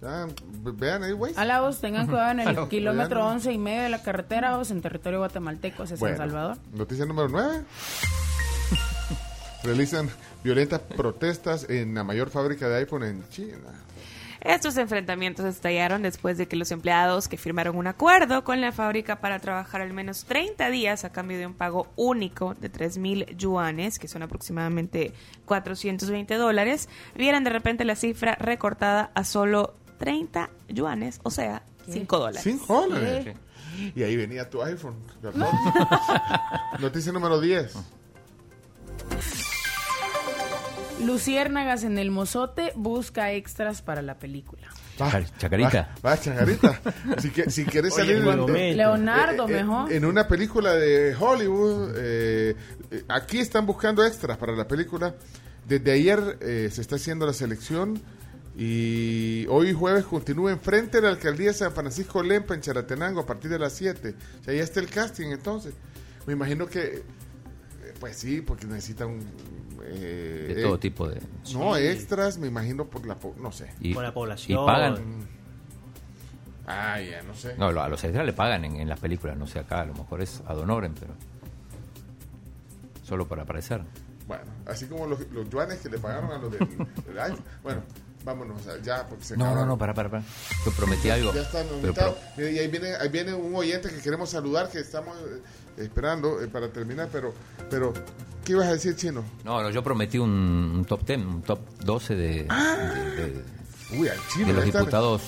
vean ahí, güey. A la voz, tengan cuidado en el kilómetro Vean. 11 y medio de la carretera vos en territorio guatemalteco hacia Bueno, San Salvador. Noticia número 9. Realizan violentas protestas en la mayor fábrica de iPhone en China. Estos enfrentamientos estallaron después de que los empleados que firmaron un acuerdo con la fábrica para trabajar al menos 30 días a cambio de un pago único de 3.000 yuanes, que son aproximadamente 420 dólares, vieran de repente la cifra recortada a solo 30 yuanes, o sea, 5 dólares. 5 dólares. Y ahí venía tu iPhone. ¿verdad? Noticia número 10. Luciérnagas en el Mozote busca extras para la película. Char- Chacarita. Va, va, Chacarita. Si, que- si quieres Oye, salir. Leonardo, eh, eh, mejor. en una película de Hollywood, eh, eh, aquí están buscando extras para la película. Desde ayer eh, se está haciendo la selección y hoy jueves continúa enfrente de la alcaldía de San Francisco Lempa en Charatenango a partir de las 7. O sea, ya está el casting entonces. Me imagino que, pues sí, porque necesitan... eh, De eh, todo tipo de... No, Sí. extras, me imagino por la... po- No sé. Y, Por la población. y pagan. Ah, ya, no sé. No, lo- a los extras le pagan en, en las películas, no sé acá, a lo mejor es ad honorem, pero solo para aparecer. Bueno, así como los, los yuanes que le pagaron a los del, del iPhone. Bueno, vámonos ya porque se No, no, acabaron. no, para, para, para. Yo prometí algo. Ya están pero Y ahí viene, ahí viene un oyente que queremos saludar, que estamos eh, esperando eh, para terminar, pero, pero, ¿qué ibas a decir, Chino? no, no, yo prometí un, un top 10, un top 12 de, de- de- Uy, al Chino. de los está. diputados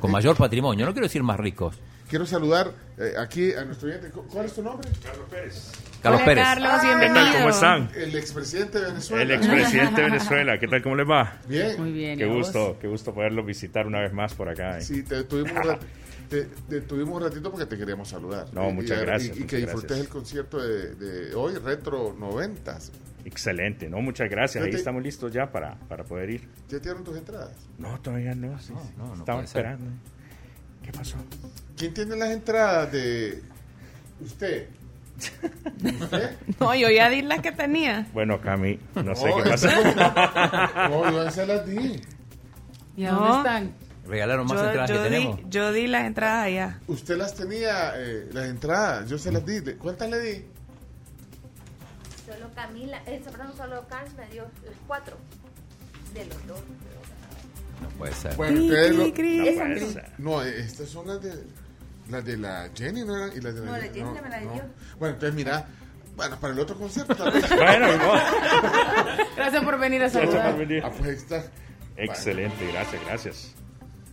con mayor patrimonio. No quiero decir más ricos. Quiero saludar eh, aquí a nuestro oyente. ¿Cu- ¿Cuál es tu nombre? Carlos Pérez. Carlos Hola, Pérez. Carlos, Ah, bienvenido. ¿Qué tal? ¿Cómo están? El expresidente de Venezuela. El expresidente de Venezuela. ¿Qué tal? ¿Cómo les va? Bien. Muy bien. ¿y Qué a vos? gusto, qué gusto poderlo visitar una vez más por acá. eh. Sí, te tuvimos, un te, te tuvimos un ratito porque te queríamos saludar. No, muchas y- gracias, Y, y muchas que disfrutes gracias. el concierto de, de hoy, Retro 90. Excelente, ¿no? Muchas gracias. Ahí estamos listos ya para, para poder ir. ¿Ya te dieron tus entradas? No, todavía no. sí, sí. no, no Estaba puede ser. ¿Qué pasó? ¿Quién tiene las entradas de usted? ¿Usted? No, yo ya di las que tenía. Bueno, Cami, no sé qué pasa. No, yo se las di. ¿Y a No. dónde están? Regalaron más Yo, entradas yo que di, tenemos. yo di las entradas allá. Usted las tenía, eh, las entradas, yo se las di. ¿Le- ¿Cuántas le di? Solo Camila, eh, perdón, solo Carlos me dio las cuatro de los dos. No puede ser. Bueno, ustedes lo- No puede ser. No, estas son las de las de la Jenny, ¿no eran? Y las de No, la Jenny me la dio. Bueno, entonces mira, bueno, para el otro concierto también. Bueno, ni modo. Gracias por venir a Gracias por saludar. venir. Ah, pues ahí está. Excelente, gracias, gracias.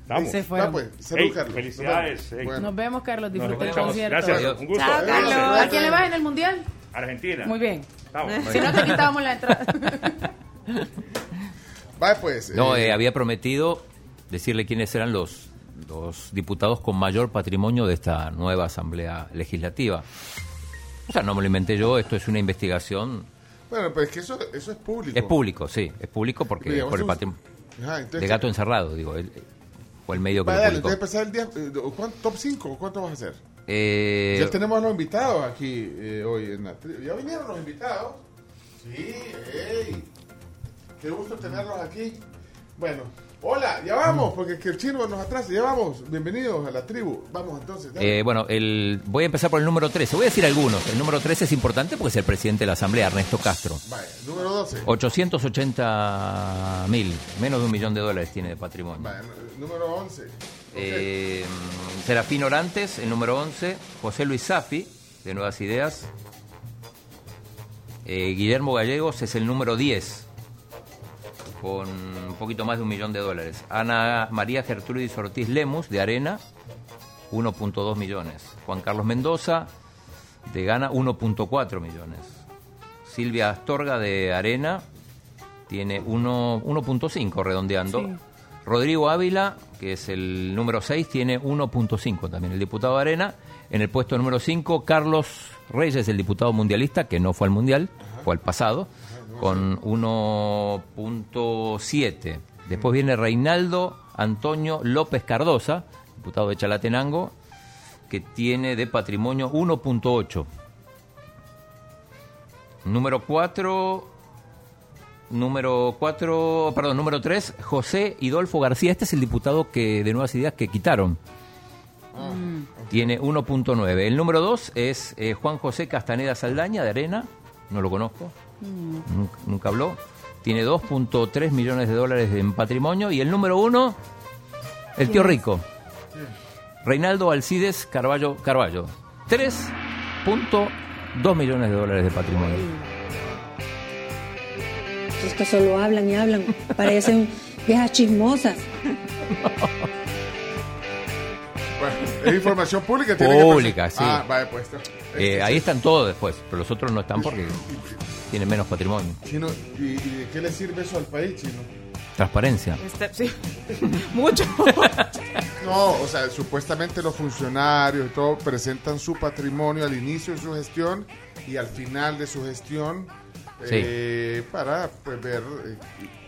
Vamos. Se Va, fueron. pues, salud, Ey, Carlos. felicidades. Nos vemos. Ey. Bueno. Nos vemos, Carlos. Nos Disfruta el escuchamos. concierto. Gracias, un gusto. Chao. Carlos. ¿A quién le vas en el mundial? Argentina. Muy bien. Vamos. Si no, te quitábamos la entrada. Va, pues. No, eh, eh, había prometido decirle quiénes eran los, los diputados con mayor patrimonio de esta nueva Asamblea Legislativa. O sea, no me lo inventé yo, esto es una investigación. Bueno, pero es que eso, eso es público. Es público, sí, es público porque Digamos, por el patrimonio. Entonces- De gato encerrado, digo, el- fue el medio que Va, lo publicó. empezar el día. eh, ¿cuánto- ¿Top 5? ¿Cuánto vas a hacer? Eh, Ya tenemos a los invitados aquí eh, hoy en la ¿Ya vinieron los invitados? Sí, ey. Qué gusto tenerlos aquí. Bueno, hola, ya vamos, porque que el chino nos atrasa. Ya vamos, bienvenidos a la tribu. Vamos entonces. Eh, bueno, el, voy a empezar por el número 13. Voy a decir algunos. El número 13 es importante porque es el presidente de la Asamblea, Ernesto Castro. Vaya, número 12. 880 mil, menos de un millón de dólares tiene de patrimonio. Vaya, número 11. Eh, Serafín Orantes, el número 11. José Luis Safi, de Nuevas Ideas. Eh, Guillermo Gallegos es el número 10. Con un poquito más de un millón de dólares. Ana María Gertrudis Ortiz Lemus, de Arena, 1.2 millones. Juan Carlos Mendoza, de Gana, 1.4 millones. Silvia Astorga, de Arena, tiene 1 1.5 redondeando. Sí. Rodrigo Ávila, que es el número 6, tiene 1.5 también, el diputado de Arena. En el puesto número 5, Carlos Reyes, el diputado mundialista, que no fue al mundial, fue al pasado, con 1.7. Después viene Reinaldo Antonio López Cardosa, diputado de Chalatenango, que tiene de patrimonio 1.8. Número 4, número 4, perdón, número 3, José Hidolfo García. Este es el diputado que de Nuevas Ideas que quitaron. Tiene 1.9. El número 2 es eh, Juan José Castaneda Saldaña de Arena. No lo conozco. Nunca, nunca habló. Tiene 2.3 millones de dólares en patrimonio. Y el número 1, el tío rico. Reinaldo Alcides Carballo. Carballo. 3.2 millones de dólares de patrimonio. Es que solo hablan y hablan. Parecen viejas chismosas. Bueno, es información pública. Tiene Pública, que sí. Ah, vaya, pues. Eh, ahí están todos después, pero los otros no están porque tienen menos patrimonio. Chino, ¿y, y de qué le sirve eso al país, Chino? Transparencia. Este, sí. Mucho. No, o sea, supuestamente los funcionarios y todo presentan su patrimonio al inicio de su gestión y al final de su gestión eh, para pues, ver eh,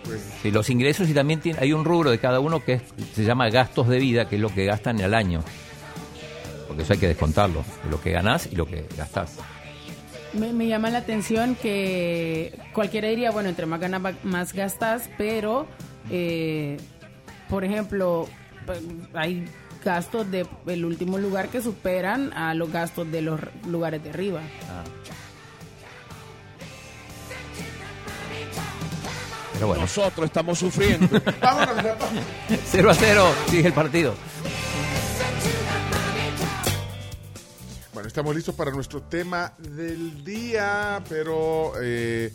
pues, Sí, los ingresos y también tiene, hay un rubro de cada uno que es- se llama gastos de vida, que es lo que gastan al año. Porque eso hay que descontarlo, de lo que ganás y lo que gastás. Me, me llama la atención que cualquiera diría, bueno, entre más ganas, va- más gastas, pero, eh, por ejemplo, pues, hay gastos del último lugar que superan a los gastos de los lugares de arriba. Pero bueno. Nosotros estamos sufriendo. 0 a 0, sigue el partido. Estamos listos para nuestro tema del día, pero eh,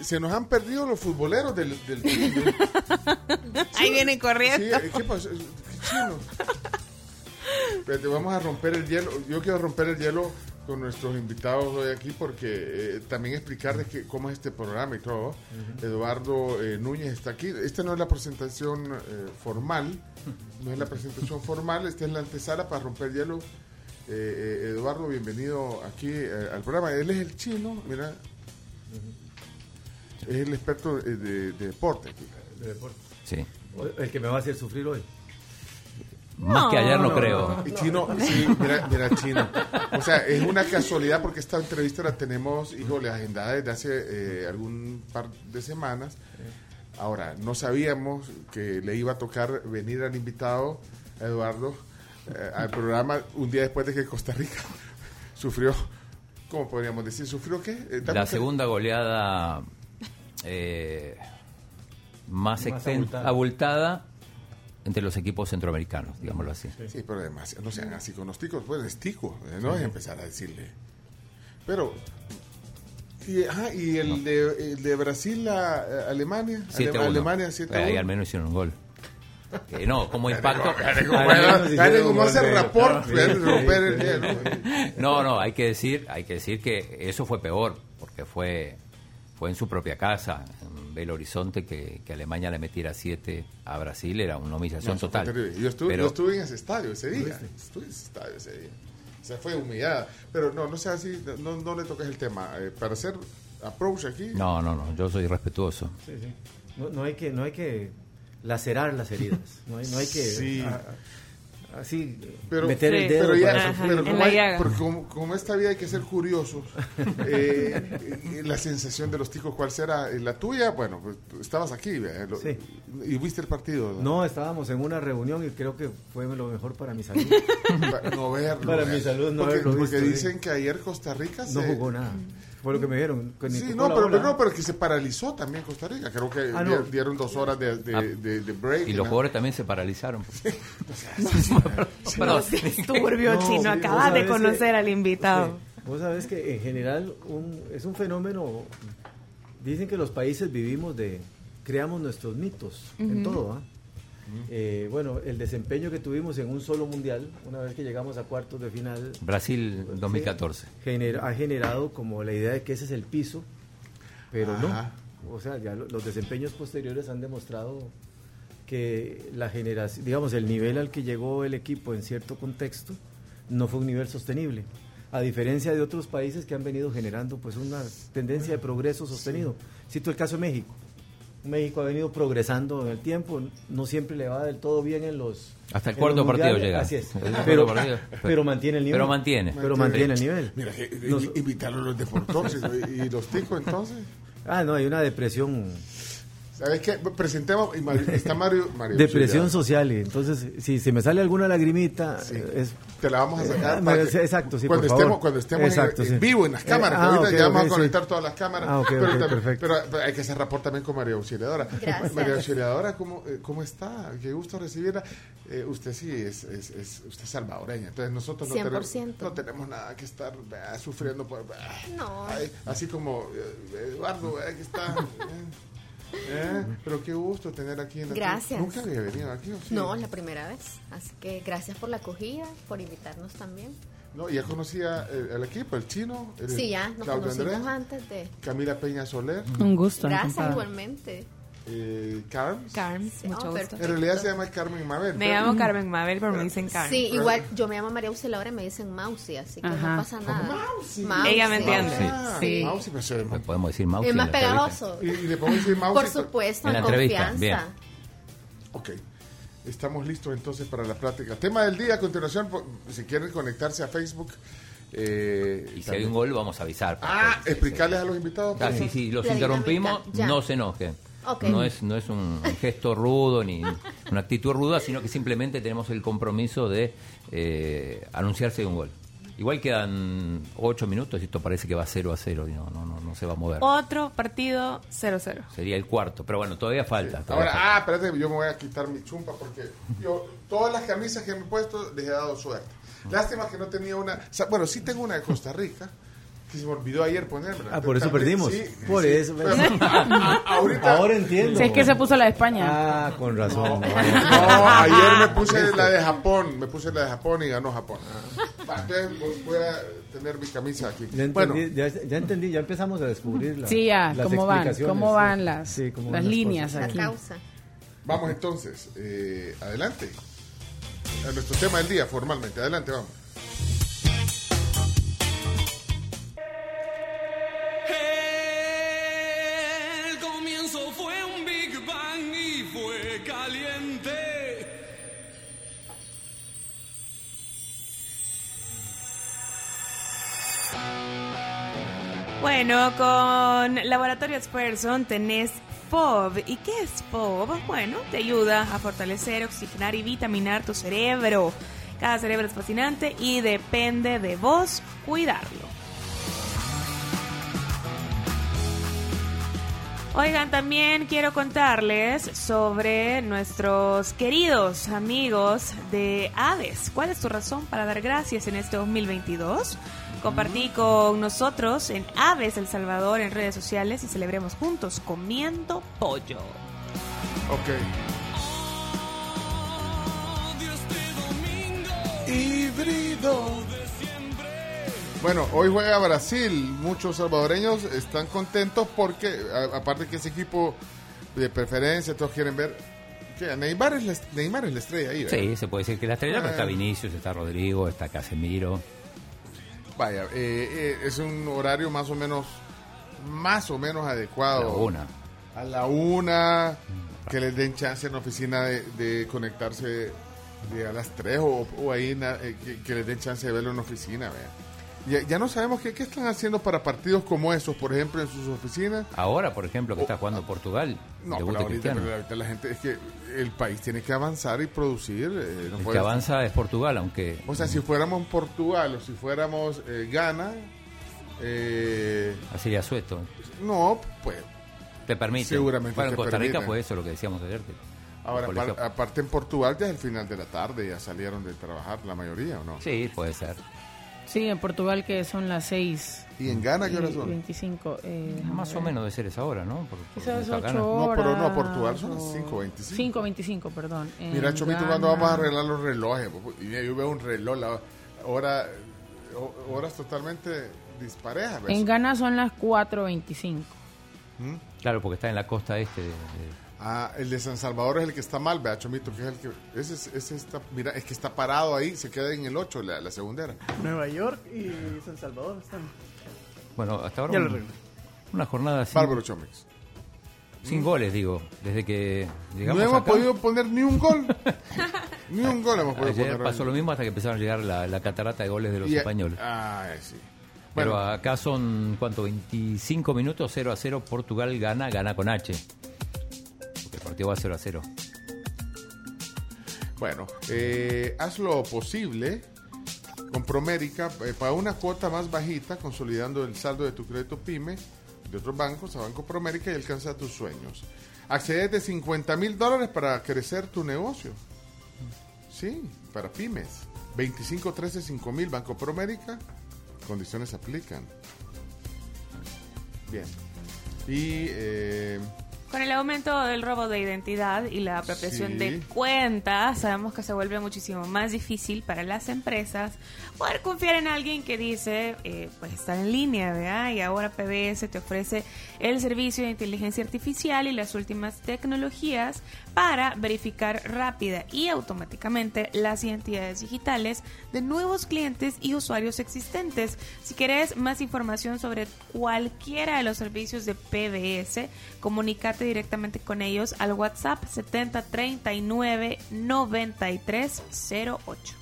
se nos han perdido los futboleros del, del team. Ahí vienen corriendo. Sí, ¿Qué pasó? ¿Qué chino? Espérate, vamos a romper el hielo. Yo quiero romper el hielo con nuestros invitados hoy aquí porque eh, también explicarles que, cómo es este programa y todo. Eduardo eh, Núñez está aquí. Esta no es la presentación eh, formal, no es la presentación formal, esta es la antesala para romper hielo. Eh, eh, Eduardo, bienvenido aquí eh, al programa. Él es el chino, mira. Es el experto de, de deporte aquí. De deporte. Sí. El que me va a hacer sufrir hoy. Más que ayer no, creo. Y Chino, sí, mira, mira, Chino. O sea, es una casualidad porque esta entrevista la tenemos, híjole, agendada desde hace eh, algún par de semanas. Ahora, no sabíamos que le iba a tocar venir al invitado, a Eduardo, eh, al programa un día después de que Costa Rica sufrió, ¿cómo podríamos decir? ¿Sufrió qué? Eh, La un- segunda goleada eh, más, Más abultada. abultada entre los equipos centroamericanos, digámoslo así. Sí, pero además, no sean así con los ticos, pues es tico, eh, no es empezar a decirle. Pero, y, ajá, y el, de, el de Brasil a, a Alemania, Ale- 7-1. Alemania 7 Ahí al menos hicieron un gol. Que no, como impacto. Como- rapport. No, no, hay que decir, hay que decir que eso fue peor, porque fue, fue en su propia casa, en Belo Horizonte, que, que Alemania le metiera 7 a Brasil, era una humillación No, total. Yo estuve, Pero- yo estuve en ese estadio ese día. Estuve en ese estadio ese día. O sea, fue humillada. Pero no, no sea así, no, no le toques el tema. Eh, para hacer approach aquí. No, no, no, yo soy respetuoso. Sí, sí. No, no hay que, no hay que lacerar las heridas. No hay, no hay que Sí. a- a- así Pero, meter el dedo. pero ya- para- pero como, hay- porque como, como esta vida hay que ser curiosos, eh, eh, la sensación de los ticos, ¿cuál será? Eh, ¿La tuya? Bueno, pues estabas aquí Sí. y viste el partido. No, estábamos en una reunión y creo que fue lo mejor para mi salud. Pa- no verlo. Para ¿verdad? mi salud no porque, haberlo porque visto, dicen sí. que ayer Costa Rica No se- jugó nada. Fue lo que me dijeron. que Sí, no pero, no, pero que se paralizó también Costa Rica. Creo que Ah, no. dieron dos horas de, de, Ah. de- de break. Y los ¿no? jugadores también se paralizaron. Turbio, No, chino. Acabas de conocer que- al invitado. Vos sabés que en general un- es un fenómeno. Dicen que los países vivimos de, creamos nuestros mitos en todo. ¿ah? Eh, bueno, el desempeño que tuvimos en un solo mundial, una vez que llegamos a cuartos de final, Brasil 2014. gener- ha generado como la idea de que ese es el piso, pero Ajá. no. O sea, ya lo- los desempeños posteriores han demostrado que la generación, digamos, el nivel al que llegó el equipo en cierto contexto no fue un nivel sostenible. A diferencia de otros países que han venido generando pues una tendencia de progreso sostenido. Cito el caso de México. México ha venido progresando en el tiempo, no siempre le va del todo bien en los Hasta el cuarto partido llega. Así es. Pero, pero mantiene el nivel. Pero mantiene. Pero mantiene el nivel. Mira, que, Nos- invi- invitarlo a los deportosos y, y los ticos entonces. Ah, no, hay una depresión ¿Sabes qué? Presentemos, y Mario- está Mario, Mario Depresión social. y Entonces, si se me sale alguna lagrimita, Sí. eh, es, Te la vamos a sacar. Ah, para que- sí, exacto, sí, cuando por estemos, favor. Cuando estemos en- Exacto, en, sí. vivo en las Eh, cámaras, ah, ahorita ya vamos a sí. conectar todas las cámaras. Ah, ok, pero, también- perfecto. pero- pero hay que hacer rapport también con María Auxiliadora. Gracias. María Auxiliadora, ¿cómo, eh, ¿cómo está? Qué gusto recibirla. Eh, usted sí es, es, es- usted es salvadoreña, entonces nosotros no tenemos, 100%. no tenemos nada que estar eh, sufriendo por... eh, No. ay, así como eh, Eduardo, eh, que está... eh, eh, pero qué gusto tener aquí en la Gracias. Nunca había venido aquí. ¿o sí? No, la primera vez. Así que gracias por la acogida, por invitarnos también. No, ya conocía el, el equipo, el chino. el- Sí, ya nos Claudio conocimos Andrés, antes de... Camila Peña Soler, Un gusto. Gracias encantada. igualmente. Eh, Carms. Carmen, Sí, mucho oh, gusto. En realidad se llama Carmen Mabel. Me pero- llamo Carmen Mabel, pero me dicen Carmen. Sí, igual yo me llamo María Auxiliadora y me dicen Mausi, así que Ajá. no pasa nada. Mausi? Mausi. Ella me entiende. Ah, Sí. Mausi, pero se- podemos decir Mausi. Es más pegajoso. Y, y le podemos decir Mausi. Por supuesto, En en la entrevista, confianza. bien. Ok. Estamos listos entonces para la plática. Tema del día a continuación, si quieren conectarse a Facebook. eh, Y si hay un gol, vamos a avisar. Ah, explicarles a los invitados. Ah, sí, sí, los La interrumpimos, no se enojen. No es, no es un gesto rudo ni una actitud ruda, sino que simplemente tenemos el compromiso de eh, anunciarse un gol. Igual quedan ocho minutos y esto parece que va 0 a 0 y no, no, no, no se va a mover. Otro partido 0-0. Sería el cuarto, pero bueno, todavía falta. todavía falta. Ahora, ah, espérate, yo me voy a quitar mi chumpa porque yo todas las camisas que me he puesto les he dado suerte. Lástima que no tenía una. o sea, bueno, sí tengo una de Costa Rica que se me olvidó ayer ponerla. Ah, por eso perdimos. sí, Por sí. eso. Pero, a- a- ahorita. Ahora entiendo. Si es que se puso la de España. Ah, con razón. No, ayer me puse la de Japón, me puse la de Japón y ganó Japón. Va, entonces voy- voy a tener mi camisa aquí. Ya Bueno, entendí, ya, ya entendí, ya empezamos a descubrir la- Sí, ya, las cómo van, explicaciones, cómo van las, Sí, cómo las van líneas cosas. La aquí. causa. vamos entonces, eh, adelante. A nuestro tema del día, formalmente. Adelante, vamos. Bueno, con Laboratorio Experson tenés FOB. ¿Y qué es FOB? Bueno, te ayuda a fortalecer, oxigenar y vitaminar tu cerebro. Cada cerebro es fascinante y depende de vos cuidarlo. Oigan, también quiero contarles sobre nuestros queridos amigos de Aves. ¿Cuál es tu razón para dar gracias en este 2022? Compartí con nosotros en Aves El Salvador en redes sociales y celebremos juntos comiendo pollo. Ok. Híbrido. Bueno, hoy juega Brasil. Muchos salvadoreños están contentos porque, a- aparte que ese equipo de preferencia, todos quieren ver. que Neymar, es la, Neymar es la estrella ahí, ¿verdad? Sí, se puede decir que la estrella, pero está Ah. Vinicius, está Rodrigo, está Casemiro. Vaya, eh, eh, es un horario más o menos, más o menos adecuado. A la una. A la una, que les den chance en la oficina de, de conectarse de a las tres o, o ahí na- eh, que, que les den chance de verlo en la oficina. vea. Ya, ya no sabemos qué, qué están haciendo para partidos como esos, por ejemplo, en sus oficinas. Ahora, por ejemplo, que está jugando Portugal, No, pero debuta ahorita, Cristiano. pero ahorita la gente es que el país tiene que avanzar y producir. eh, no El que avanza es Portugal, aunque O sea, si fuéramos Portugal o si fuéramos eh, Ghana, eh, así ya sueto. no, pues Te permite. Seguramente Bueno, en Costa Rica fue eso lo que decíamos ayer. que Ahora, aparte en Portugal ya es el final de la tarde, ya salieron de trabajar la mayoría, ¿o no? Sí, puede ser. Sí, en Portugal que son las 6. ¿Y en Ghana qué horas son? 25. Eh, Más o menos debe ser esa hora, ¿no? Por- por Quizás esta 8 gana. No, pero no, Portugal son las o- 5:25. 5.25, perdón. Mira, Chomito, Ghana- cuando vamos a arreglar los relojes? Y yo veo un reloj, la hora, ho- horas totalmente disparejas. ¿ves? En Ghana son las 4.25. ¿Mm? Claro, porque está en la costa este. de- de- Ah, el de San Salvador es el que está mal, vea, Chomito, que es el que... Ese, es- ese está, mira, es que está parado ahí, se queda en el 8, la, la segundera. Nueva York y San Salvador están. Bueno, hasta ahora Ya lo un- arreglo. una jornada sin, Bárbaro Chomix. sin goles, digo, desde que llegamos No hemos acá. podido poner ni un gol. ni un gol hemos podido Ayer poner. pasó lo mismo hasta que empezaron a llegar la, la catarata de goles de los Y- españoles. Ah, sí. Pero Bueno. acá son, ¿cuánto? 25 minutos, 0 a 0. Portugal gana, gana con H. El partido va 0 a 0. Bueno, eh, haz lo posible con Promérica eh, para una cuota más bajita, consolidando el saldo de tu crédito PYME de otros bancos a Banco Promérica y alcanza tus sueños. Accedes de 50 mil dólares para crecer tu negocio. Sí, para pymes. 25, 13, 5 mil, Banco Promérica. Condiciones aplican. Bien. Y eh, Con el aumento del robo de identidad y la apropiación Sí. de cuentas, sabemos que se vuelve muchísimo más difícil para las empresas poder confiar en alguien que dice, eh, pues está en línea, ¿verdad? Y ahora PBS te ofrece el servicio de inteligencia artificial y las últimas tecnologías para verificar rápida y automáticamente las identidades digitales de nuevos clientes y usuarios existentes. Si querés más información sobre cualquiera de los servicios de PBS, comunícate directamente con ellos al WhatsApp 7039 9308.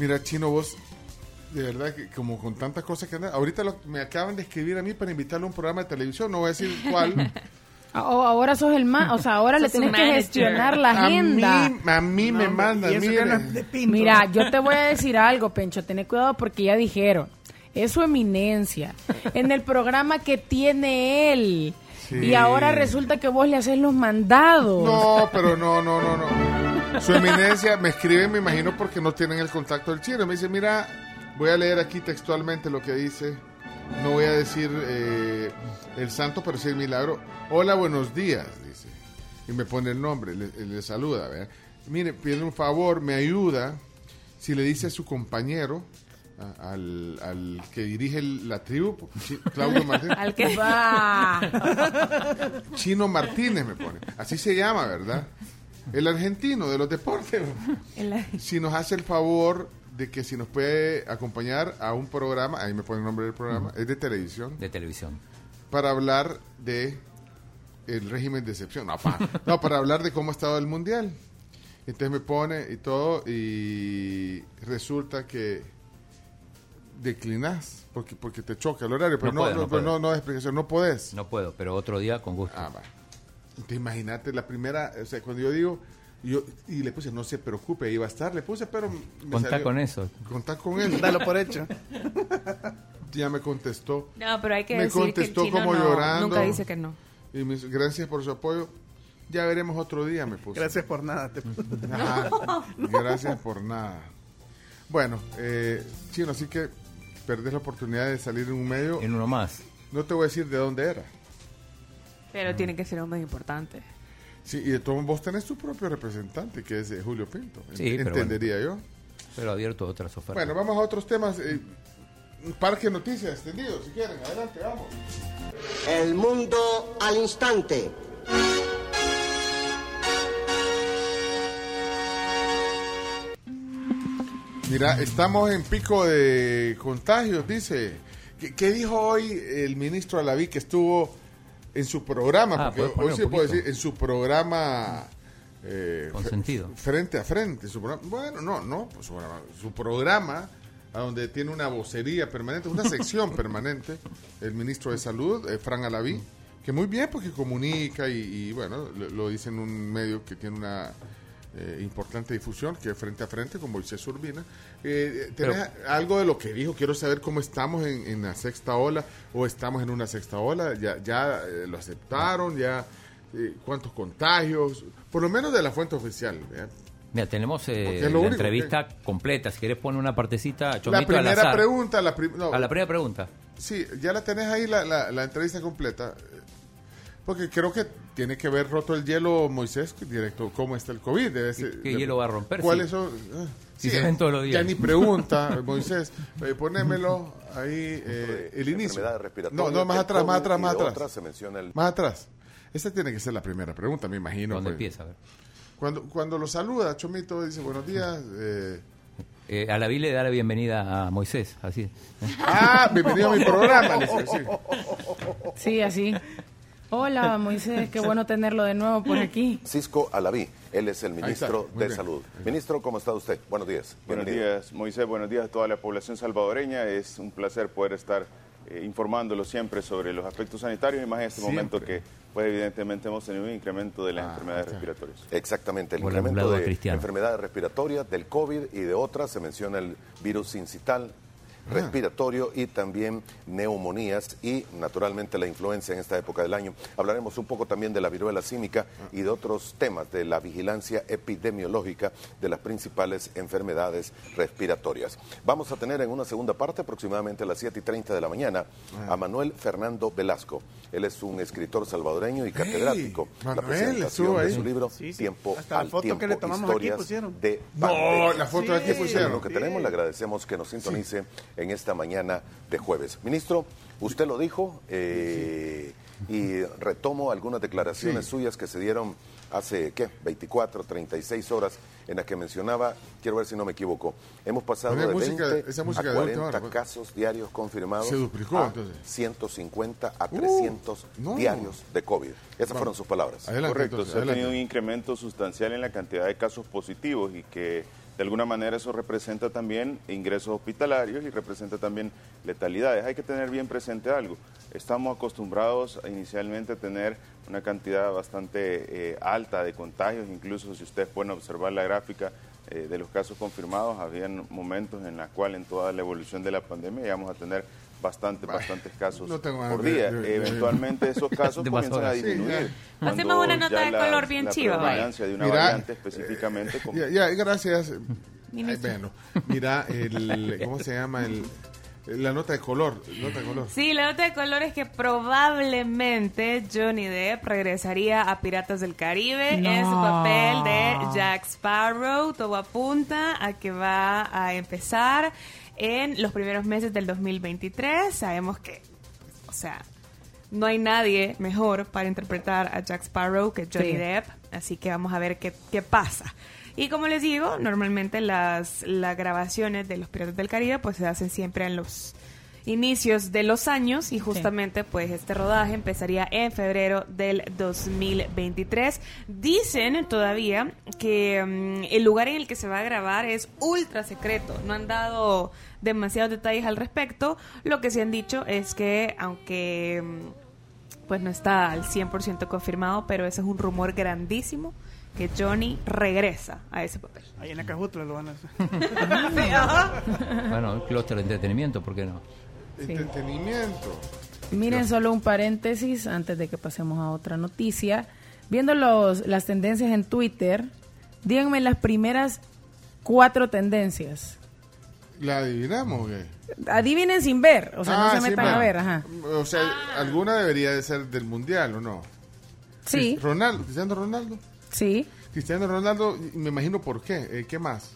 Mira, Chino, vos, de verdad que como con tantas cosas que andan, ahorita lo- me acaban de escribir a mí para invitarle a un programa de televisión, no voy a decir cuál. Oh, ahora sos el más, o sea, ahora le tienes que gestionar la A agenda. mí, a mí me mandan. Mira, yo te voy a decir algo, Pencho, ten cuidado porque ya dijeron, es su eminencia, en el programa que tiene él. Sí. Y ahora resulta que vos le haces los mandados. No, pero no, no, no, no. Su eminencia me escribe, me imagino, porque no tienen el contacto del chino. Me dice, mira, voy a leer aquí textualmente lo que dice. No voy a decir eh, el santo, pero sí el milagro. Hola, buenos días, dice. Y me pone el nombre, le, le saluda. ¿verdad? Mire, pide un favor, me ayuda. Si le dice a su compañero, a- al, al que dirige el- la tribu, Claudio Martínez. Al que Va. Chino Martínez me pone. Así se llama, ¿verdad? El argentino de los deportes. Si nos hace el favor de que si nos puede acompañar a un programa, ahí me pone el nombre del programa, es de televisión, De televisión. para hablar de el régimen de excepción. No, pa- no, para hablar de cómo ha estado el mundial. Entonces me pone y todo y resulta que declinas porque porque te choca el horario, pero No no, puedo, no, no pero no, no explicación, no podés. No puedo, pero otro día con gusto. Ah, va. Te imagínate la primera, o sea, cuando yo digo, yo, y le puse, no se preocupe, va a estar, le puse, pero... me Contá salió- con eso. Contá con él. Dalo por hecho. Ya me contestó. No, pero hay que me decir contestó que el chino como no- llorando. nunca dice que no. Y mis gracias por su apoyo. Ya veremos otro día, me puso. Gracias por nada. te- Ajá. Gracias por nada. Bueno, eh, chino, así que perdés la oportunidad de salir en un medio. En uno más. No te voy a decir de dónde era. Pero tiene que ser un medio importante. Sí, y de todos vos tenés tu propio representante, que es eh, Julio Pinto. Sí, pero Entendería yo. Pero abierto a otras ofertas. Bueno, vamos a otros temas. eh, parque noticias extendido, si quieren. Adelante, vamos. El mundo al instante. Mira, estamos en pico de contagios, dice. ¿Qué, qué dijo hoy el ministro Alaví que estuvo en su programa? Ah, Porque ¿puedes poner hoy se puede decir en su programa. eh, Con sentido. Frente a frente. Su programa, bueno, no, no, pues su programa, su programa, a donde tiene una vocería permanente, una sección permanente, el ministro de Salud, eh, Fran Alaví, que muy bien porque comunica y, y, bueno, lo, lo dice en un medio que tiene una eh, importante difusión, que frente a frente con Moisés Urbina. Eh, ¿tenés algo de lo que dijo? Quiero saber cómo estamos en, en la sexta ola o estamos en una sexta ola. ¿Ya, ya eh, lo aceptaron? ya eh, ¿Cuántos contagios? Por lo menos de la fuente oficial. ¿verdad? Mira, tenemos eh, la único entrevista completa. Si querés poner una partecita, Chomito, La al primera azar. pregunta, la prim- no, A la primera pregunta. Sí, ya la tenés ahí la, la, la entrevista completa. Porque creo que tiene que ver roto el hielo, Moisés, directo, cómo está el COVID. Debe ser- qué hielo va a romper? ¿Cuáles Sí. son? Ah, Si se ven todos los días. Ya ni pregunta, Moisés. Eh, ponémelo ahí, eh, el inicio. No, no, más atrás, más atrás, más atrás. se menciona el- Más atrás. Esta tiene que ser la primera pregunta, me imagino. ¿Dónde pues. empieza? A ver. Cuando, cuando lo saluda, Chomito dice buenos días. eh, Eh, a la vi le da la bienvenida a Moisés, así. Ah, bienvenido a mi programa. le dice, sí. Sí, así. Hola, Moisés, qué bueno tenerlo de nuevo por aquí. Cisco Alaví, él es el ministro de bien. Salud. Ministro, ¿cómo está usted? Buenos días. Buenos Bienvenido. días, Moisés. Buenos días a toda la población salvadoreña. Es un placer poder estar eh, informándolo siempre sobre los aspectos sanitarios y más en este Siempre. momento que, pues, evidentemente hemos tenido un incremento de las enfermedades respiratorias. Exactamente, el Por incremento de cristiano. enfermedades respiratorias, del COVID y de otras. Se menciona el virus incital respiratorio y también neumonías y naturalmente la influencia en esta época del año. Hablaremos un poco también de la viruela símica y de otros temas de la vigilancia epidemiológica de las principales enfermedades respiratorias. Vamos a tener en una segunda parte, aproximadamente a las 7 y 30 de la mañana, a Manuel Fernando Velasco. Él es un escritor salvadoreño y catedrático. la Manuel, presentación de su libro Sí, sí. Tiempo Hasta la al foto que tiempo, le tomamos aquí historias pusieron. de No, la foto de aquí Es pusieron. lo que tenemos, le agradecemos que nos sintonice en esta mañana de jueves. Ministro, usted lo dijo eh, y retomo algunas declaraciones Sí. suyas que se dieron hace, ¿qué? 24, 36 horas en las que mencionaba, quiero ver si no me equivoco, hemos pasado de música- 20 esa música a de última 40 hora, pues. casos diarios confirmados Se duplicó, a entonces. 150 a Uh, 300 no. diarios de COVID. Esas fueron sus palabras. Correcto, se ha tenido un incremento sustancial en la cantidad de casos positivos y que de alguna manera eso representa también ingresos hospitalarios y representa también letalidades. Hay que tener bien presente algo. Estamos acostumbrados inicialmente a tener una cantidad bastante eh, alta de contagios, incluso si ustedes pueden observar la gráfica eh, de los casos confirmados, habían momentos en los cuales en toda la evolución de la pandemia íbamos a tener bastantes, bastantes casos no por de- día. de- de- Eventualmente esos casos comienzan a Sí, disminuir. Cuando Hacemos una nota de la- color bien la chiva, predominancia de una Mira, variante específicamente. como- Ya, ya, gracias. Ay, bueno, mira, el, ¿cómo se llama? El, la nota de color. Nota de color. Sí, la nota de color es que probablemente Johnny Depp regresaría a Piratas del Caribe en su No. papel de Jack Sparrow. Todo apunta a que va a empezar en los primeros meses del 2023. Sabemos que, o sea, no hay nadie mejor para interpretar a Jack Sparrow que Johnny Sí. Depp. Así que vamos a ver qué, qué pasa. Y como les digo, normalmente las, las grabaciones de los Piratas del Caribe pues se hacen siempre en los inicios de los años y justamente pues este rodaje empezaría en febrero del 2023. Dicen todavía que mm, el lugar en el que se va a grabar es ultra secreto. No han dado demasiados detalles al respecto. Lo que sí han dicho es que aunque mm, pues no está al 100% confirmado, pero ese es un rumor grandísimo que Johnny regresa a ese papel. Ahí en la cajutla lo van a hacer. Bueno, un clúster de entretenimiento, ¿por qué no? Entretenimiento. Miren solo un paréntesis antes de que pasemos a otra noticia. Viendo los, las tendencias en Twitter, díganme las primeras cuatro tendencias. ¿La adivinamos o qué? Adivinen sin ver, o sea, no Ah, se sí, metan a ver, ajá. O sea, alguna debería de ser del mundial, ¿o no? Sí. Ronaldo, Cristiano Ronaldo. Sí. Cristiano Ronaldo, me imagino por qué. Eh, ¿Qué más?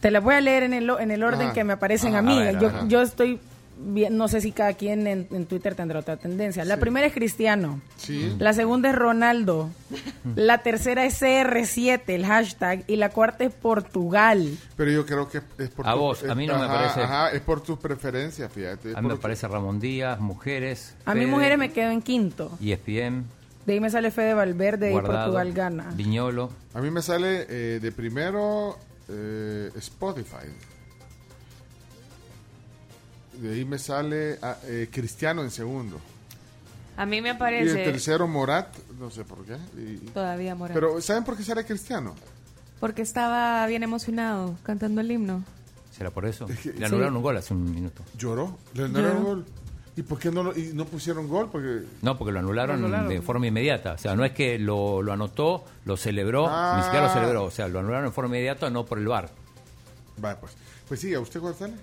Te las voy a leer en el, en el orden Ajá. que me aparecen Ajá, a mí. a ver, yo, yo estoy bien, no sé si cada quien en, en Twitter tendrá otra tendencia. La primera es Cristiano. Sí. La segunda es Ronaldo. La tercera es CR7, el hashtag. Y la cuarta es Portugal. Pero yo creo que es por A tu- vos, a mí no me parece. Ajá, es por tus preferencias, fíjate. es A mí me parece Ramón Díaz, mujeres. A mí Fede, mujeres me quedo en quinto. ESPN, De ahí me sale Fede Valverde y Portugal gana. Viñolo. A mí me sale eh, de primero eh, Spotify. De ahí me sale ah, eh, Cristiano en segundo. A mí me Y el aparece tercero Morat, no sé por qué. y- todavía Morán. Pero ¿saben por qué sale Cristiano? Porque estaba bien emocionado cantando el himno. ¿Será por eso? que- Le anularon un gol hace un minuto. Lloró, le anularon Lloró. gol. ¿Y por qué no, lo- y no pusieron gol? Porque No, porque lo anularon, Lo anularon. de forma inmediata. O sea, no es que lo, lo anotó, lo celebró, Ah. ni siquiera lo celebró. O sea, lo anularon en forma inmediata, no por el VAR. Va, pues. Pues sí, ¿a usted cuál sale?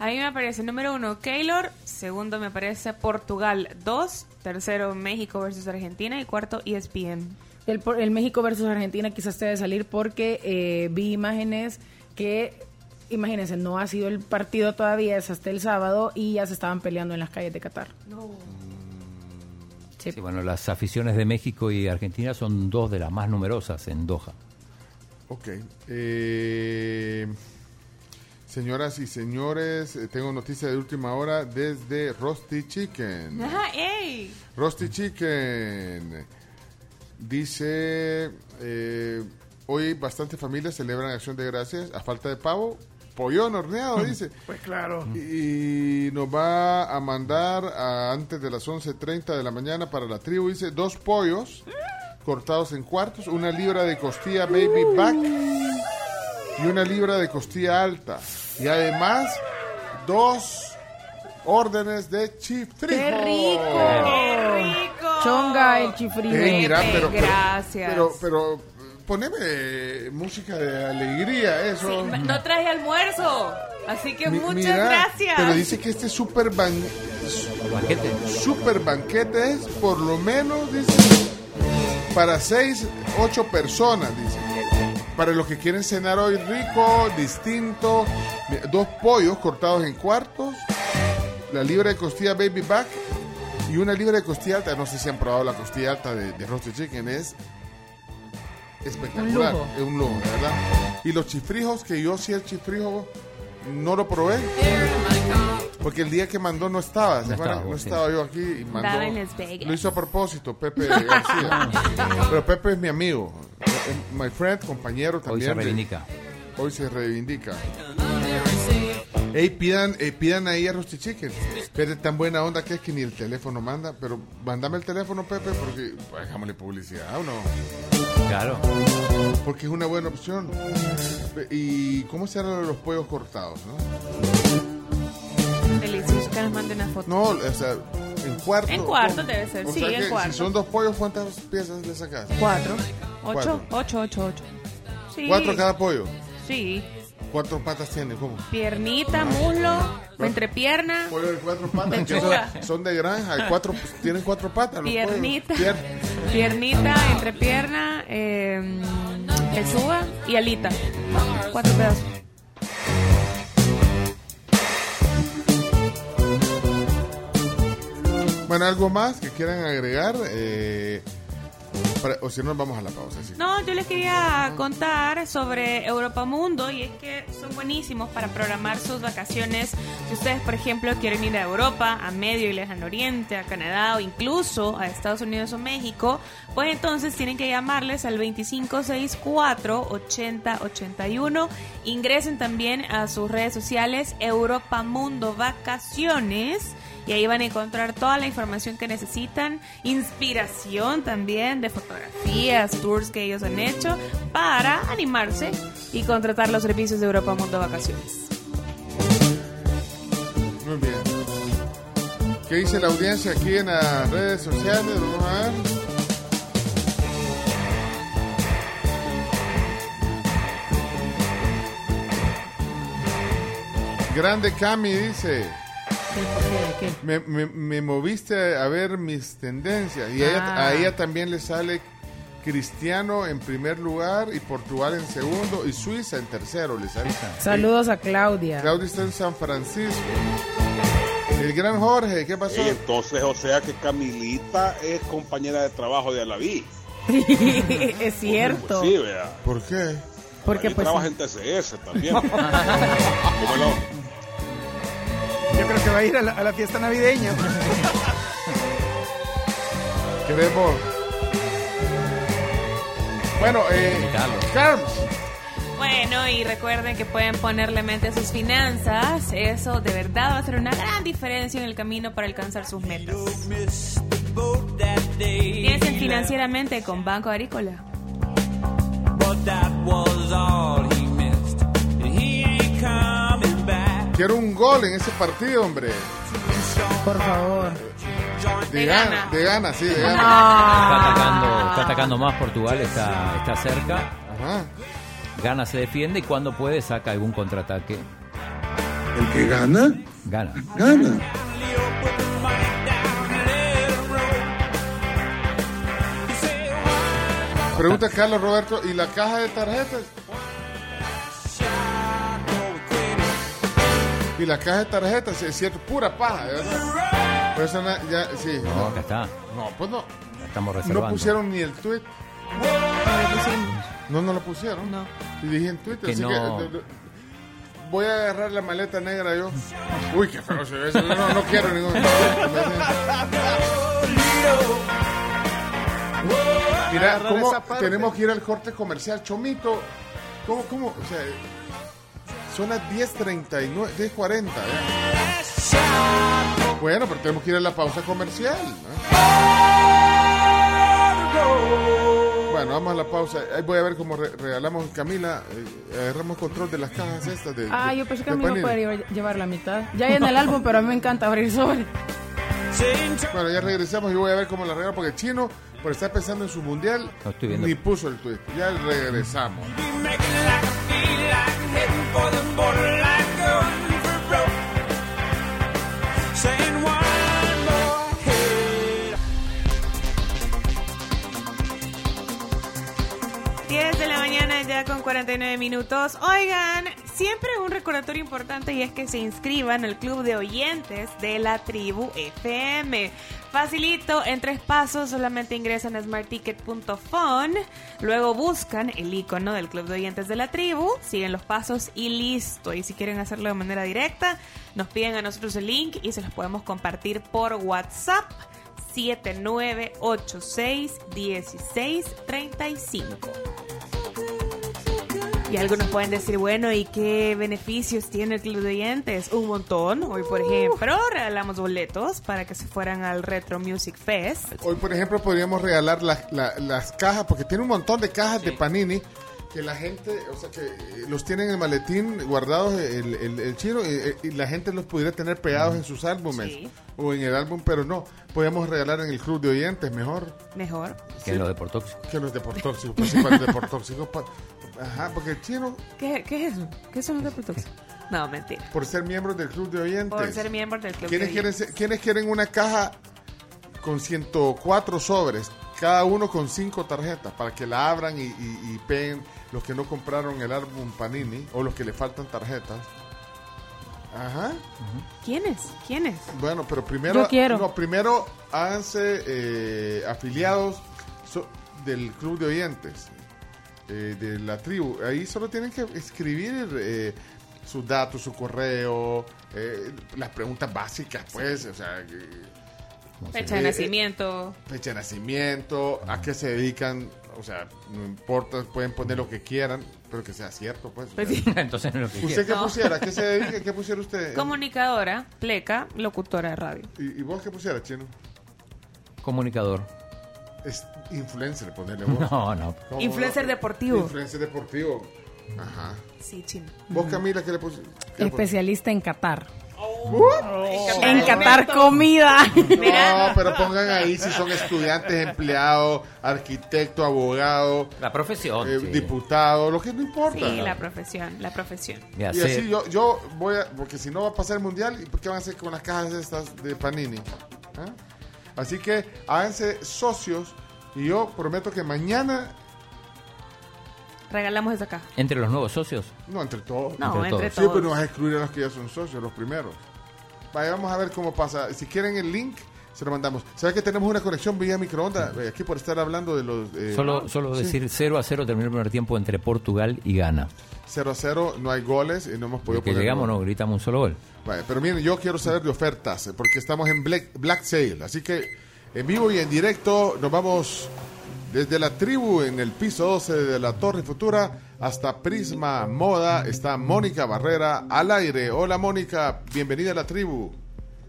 A mí me aparece número uno Keylor, segundo me aparece Portugal 2, tercero México versus Argentina y cuarto ESPN. El, México versus Argentina quizás debe salir porque eh, vi imágenes que, imagínense, no ha sido el partido todavía, es hasta el sábado y ya se estaban peleando en las calles de Qatar. Sí. bueno, las aficiones de México y Argentina son dos de las más numerosas en Doha. Ok. Eh, señoras y señores, eh, tengo noticia de última hora desde Rusty Chicken. Ajá, ¡ey! Rusty Chicken dice, eh, hoy bastante familias celebran Acción de Gracias a falta de pavo. Pollón horneado, dice. Pues claro. Y nos va a mandar a antes de las 11.30 de la mañana para la tribu, dice, dos pollos cortados en cuartos, una libra de costilla baby back y una libra de costilla alta. Y además, dos órdenes de chifrijo. ¡Qué rico! ¡Qué rico! Chonga el chifrijo. Eh, mira, pero, pero- gracias. Pero, pero, poneme música de alegría, eso. Sí, no traje almuerzo, así que Mi- muchas mira, gracias. Pero dice que este super ban banquete. Super banquete es por lo menos, dice, para seis, ocho personas, dice. Para los que quieren cenar hoy rico, distinto, dos pollos cortados en cuartos, la libra de costilla baby back y una libra de costilla alta. No sé si han probado la costilla alta de, de Roasted Chicken, es espectacular. Un. Es un lujo, de ¿verdad? Y los chifrijos, que yo sí el chifrijo no lo probé. Porque el día que mandó no estaba, ¿se No estaba, no sí. estaba yo aquí y mandó. Estaba en Las Vegas. Lo hizo a propósito, Pepe García. Pero Pepe es mi amigo, my friend, compañero Hoy también. se de- reivindica. Hoy se reivindica. Ey, pidan, eh, pidan ahí a Rusty Chicken. Pero es tan buena onda que es que ni el teléfono manda. Pero mándame el teléfono, Pepe, porque pues, hagámosle publicidad o no. Claro. Porque es una buena opción. ¿Y cómo se harán los pollos cortados? No, Delicioso que nos mande una foto. no o sea, en cuarto. En cuarto debe ser, O sí, sea en que cuarto. Si son dos pollos, ¿cuántas piezas le sacas? Cuatro. Cuatro. Ocho, ocho, ocho, ocho. Sí. ¿Cuatro cada pollo? Sí. ¿Cuatro patas tiene? ¿Cómo? Piernita, muslo, entrepierna, Pollo de cuatro patas. son, son de granja. Cuatro, tienen cuatro patas. los piernita, Pier- piernita, entrepierna, eh, pechuga y alita. Cuatro pedazos. ¿Algo más que quieran agregar? Eh, o si no, vamos a la pausa. No, yo les quería contar sobre Europa Mundo y es que son buenísimos para programar sus vacaciones. Si ustedes, por ejemplo, quieren ir a Europa, a Medio y Lejano Oriente, a Canadá o incluso a Estados Unidos o México, pues entonces tienen que llamarles al 2564-8081. Ingresen también a sus redes sociales Europa Mundo Vacaciones. Y ahí van a encontrar toda la información que necesitan, inspiración también de fotografías, tours que ellos han hecho para animarse y contratar los servicios de Europa Mundo Vacaciones. Muy bien. ¿Qué dice la audiencia aquí en las redes sociales? Vamos a ver. Grande Cami dice. Me, me- me moviste a ver mis tendencias. Y a ella- Ah. a ella también le sale Cristiano en primer lugar y Portugal en segundo y Suiza en tercero. Le sale. Saludos a Claudia. Claudia está en San Francisco. El gran Jorge, ¿qué pasó? Ey, entonces, o sea que Camilita es compañera de trabajo de Alaví. es cierto. Pues sí, vea. ¿Por qué? Porque Ahí pues trabaja en TCS también. ¿Cómo lo- Yo creo que va a ir a la, a la fiesta navideña. Queremos. Bueno, eh, Carms. Bueno, y recuerden que pueden ponerle mente a sus finanzas. Eso de verdad va a ser una gran diferencia en el camino para alcanzar sus metas. Piensen financieramente con Banco Agrícola. Quiero un gol en ese partido, hombre. Por favor. De gana, de gana, sí, de gana. Está atacando, está atacando más Portugal, está, está cerca. Gana se defiende y cuando puede saca algún contraataque. ¿El que gana? Gana. Gana. Pregunta Carlos Roberto, ¿y la caja de tarjetas? Y la caja de tarjetas, es cierto, pura paja, de verdad. Pero esa na- ya, sí. No, acá está. No, pues no. Estamos reservando. No pusieron ni el tweet. No, no lo pusieron. No. Y dije en Twitter, Que así no. que de- de- voy a agarrar la maleta negra yo. Uy, qué feo se ve eso. No, no quiero ningún. Mira, ¿cómo tenemos que ir al corte comercial? Chomito, ¿cómo, cómo? O sea, son las 10.39, 10.40. ¿eh? Bueno, pero tenemos que ir a la pausa comercial. ¿no? Bueno, vamos a la pausa. Ahí voy a ver cómo re- regalamos, Camila, eh, agarramos control de las cajas estas de... Ah, de- yo pensé que a mí no Panini. puede llevar, llevar la mitad. Ya hay en el álbum, pero a mí me encanta abrir sobre. Bueno, ya regresamos y voy a ver cómo la regalo porque el chino, por estar pensando en su mundial, ni puso el tweet. Ya regresamos. 10 de la mañana ya con 49 minutos. Oigan, siempre un recordatorio importante y es que se inscriban al club de oyentes de la tribu FM. Facilito, en tres pasos, solamente ingresan a smartticket.phone, luego buscan el icono del club de oyentes de la tribu, siguen los pasos y listo. Y si quieren hacerlo de manera directa, nos piden a nosotros el link y se los podemos compartir por WhatsApp 79861635. Y algunos pueden decir, bueno, ¿y qué beneficios tiene el Club de Oyentes? Un montón. Hoy, por ejemplo, regalamos boletos para que se fueran al Retro Music Fest. Hoy, por ejemplo, podríamos regalar las, la- las cajas, porque tiene un montón de cajas de Panini que la gente, o sea, que eh, los tienen en el maletín guardados el, el- el chino y, y la gente los pudiera tener pegados en sus álbumes Sí. o en el álbum, pero no. Podríamos regalar en el club de oyentes mejor Mejor. Que lo de Portóxico. que los deportóxicos. Pues sí, para los deportóxicos. pa- Ajá, porque el chino, ¿Qué, qué es eso? ¿Qué son los de Protox? No, mentira. por ser miembros del club de oyentes. Por ser miembro del Club de ¿Quiénes quieren, Oyentes. ser- ¿Quiénes quieren una caja con 104 sobres? Cada uno con 5 tarjetas para que la abran y, y- y peguen los que no compraron el álbum Panini o los que le faltan tarjetas. Ajá. ¿Quiénes? ¿Quiénes? Bueno, pero primero. Yo quiero. No, primero háganse eh, afiliados so- del club de oyentes eh, de la tribu. Ahí solo tienen que escribir eh, sus datos, su correo, eh, las preguntas básicas, pues, o sea. Fecha de eh, nacimiento. fecha de nacimiento, a qué se dedican, o sea, no importa, pueden poner lo que quieran, pero que sea cierto, pues. Pues sí. Entonces no lo que ¿Usted qué No. pusiera? ¿Qué se dedica? ¿Qué pusiera usted? Comunicadora, pleca, locutora de radio. ¿Y, y vos qué pusiera, Chino? Comunicador. Es influencer, ponerle vos. No, no. ¿Cómo Influencer no? deportivo. Influencer deportivo. Ajá. Sí, chino. ¿Vos, Camila, qué le pusiste? Especialista en Qatar. Uh, En Qatar comida. No, pero pongan ahí si son estudiantes, empleados, arquitecto, abogado, La profesión. eh, sí. diputado, lo que no importa. Sí, la profesión, la profesión. Y sé- así yo, yo voy a, porque si no va a pasar el mundial, ¿y qué van a hacer con las cajas estas de Panini? ¿Ah? Así que háganse socios y yo prometo que mañana, Regalamos esa caja. Entre los nuevos socios. no entre todos, No, Entre entre todos. sí, todos. pero no vas a excluir a los que ya son socios, los primeros. Vaya, vamos a ver cómo pasa. Si quieren el link, se lo mandamos. ¿Sabes que tenemos una conexión vía microondas? Eh, Aquí por estar hablando de los... eh, Solo, solo sí. decir 0 a 0 terminó el primer tiempo entre Portugal y Ghana. 0 a 0, no hay goles y no hemos podido que poner llegamos gol. no gritamos un solo gol. Vale, pero miren, yo quiero saber de ofertas, eh, porque estamos en Black, Black Sale. Así que en vivo y en directo nos vamos desde la tribu en el piso 12 de la Torre Futura hasta Prisma Moda. Está Mónica Barrera al aire. Hola Mónica, bienvenida a la tribu.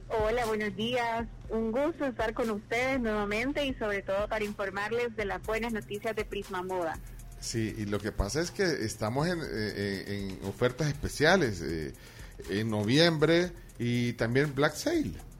Hola, buenos días. Un gusto estar con ustedes nuevamente y sobre todo para informarles de las buenas noticias de Prisma Moda. Sí, y lo que pasa es que estamos en, eh, en ofertas especiales eh, en noviembre y también Black Sale.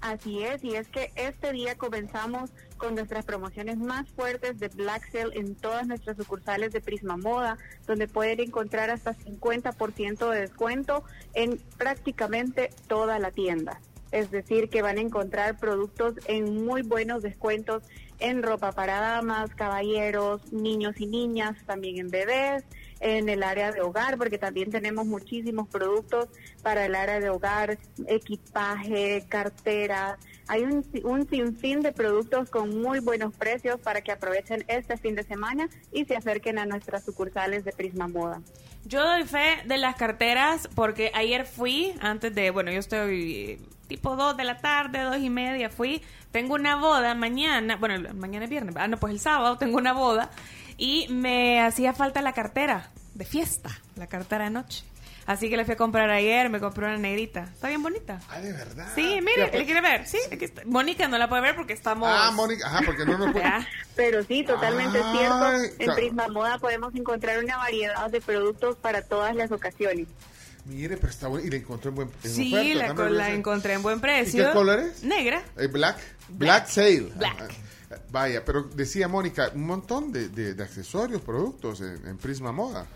Así es, y es que este día comenzamos con nuestras promociones más fuertes de Black Sale en todas nuestras sucursales de Prisma Moda, donde pueden encontrar hasta 50% de descuento en prácticamente toda la tienda. Es decir, que van a encontrar productos en muy buenos descuentos en ropa para damas, caballeros, niños y niñas, también en bebés, en el área de hogar, porque también tenemos muchísimos productos para el área de hogar, equipaje, carteras. Hay un, un sinfín de productos con muy buenos precios para que aprovechen este fin de semana y se acerquen a nuestras sucursales de Prisma Moda. Yo doy fe de las carteras porque ayer fui, antes de, bueno, yo estoy eh, tipo 2 de la tarde, dos y media, fui, tengo una boda mañana, bueno, mañana es viernes, ah, no, pues el sábado tengo una boda y me hacía falta la cartera de fiesta, la cartera de noche. Así que la fui a comprar ayer, me compré una negrita. Está bien bonita. Ah, de verdad. Sí, mire, ¿le quiere ver? Sí, aquí está. Mónica no la puede ver porque estamos... Ah, Mónica, ajá, porque no nos puede... Pero sí, totalmente Ay, cierto. En claro. Prisma Moda podemos encontrar una variedad de productos para todas las ocasiones. Mire, pero está bueno. Y la encontré en buen en Sí, oferta, la, la encontré en buen ¿Y precio. qué color es? Negra. Eh, black. Black Sale. Black. Vaya, pero decía Mónica, un montón de, de- accesorios, productos en, en Prisma Moda.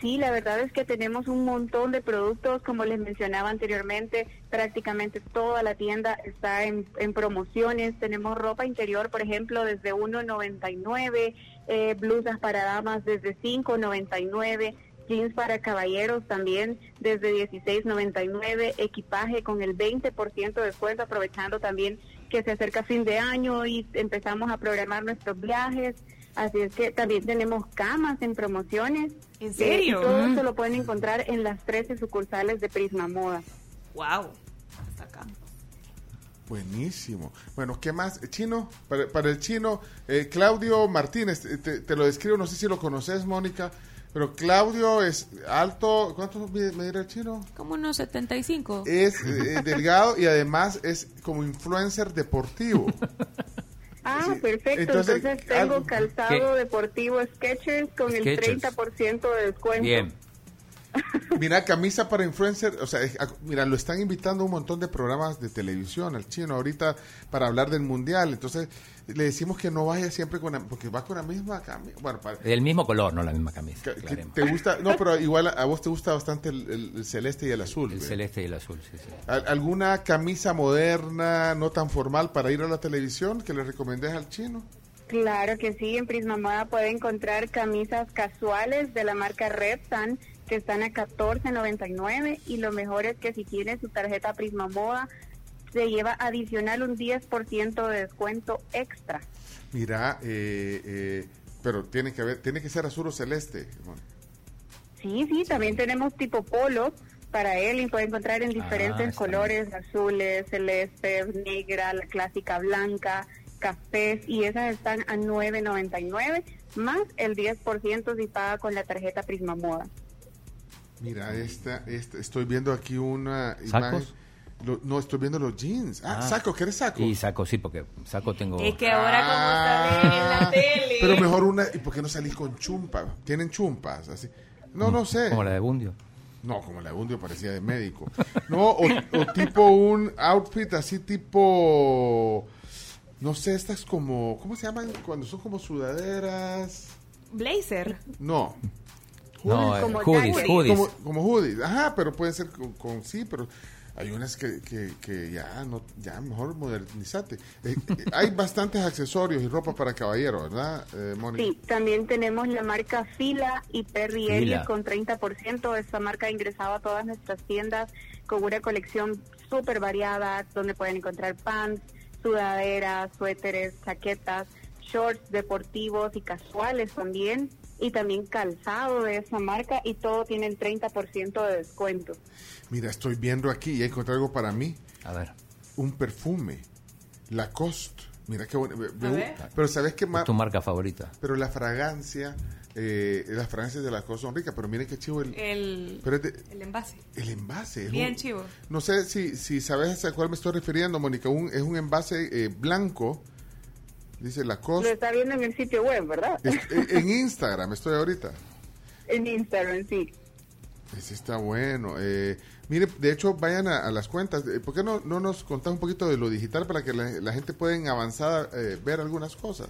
Sí, la verdad es que tenemos un montón de productos, como les mencionaba anteriormente, prácticamente toda la tienda está en, en promociones. Tenemos ropa interior, por ejemplo, desde 1.99, eh, blusas para damas desde 5.99, jeans para caballeros también desde 16.99, equipaje con el 20% de descuento, aprovechando también que se acerca fin de año y empezamos a programar nuestros viajes. Así es que también tenemos camas en promociones. ¿En Eh, serio? y todo Mm. esto lo pueden encontrar en las 13 sucursales de Prisma Moda. Wow. Hasta acá. Buenísimo. Bueno, ¿qué más? Chino, para, para el chino, eh, Claudio Martínez, te, te- te lo describo, no sé si lo conoces, Mónica, pero Claudio es alto, ¿cuánto mide medirá el chino? Como unos 75. Es eh, delgado y además es como influencer deportivo. Ah, perfecto. entonces, Entonces, tengo algo- calzado ¿Qué? deportivo Skechers con el Skechers. 30% de descuento. Mira, camisa para influencer, o sea, mira, lo están invitando a un montón de programas de televisión al chino ahorita para hablar del mundial. Entonces, le decimos que no vaya siempre con la, porque va con la misma camisa. Bueno, para, Del mismo color, no la misma camisa. que te gusta, no, pero igual a, a vos te gusta bastante el, el- el celeste y el azul. El ¿ve? celeste y el azul, sí, sí. ¿Al- ¿Alguna camisa moderna, no tan formal para ir a la televisión que le recomendés al chino? Claro que sí, en Prisma Moda puede encontrar camisas casuales de la marca Repsan que están a 14.99 y lo mejor es que si tiene su tarjeta Prisma Moda se lleva adicional un 10% de descuento extra. Mira, eh, eh, pero tiene que haber, tiene que ser azul o celeste. Bueno, Sí, sí, también tenemos tipo polo para él y puede encontrar en diferentes está colores, azules, celeste, negra, la clásica blanca, cafés y esas están a 9.99 más el 10% si paga con la tarjeta Prisma Moda. Mira, esta, esta, estoy viendo aquí una ¿Sacos? imagen. Lo- no, estoy viendo los jeans. Ah, Ah. saco, ¿quieres saco? Y saco, sí, porque saco tengo... Es que ahora Ah. como sale en la tele. Pero mejor una, ¿y por qué no salís con chumpa? ¿Tienen chumpas? Así. No, no sé. Como la de Bundio. No, como la de Bundio parecía de médico. No, o, o tipo un outfit así tipo, no sé, estas como, ¿cómo se llaman? Cuando son como sudaderas. Blazer. No. No, eh, Como hoodies. Como, como hoodies. Ajá, pero pueden ser con, con- sí, pero hay unas que, que, que ya no, ya mejor modernizate. Eh, eh, hay bastantes accesorios y ropa para caballero, ¿verdad, eh, Mónica? Sí, también tenemos la marca Fila y Perry. Elliot con 30%. Esta marca ha ingresado a todas nuestras tiendas con una colección súper variada donde pueden encontrar pants, sudaderas, suéteres, chaquetas, shorts deportivos y casuales también. Y también calzado de esa marca y todo tiene el 30% de descuento. Mira, estoy viendo aquí y encontré algo para mí. A ver. Un perfume. Lacoste. Mira qué bueno. Pero ¿sabes qué más? ¿Tu marca favorita? Pero la fragancia, eh, las fragancias de Lacoste son ricas, pero miren qué chivo el, El, pero es de- el envase. el envase. es Bien un- chivo. No sé si, si sabes a cuál me estoy refiriendo, Mónica. Un, es un envase eh, blanco, dice Lo Lacoste. está viendo en el sitio web, ¿verdad? Es- eh, en Instagram estoy ahorita. en Instagram, sí. Ese está bueno. Eh, mire, de hecho, vayan a, a las cuentas. Eh, ¿Por qué no, no nos contás un poquito de lo digital para que la, la gente pueda en avanzada eh, ver algunas cosas?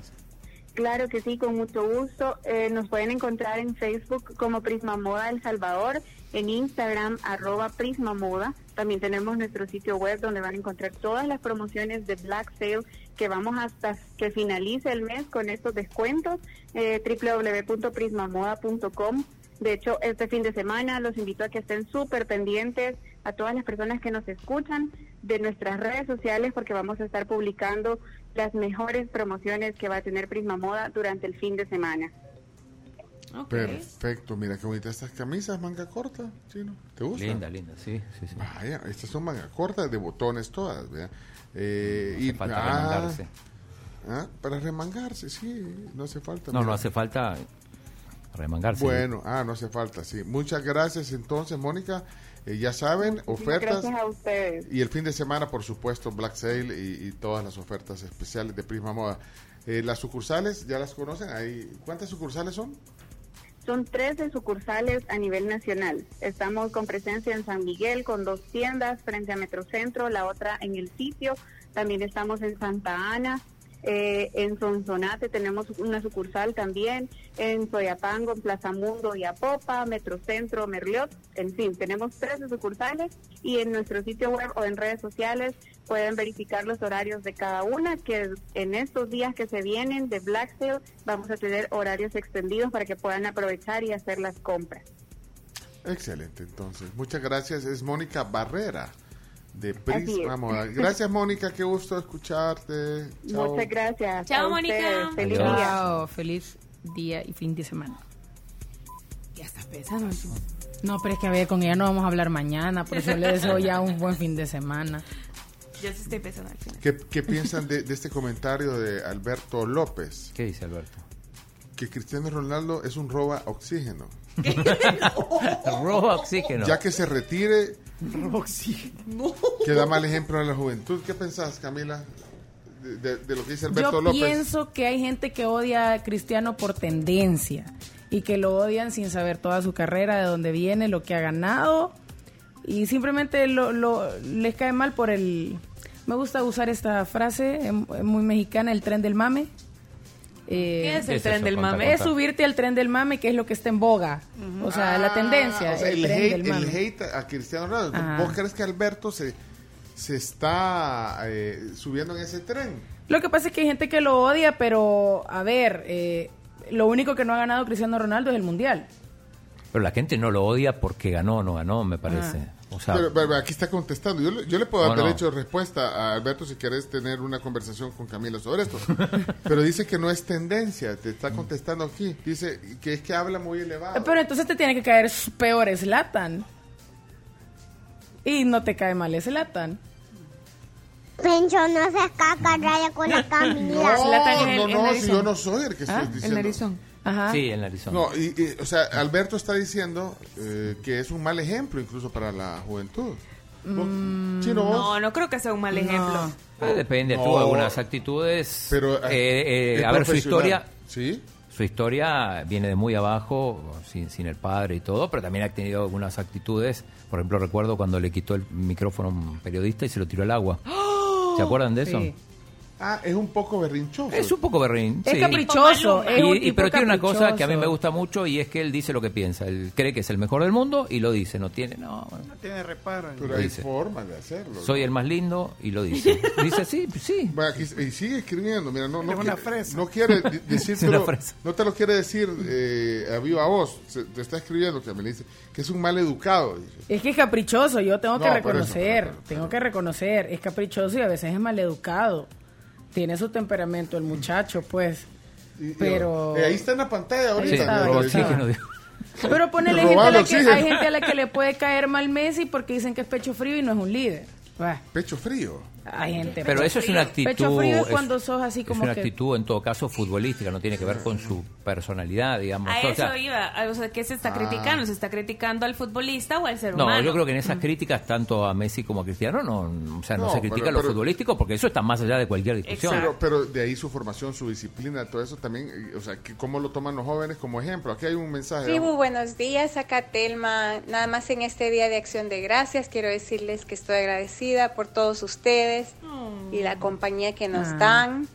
Claro que sí, con mucho gusto. Eh, nos pueden encontrar en Facebook como Prisma Moda El Salvador, en Instagram arroba Prisma Moda. También tenemos nuestro sitio web donde van a encontrar todas las promociones de Black Sale que vamos hasta que finalice el mes con estos descuentos, eh, www.prismamoda.com. De hecho, este fin de semana los invito a que estén súper pendientes a todas las personas que nos escuchan de nuestras redes sociales porque vamos a estar publicando las mejores promociones que va a tener Prisma Moda durante el fin de semana. Perfecto. Mira qué bonitas estas camisas, manga corta, chino. ¿Te gusta? Linda, linda, sí, sí, sí. Vaya, estas son manga cortas de botones todas, ¿verdad? Eh, No hace falta remangarse. ah, para remangarse, sí, no hace falta. No, no hace falta remangarse. Bueno, ah, no hace falta, sí. Muchas gracias entonces, Mónica. Eh, ya saben, ofertas. Gracias a ustedes. Y el fin de semana, por supuesto, Black Sale y, y todas las ofertas especiales de Prisma Moda. Eh, las sucursales, ¿ya las conocen? Ahí, ¿Cuántas sucursales son? Son 13 sucursales a nivel nacional. Estamos con presencia en San Miguel con dos tiendas frente a Metrocentro, la otra en el sitio. También estamos en Santa Ana, eh, en Sonsonate tenemos una sucursal también, en Soyapango, en Plaza Mundo y Apopa, Metrocentro, Merliot. En fin, tenemos 13 sucursales y en nuestro sitio web o en redes sociales pueden verificar los horarios de cada una, que en estos días que se vienen de Black Sale vamos a tener horarios extendidos para que puedan aprovechar y hacer las compras. Excelente, entonces. Muchas gracias. Es Mónica Barrera de es. Moda. Gracias, Mónica. Qué gusto escucharte. Chao. Muchas gracias. Chao, Mónica. Feliz Adiós. día. Chao, feliz día y fin de semana. Ya estás pensando. No, pero es que a ver, con ella no vamos a hablar mañana, por eso le deseo ya un buen fin de semana. Yo sí estoy pensando al final. ¿Qué, qué piensan de, de este comentario de Alberto López? ¿Qué dice Alberto? Que Cristiano Ronaldo es un roba oxígeno. Roba oxígeno. Ya que se retire, que da mal ejemplo a la juventud. ¿Qué pensás, Camila, de, de- de lo que dice Alberto Yo López? pienso que hay gente que odia a Cristiano por tendencia y que lo odian sin saber toda su carrera, de dónde viene, lo que ha ganado y simplemente lo, lo- les cae mal por el... Me gusta usar esta frase, em- muy mexicana, el tren del mame. Eh, ¿Qué es el ¿Qué es tren eso? del mame? Es subirte al tren del mame, que es lo que está en boga. O sea, la tendencia, Ah, o sea, el, el, tren hate, del el hate a Cristiano Ronaldo. Ajá. ¿Vos crees que Alberto se, se está eh, subiendo en ese tren? Lo que pasa es que hay gente que lo odia, pero a ver, eh, lo único que no ha ganado Cristiano Ronaldo es el Mundial. Pero la gente no lo odia porque ganó o no ganó, me parece. O sea, Pero, pero aquí está contestando. Yo, le- yo le puedo dar no. derecho de respuesta a Alberto si querés tener una conversación con Camila sobre esto. pero dice que no es tendencia. Te está contestando aquí. Dice que es que habla muy elevado. Eh, Pero entonces te tiene que caer peor Slatan. Y no te cae mal Slatan. Pencho, no se caca raya con la Camila. No, el- no, el no, si yo no soy el que estoy ¿Ah? El diciendo. narizón. Ajá. sí, el narizón. No, y, y, o sea, Alberto está diciendo eh, que es un mal ejemplo incluso para la juventud. Mm, Chino, vos. No, no creo que sea un mal ejemplo. Eh, depende, No. tuvo algunas actitudes. Pero, eh, eh, es a ver, su historia. ¿Sí? Su historia viene de muy abajo, sin, sin el padre y todo, pero también ha tenido algunas actitudes. Por ejemplo, recuerdo cuando le quitó el micrófono a un periodista y se lo tiró al agua. ¿Se acuerdan de eso? Sí. Ah, es un poco berrinchoso. Es un poco berrín. Es sí. caprichoso. Y- Es un y- tipo pero tiene una cosa que a mí me gusta mucho y es que él dice lo que piensa. Él cree que es el mejor del mundo y lo dice. No tiene, no. tiene reparo. Pero hay dice. formas de hacerlo. Soy el más lindo y lo dice. Dice sí, pues sí. Bueno, aquí, y sigue escribiendo, mira, no, no, Es una quiere, fresa. no quiere decírtelo, no te lo quiere decir eh, a viva voz, se- te está escribiendo que me dice que es un mal educado. dice. Es que es caprichoso, yo tengo que eso, reconocer, pero- pero- tengo que reconocer, es caprichoso y a veces es maleducado. Tiene su temperamento el muchacho, pues. Y- Pero- eh, ahí está en la pantalla ahorita. Sí. Pero ponele gente a la que, hay gente a la que le puede caer mal Messi porque dicen que es pecho frío y no es un líder. Bah. Pecho frío. Hay gente. Pero pecho eso es una actitud. Pecho frío es es- cuando sos así es como una que. actitud en todo caso futbolística, no tiene que ver con su personalidad, digamos. A O eso sea, iba. O sea, ¿qué se está Ah. criticando? ¿Se está criticando al futbolista o al ser No, humano? yo creo que en esas críticas, tanto a Messi como a Cristiano, no, o sea, no, No, se critica pero- lo pero- futbolístico porque eso está más allá de cualquier discusión. Pero, pero de ahí su formación, su disciplina, todo eso también, eh, o sea, que ¿cómo lo toman los jóvenes como ejemplo? Aquí hay un mensaje. Sí, muy buenos días, acá Telma. Nada más en este Día de Acción de Gracias quiero decirles que estoy agradecida por todos ustedes y la compañía que nos Ah. dan.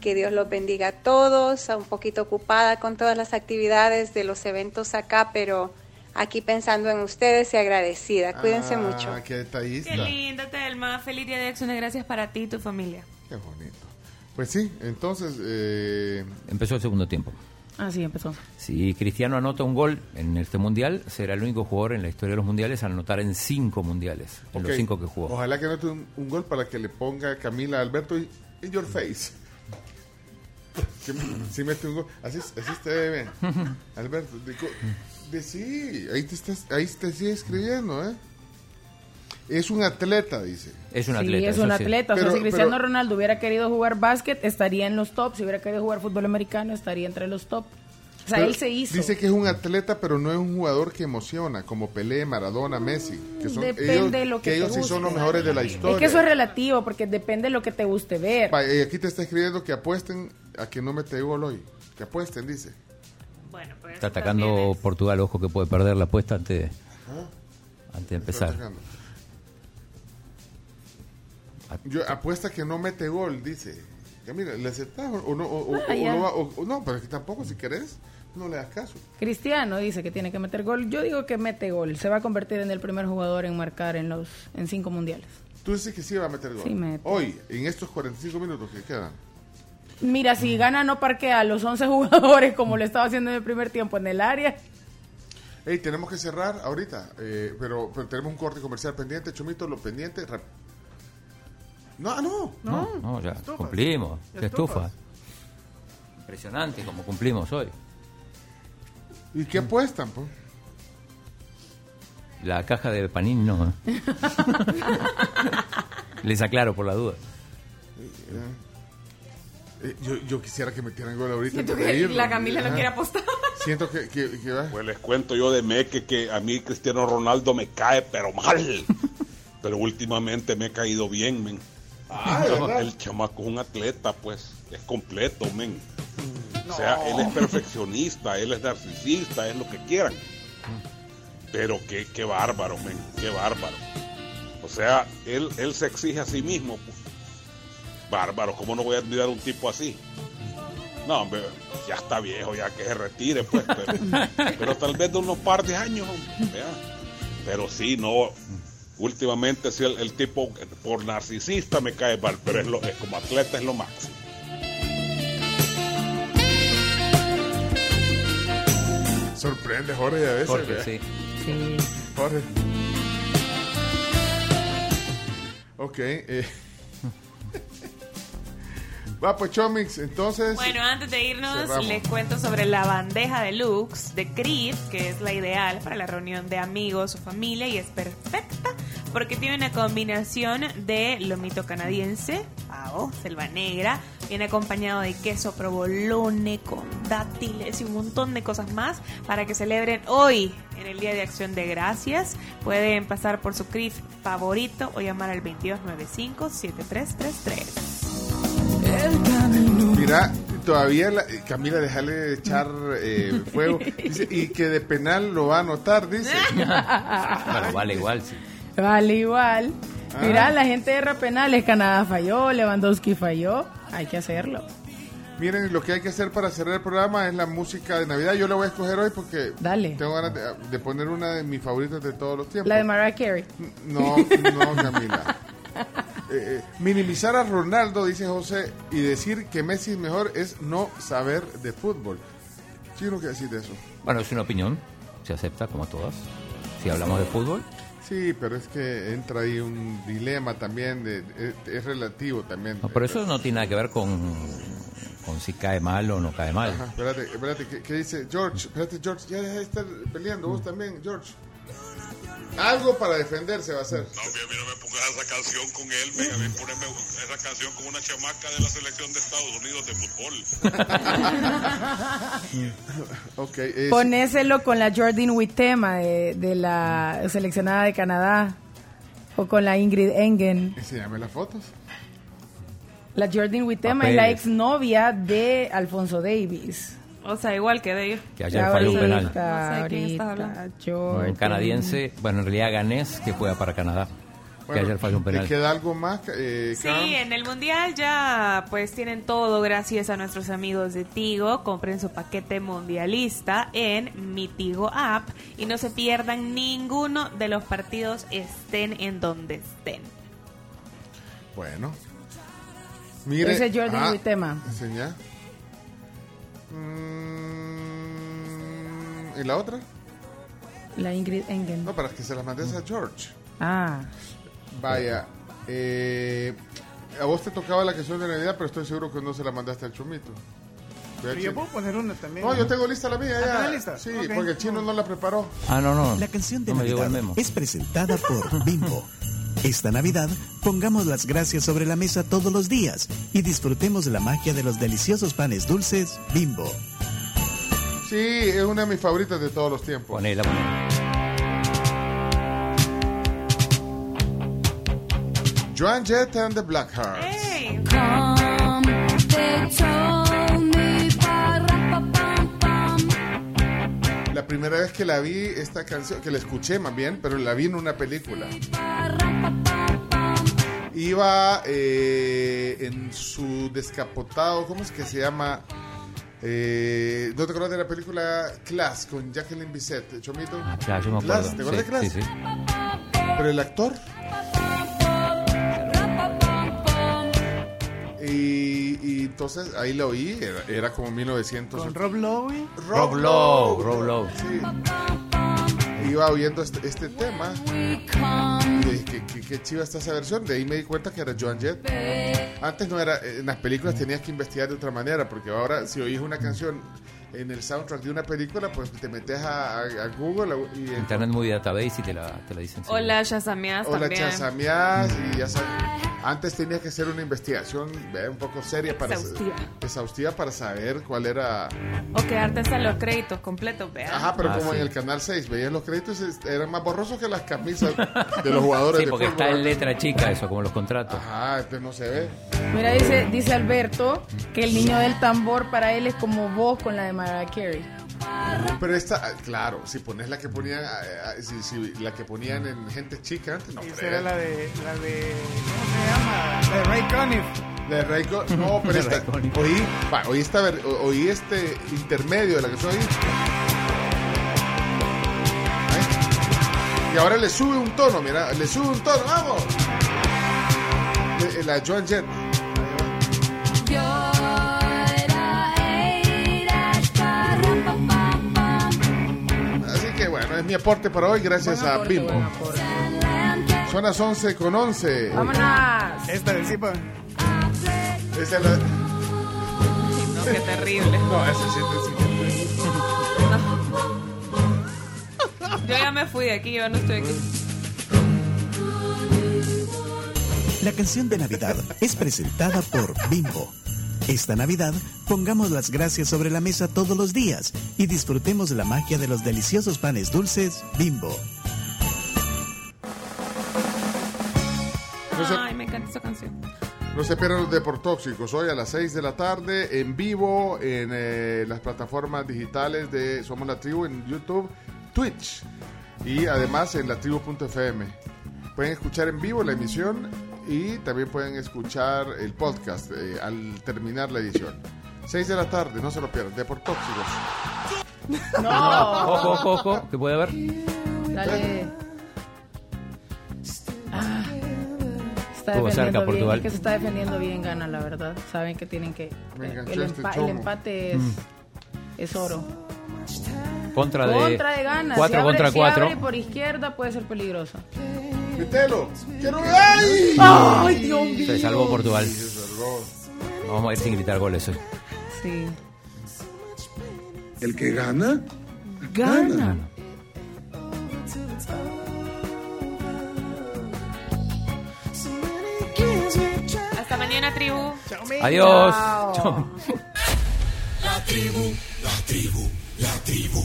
Que Dios los bendiga a todos. Un poquito ocupada con todas las actividades de los eventos acá, pero aquí pensando en ustedes y agradecida. Cuídense Ah, mucho. Qué detallista. Qué linda, Telma. Feliz día de acción de gracias para ti y tu familia. Qué bonito. Pues sí, entonces, eh, Empezó el segundo tiempo. Ah, sí, empezó. Si Cristiano anota un gol en este mundial, será el único jugador en la historia de los mundiales a anotar en cinco mundiales, en los cinco que jugó. Ojalá que anote un, un gol para que le ponga Camila a Alberto y in your face. Que si mete un gol, así, así está bien. Alberto, de, co- de sí, ahí te, estás, ahí te sigue escribiendo, ¿eh? Es un atleta, dice. Es un Sí, atleta. es un sí. atleta. O sea, Pero- si Cristiano pero- Ronaldo hubiera querido jugar básquet, estaría en los top. Si hubiera querido jugar fútbol americano, estaría entre los top. O sea, él se hizo. Dice que es un atleta, pero no es un jugador que emociona, como Pelé, Maradona, Messi. Que son, Depende ellos, de lo que, te ellos sí son los mejores de la historia. Es que eso es relativo, porque depende de lo que te guste ver. Pa- eh, aquí te está escribiendo que apuesten a que no mete gol hoy. Que apuesten, dice. Bueno, pues. Está atacando Portugal, ojo que puede perder la apuesta antes de, Ah, antes de está empezar. Yo apuesta que no mete gol, dice. Que mira, ¿le aceptás o no? O, Ah, o ya. no va- o- o no, pero que tampoco si querés, no le das caso. Cristiano dice que tiene que meter gol. Yo digo que mete gol. Se va a convertir en el primer jugador en marcar en los en cinco mundiales. Tú dices que sí va a meter gol. Sí, mete. Hoy, en estos 45 minutos que quedan. Mira, si gana no parquea a los 11 jugadores como lo estaba haciendo en el primer tiempo en el área. Hey, tenemos que cerrar ahorita, eh, pero, pero tenemos un corte comercial pendiente. Chomito, lo pendiente. No, ah, no. No, no, ya Estufas. cumplimos. Ya Qué estufa. estufas. Impresionante como cumplimos hoy. ¿Y qué apuestan, pues? La caja de Panini no. ¿eh? Les aclaro por la duda. Eh, yo, yo quisiera que metieran gol ahorita. Siento que la Camila no quiere apostar. Siento que, que, que va. Pues les cuento yo de Meque que a mí Cristiano Ronaldo me cae, pero mal. Pero últimamente me he caído bien, men. Ah, el chamaco es un atleta, pues, es completo, men. O sea, él es perfeccionista, él es narcisista, es lo que quieran. Pero qué, qué bárbaro, men, qué bárbaro. O sea, él, él se exige a sí mismo. pues. Bárbaro, ¿cómo no voy a admirar a un tipo así? No, hombre, ya está viejo, ya que se retire, pues. Pero, pero tal vez de unos par de años, hombre, vea. Pero sí, no. Últimamente, sí, el, el tipo por narcisista me cae mal, pero es lo, es como atleta es lo máximo. Sorprende, Jorge, a veces. Jorge, ¿verdad? sí. Sí. Jorge. Ok. Eh. Va, pues, Chomix, entonces. Bueno, antes de irnos, cerramos. les cuento sobre la bandeja deluxe de Crif, que es la ideal para la reunión de amigos o familia y es perfecta porque tiene una combinación de lomito canadiense, pavo, selva negra, viene acompañado de queso provolone con dátiles y un montón de cosas más para que celebren hoy en el Día de Acción de Gracias. Pueden pasar por su Crif favorito o llamar al 2295-7333. Mira, todavía la- eh, Camila, déjale de echar eh, fuego. Dice, y que de penal lo va a anotar, dice. Bueno, vale igual, sí. Vale igual. Ah. Mira, la gente de penales, Canadá falló, Lewandowski falló. Hay que hacerlo. Miren, lo que hay que hacer para cerrar el programa es la música de Navidad. Yo la voy a escoger hoy porque Dale. tengo ganas de, de poner una de mis favoritas de todos los tiempos. La de Mariah Carey. No, no, Camila. Eh, eh, minimizar a Ronaldo, dice José, y decir que Messi es mejor es no saber de fútbol. ¿Sí uno que decir de eso? Bueno, es una opinión. Se acepta como todas. Si hablamos de fútbol. Sí, pero es que entra ahí un dilema también, de, es, es relativo también. No, pero eso no tiene nada que ver con, con si cae mal o no cae mal. Ajá, espérate, espérate, ¿qué, qué dice George? Espérate, George, ya deja de estar peleando, vos también, George. Algo para defenderse va a hacer. No, a mí no me pongas esa canción con él, men. a mí poneme esa canción con una chamaca de la selección de Estados Unidos de fútbol. ok, es- Ponéselo con la Jordan Wittema de, de la seleccionada de Canadá. O con la Ingrid Engen. Enséñame las fotos. La Jordan Wittema es la exnovia de Alfonso Davis. O sea, igual que de ellos. Que ayer falló un penal. No sé quién estás. Jordan. Un canadiense, bueno, en realidad ganés, que juega para Canadá. Bueno, que ayer falló un ¿Te penal. queda algo más? eh, Sí, Cam? en el mundial ya pues tienen todo gracias a nuestros amigos de Tigo. Compren su paquete mundialista en mi Tigo app y no se pierdan ninguno de los partidos estén en donde estén. Bueno. Mire. Ese es Jordan ah, Wittema. Enseña. Mm, ¿Y la otra? La Ingrid Engen. No, para que se las mandes a George. Ah. Vaya. eh, a vos te tocaba la canción de Navidad, pero estoy seguro que no se la mandaste al Chumito. Pero yo puedo poner una también. No, yo tengo lista la mía Ah, ya. Sí, porque el chino no la preparó. Ah, no, no. La canción de No me llegó el Navidad memo. es presentada por Bimbo. Esta Navidad pongamos las gracias sobre la mesa todos los días y disfrutemos de la magia de los deliciosos panes dulces Bimbo. Sí, es una de mis favoritas de todos los tiempos. Ponela, ponela. Joan Jett and the Blackhearts. ¡Ey! Primera vez que la vi, esta canción, que la escuché más bien, pero la vi en una película. Iba eh, en su descapotado, ¿cómo es que se llama? Eh, ¿No te acuerdas de la película Class con Jacqueline Bisset, Chomito? Claro, yo me Class, acuerdo. ¿te acuerdas Sí, de Class? sí, sí. Pero el actor. Y, y entonces ahí lo oí, era, era como 1900. Con Rob Lowe. Rob Lowe, Rob Lowe. Sí. Iba oyendo este, este tema y dije, ¿qué, qué, qué chiva está esa versión. De ahí me di cuenta que era Joan Jett. Antes no era, en las películas tenías que investigar de otra manera, porque ahora si oís una canción en el soundtrack de una película, pues te metes a, a- a Google y Internet Movie Database y te la, te la dicen. O la también. chasameás y ya sabes. Antes tenías que hacer una investigación ¿ve? un poco seria para Exhaustiva. exhaustiva para saber cuál era. O quedarte hasta los créditos completos, vean. Ajá, pero Ah, como sí. en el canal 6 veías los créditos eran más borrosos que las camisas de los jugadores Sí, de porque fútbol. está en letra chica eso, como los contratos. Ajá, este no se ve. Mira, dice, dice Alberto que el niño del tambor para él es como vos con la de Mariah Carey. Pero esta, claro, si pones la que ponían, ah, ah, si, si la que ponían en gente chica antes, no, Esa era la de, la de. ¿Cómo se llama? La de Ray Conniff. De Ray Co- No, pero De esta, Ray Conniff. oí, va, oí, esta, oí este intermedio de la que soy. Y ahora le sube un tono, mira, le sube un tono, vamos. Eh, La Joan Jett. Mi aporte para hoy, gracias a Bimbo. Son las 11 con 11. ¡Vámonos! Esta de Zipa. Esa es la- No, qué terrible. No, esa sí es Yo ya me fui de aquí, yo no estoy aquí. La canción de Navidad es presentada por Bimbo. Esta Navidad pongamos las gracias sobre la mesa todos los días y disfrutemos de la magia de los deliciosos panes dulces Bimbo. Ay, me encanta esa canción. No se pierdan los Deportóxicos hoy a las 6 de la tarde en vivo en eh, las plataformas digitales de Somos la Tribu en YouTube, Twitch y además en latribu.fm. Pueden escuchar en vivo la emisión y también pueden escuchar el podcast eh, al terminar la edición. 6 de la tarde, no se lo pierdan. Deportóxicos. Ojo, ojo, ojo, ¿qué puede haber? Dale. Ah, está cerca bien. Portugal. Es que se está defendiendo bien, gana, la verdad. Saben que tienen que. Me el, este empa- el empate es, Mm. es oro. Contra de. Contra de ganas. 4 si contra si 4. abre por izquierda puede ser peligroso. Metelo. Quiero ver. ¡Ay! Dios mío! Se salvó Portugal. Vamos a ir sin gritar goles. Sí. El que gana. Gana. Hasta mañana, tribu. Adiós. Chao. La tribu, la tribu, la tribu.